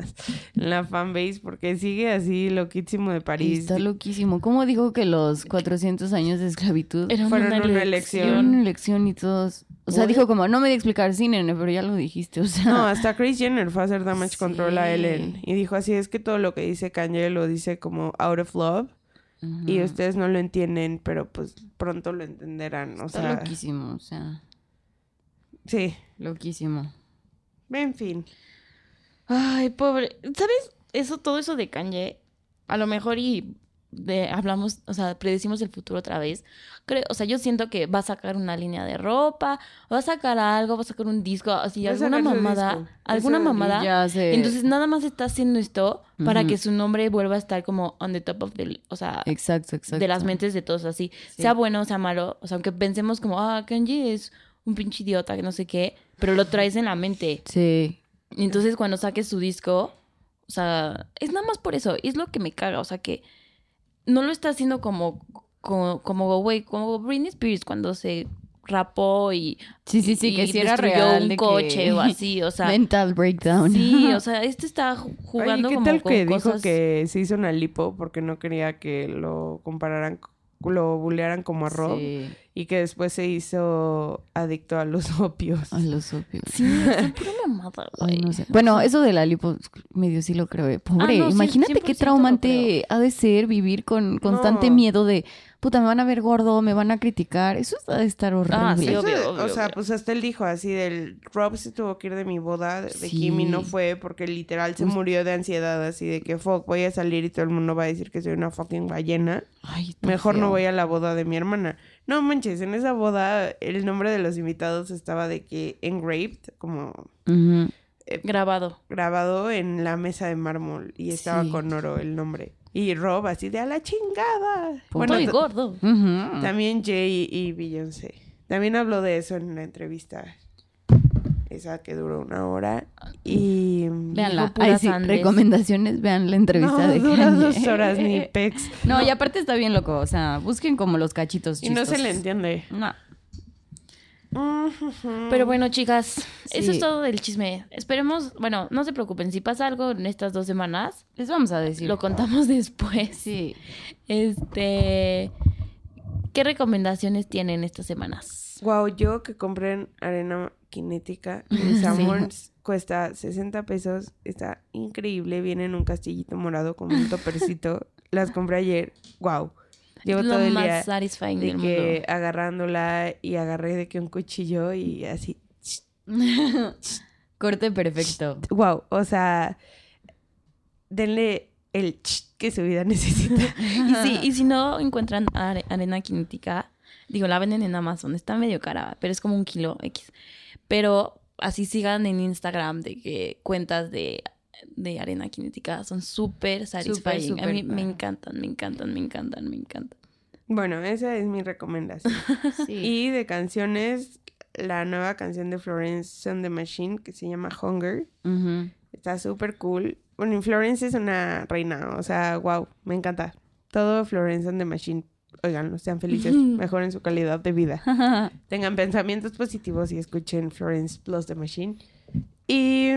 Speaker 3: en la fanbase porque sigue así loquísimo de París.
Speaker 4: Está loquísimo. ¿Cómo dijo que los 400 años de esclavitud
Speaker 2: Era
Speaker 3: Fueron
Speaker 2: una,
Speaker 3: una
Speaker 2: elección.
Speaker 4: eran una elección y todos... O sea,
Speaker 2: What?
Speaker 4: dijo como, no me a explicar nene, pero ya lo dijiste, o sea...
Speaker 3: No, hasta Chris Jenner fue a hacer damage
Speaker 4: Sí.
Speaker 3: control a Ellen y dijo así, es que todo lo que dice Kanye lo dice como out of love Y ustedes no lo entienden, pero pues pronto lo entenderán, o
Speaker 4: Está
Speaker 3: sea,
Speaker 4: loquísimo, o sea,
Speaker 3: sí,
Speaker 4: loquísimo.
Speaker 3: en fin.
Speaker 2: Ay, pobre. ¿Sabes? Eso, todo eso de Kanye, a lo mejor y de, hablamos, o sea, predecimos el futuro otra vez. Creo, o sea, yo siento que va a sacar una línea de ropa, va a sacar algo, va a sacar un disco, así,
Speaker 3: Va
Speaker 2: alguna mamada, alguna
Speaker 3: Eso-
Speaker 2: mamada.
Speaker 4: Ya se...
Speaker 2: Entonces nada más está haciendo esto para que su nombre vuelva a estar como on the top of the, o sea,
Speaker 4: Exacto, exacto.
Speaker 2: de las mentes de todos así,
Speaker 4: Sí.
Speaker 2: sea bueno o sea malo, o sea, aunque pensemos como, ah, Kanye es un pinche idiota, que no sé qué, pero lo traes en la mente.
Speaker 4: Sí.
Speaker 2: Y entonces cuando saques su disco, o sea, es nada más por eso, es lo que me caga, o sea, que no lo está haciendo como, como, como, güey, como Britney Spears cuando se rapó y,
Speaker 4: Sí, sí, sí,
Speaker 2: y
Speaker 4: que si era real.
Speaker 2: un
Speaker 4: de que-
Speaker 2: coche o así, o sea,
Speaker 4: Mental breakdown.
Speaker 2: sí, o [LAUGHS] sea, este está ju- jugando
Speaker 3: Oye, ¿qué
Speaker 2: como
Speaker 3: tal
Speaker 2: con
Speaker 3: que dijo
Speaker 2: cosas...
Speaker 3: que se hizo una lipo porque no quería que lo compararan, lo bullearan como a Rob?
Speaker 4: Sí,
Speaker 3: Y que después se hizo adicto a los [LAUGHS] opios.
Speaker 4: a los opios.
Speaker 2: Sí, [LAUGHS] mamada,
Speaker 4: Ay,
Speaker 2: güey.
Speaker 4: no sé. Bueno, eso de la lipo, medio sí lo creo. eh. Pobre,
Speaker 2: Ah, no, sí,
Speaker 4: imagínate
Speaker 2: 100%
Speaker 4: qué traumante ha de ser vivir con constante
Speaker 3: No.
Speaker 4: miedo de, puta, me van a ver gordo, me van a criticar. Eso ha de estar horrible.
Speaker 2: Ah, sí, obvio, obvio,
Speaker 3: o sea, pues hasta él dijo así del Rob se tuvo que ir de mi boda, de
Speaker 4: Sí.
Speaker 3: Kim y no fue porque literal se
Speaker 4: Pues-
Speaker 3: murió de ansiedad así de que fuck, voy a salir y todo el mundo va a decir que soy una fucking ballena.
Speaker 4: Ay, está
Speaker 3: Mejor no voy a la boda de mi hermana. No manches, en esa boda el nombre de los invitados estaba de que engraved, como
Speaker 4: Ujú.
Speaker 2: Grabado.
Speaker 3: grabado en la mesa de mármol y estaba
Speaker 4: Sí.
Speaker 3: con oro el nombre. Y Rob así de a la chingada.
Speaker 4: Bueno,
Speaker 2: Estoy
Speaker 3: ta-
Speaker 2: gordo.
Speaker 3: También Jay y Beyoncé. También habló de eso en la entrevista. Esa que duró una hora. Y.
Speaker 4: Véanla.
Speaker 2: Dijo puras
Speaker 4: Ay, sí,
Speaker 2: Andrés.
Speaker 4: recomendaciones, vean la entrevista
Speaker 3: No,
Speaker 4: de
Speaker 3: dura
Speaker 4: Kanye.
Speaker 3: dos horas ni [LAUGHS] pex.
Speaker 4: No, y aparte está bien loco, o sea, busquen como los cachitos
Speaker 3: Y no se le entiende.
Speaker 4: No.
Speaker 2: Pero bueno, chicas, eso es todo del chisme. Esperemos, bueno, no se preocupen, si pasa algo en estas dos semanas,
Speaker 4: Les vamos a decir.
Speaker 2: lo contamos [LAUGHS] después.
Speaker 4: Sí.
Speaker 2: Este, ¿qué recomendaciones tienen estas semanas?
Speaker 3: Wow, yo que compré en arena cinética en [LAUGHS] Sanborns cuesta 60 pesos. Está increíble. Viene en un castillito morado con un topercito. [LAUGHS] Las compré ayer. Wow. Llevo
Speaker 2: Lo
Speaker 3: todo el
Speaker 2: más
Speaker 3: día
Speaker 2: satisfying
Speaker 3: de
Speaker 2: del
Speaker 3: que
Speaker 2: mundo.
Speaker 3: agarrándola y agarré de que un cuchillo y así. [LAUGHS]
Speaker 4: Corte perfecto.
Speaker 3: Wow, o sea, denle el que su vida [LAUGHS] necesita.
Speaker 2: Y si, y si no encuentran are- arena cinética, digo, la venden en Amazon, está medio cara, pero es como un kilo X. Pero así sigan en Instagram de que cuentas de, de arena cinética son súper satisfying. A mí me encantan, me encantan, me encantan, me encantan.
Speaker 3: Bueno, esa es mi recomendación. [LAUGHS]
Speaker 4: Sí.
Speaker 3: Y de canciones, la nueva canción de Florence on the Machine que se llama Hunger.
Speaker 4: Ujú.
Speaker 3: Está súper cool. Bueno, y Florence es una reina, o sea, wow, me encanta. Todo Florence on the Machine. Oigan, sean felices, [LAUGHS] mejoren su calidad de vida. [LAUGHS] Tengan pensamientos positivos y escuchen Florence Plus the Machine. Y.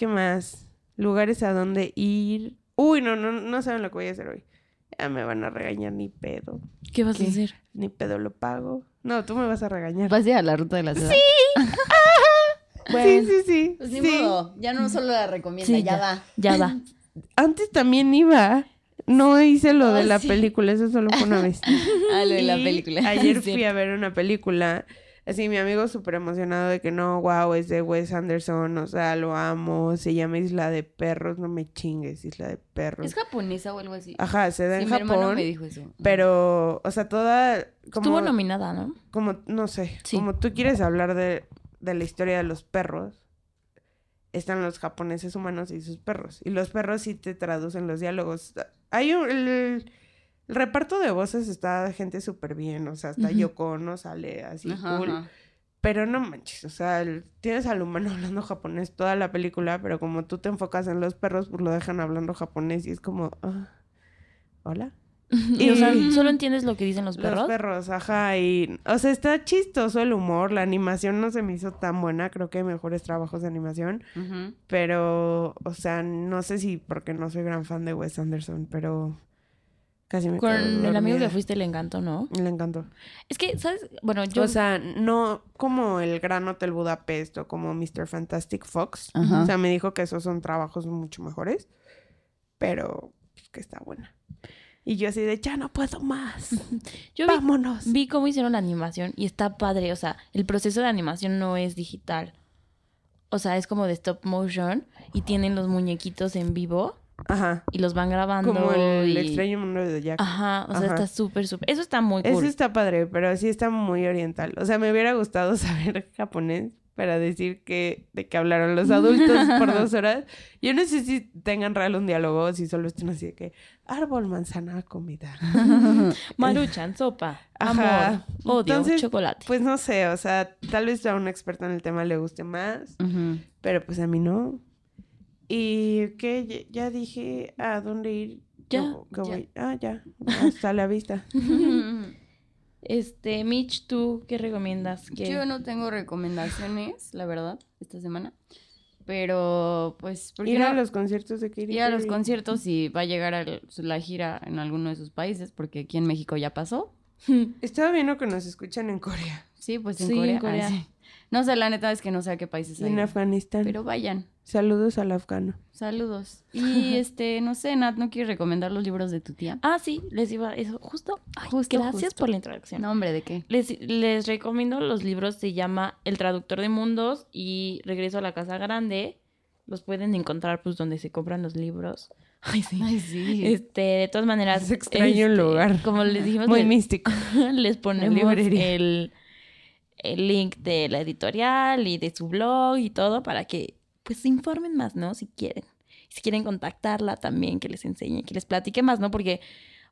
Speaker 3: ¿Qué más? Lugares a donde ir. Uy, no, no, no saben lo que voy a hacer hoy. Ya me van a regañar ni pedo.
Speaker 2: ¿Qué vas
Speaker 4: ¿Qué?
Speaker 2: a hacer?
Speaker 3: Ni pedo lo pago. No, tú me vas a regañar.
Speaker 4: Vas a ir a la ruta de la ciudad.
Speaker 3: Sí, [LAUGHS] sí, sí.
Speaker 4: Pues ni
Speaker 3: sí.
Speaker 4: modo, ya no solo la recomienda,
Speaker 2: Sí,
Speaker 4: ya,
Speaker 2: ya.
Speaker 4: va.
Speaker 2: Ya va. [LAUGHS]
Speaker 3: Antes también iba. No hice lo de
Speaker 4: Oh,
Speaker 3: la
Speaker 4: sí.
Speaker 3: película, eso solo fue una vez. [LAUGHS]
Speaker 4: Ah, lo de la película.
Speaker 3: Ayer fui a ver una película. Así, mi amigo súper emocionado de que no, wow, es de Wes Anderson, o sea, lo amo. Se llama Isla de Perros, no me chingues, Isla de Perros.
Speaker 4: ¿Es japonesa o algo así?
Speaker 3: Ajá, se da
Speaker 4: Sí,
Speaker 3: en
Speaker 4: mi hermano
Speaker 3: Japón.
Speaker 4: me dijo eso.
Speaker 3: Pero, o sea, toda. Como,
Speaker 2: Estuvo nominada, ¿no?
Speaker 3: como, no sé,
Speaker 2: Sí.
Speaker 3: como tú quieres hablar de, de la historia de los perros, están los japoneses humanos y sus perros. Y los perros sí te traducen los diálogos. Hay un, el, el reparto de voces está de gente súper bien, o sea, hasta. Yoko Ono sale así
Speaker 4: Ajá,
Speaker 3: cool.
Speaker 4: ajá.
Speaker 3: Pero no manches, o sea, el- tienes al humano [LAUGHS] hablando japonés toda la película, pero como tú te enfocas en los perros, pues lo dejan hablando japonés y es como, ah, ¿hola? [LAUGHS]
Speaker 2: Y, o sea,
Speaker 3: Y-
Speaker 2: ¿solo entiendes lo que dicen los perros?
Speaker 3: Los perros, ajá, y, o sea, está chistoso el humor, la animación no se me hizo tan buena, creo que hay mejores trabajos de animación, pero, o sea, no sé si porque no soy gran fan de Wes Anderson, pero casi me
Speaker 2: Con el amigo que fuiste le encantó, ¿no?
Speaker 3: Le encantó.
Speaker 2: Es que, ¿sabes? Bueno, yo...
Speaker 3: O sea, no como el Gran Hotel Budapest o como Mr. Fantastic Fox.
Speaker 4: Ajá.
Speaker 3: O sea, me dijo que esos son trabajos mucho mejores, pero pues, que está buena. Y yo así de, ya no puedo más. [LAUGHS]
Speaker 2: yo vi,
Speaker 3: Vámonos.
Speaker 2: vi cómo hicieron la animación y está padre. O sea, el proceso de animación no es digital. O sea, es como de stop motion y tienen los muñequitos en vivo
Speaker 3: Ajá.
Speaker 2: y los van grabando.
Speaker 3: Como el
Speaker 2: y-
Speaker 3: extraño mundo de Jack.
Speaker 2: Ajá, o sea,
Speaker 3: Ajá.
Speaker 2: está súper, súper. Eso está muy
Speaker 3: Eso
Speaker 2: cool.
Speaker 3: está padre, pero sí está muy oriental. O sea, me hubiera gustado [LAUGHS] saber japonés para decir que de qué hablaron los adultos [LAUGHS] por dos horas. Yo no sé si tengan real un diálogo o si solo estén así de que árbol, manzana, comida. [LAUGHS]
Speaker 2: Maruchan, sopa,
Speaker 3: Ajá.
Speaker 2: amor, odio,
Speaker 3: Entonces,
Speaker 2: chocolate.
Speaker 3: Pues no sé, o sea, tal vez a un experto en el tema le guste más,
Speaker 4: Ujú.
Speaker 3: pero pues a mí no. Y que ya, ya dije a dónde ir.
Speaker 2: Ya,
Speaker 3: que
Speaker 4: ya.
Speaker 3: voy- Ah, ya. Hasta la vista. [LAUGHS] [LAUGHS]
Speaker 2: Este, Mitch, ¿tú qué recomiendas? ¿Qué-
Speaker 4: Yo no tengo recomendaciones, la verdad, esta semana. Pero, pues, ¿por qué
Speaker 3: Ir a los conciertos de Katy
Speaker 4: Ir a los conciertos y va a llegar a la gira en alguno de sus países, porque aquí en México ya pasó. [LAUGHS]
Speaker 3: Estaba viendo que nos escuchan en Corea
Speaker 4: Sí, pues en
Speaker 2: Sí, en
Speaker 4: Corea.
Speaker 2: Corea.
Speaker 4: ah, sí. No sé, la neta es que no sé a qué países hay.
Speaker 3: en Afganistán.
Speaker 4: Pero vayan.
Speaker 3: Saludos al afgano.
Speaker 4: Saludos. Y [LAUGHS] este, no sé, Nat, ¿no quieres recomendar los libros de tu tía?
Speaker 2: Ah, sí, les iba eso. Justo. Ay,
Speaker 4: Justo,
Speaker 2: gracias
Speaker 4: justo.
Speaker 2: por la introducción.
Speaker 4: No, hombre, ¿de qué?
Speaker 2: Les, les recomiendo los libros, se llama El Traductor de Mundos y Regreso a la Casa Grande. Los pueden encontrar pues donde se compran los libros. [LAUGHS] Ay, sí.
Speaker 4: Ay, sí.
Speaker 2: Este, de todas maneras.
Speaker 3: Es extraño el
Speaker 2: este,
Speaker 3: lugar.
Speaker 2: Como les dijimos,
Speaker 3: Muy
Speaker 2: les,
Speaker 3: místico. [LAUGHS]
Speaker 2: les ponemos
Speaker 3: librería.
Speaker 2: el, el link de la editorial y de su blog y todo para que pues se informen más, ¿no? Si quieren. Si quieren contactarla también, que les enseñe, que les platique más, ¿no? Porque,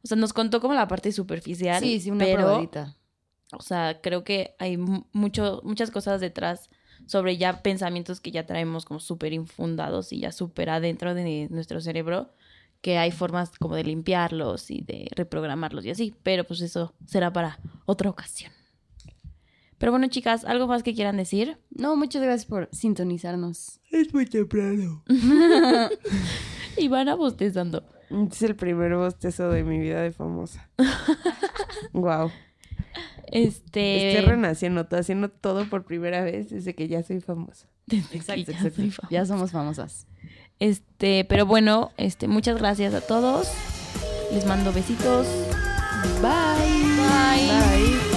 Speaker 2: o sea, nos contó como la parte superficial.
Speaker 4: Sí, sí, una
Speaker 2: pero,
Speaker 4: probadita.
Speaker 2: o sea, creo que hay mu- mucho, muchas cosas detrás sobre ya pensamientos que ya traemos como súper infundados y ya súper adentro de nuestro cerebro, que hay formas como de limpiarlos y de reprogramarlos y así, pero pues eso será para otra ocasión. Pero bueno, chicas, ¿algo más que quieran decir?
Speaker 4: No, muchas gracias por sintonizarnos.
Speaker 3: Es muy temprano.
Speaker 2: Y van a bostezando.
Speaker 3: Es el primer bostezo de mi vida de famosa. [LAUGHS] wow.
Speaker 2: Este...
Speaker 3: Estoy renaciendo, estoy haciendo todo por primera vez desde que ya soy famosa.
Speaker 2: Desde que
Speaker 4: Exacto,
Speaker 2: ya
Speaker 4: exacto.
Speaker 2: soy famosa.
Speaker 4: Ya somos famosas.
Speaker 2: Este, pero bueno, este, muchas gracias a todos. Les mando besitos. Bye.
Speaker 3: Bye.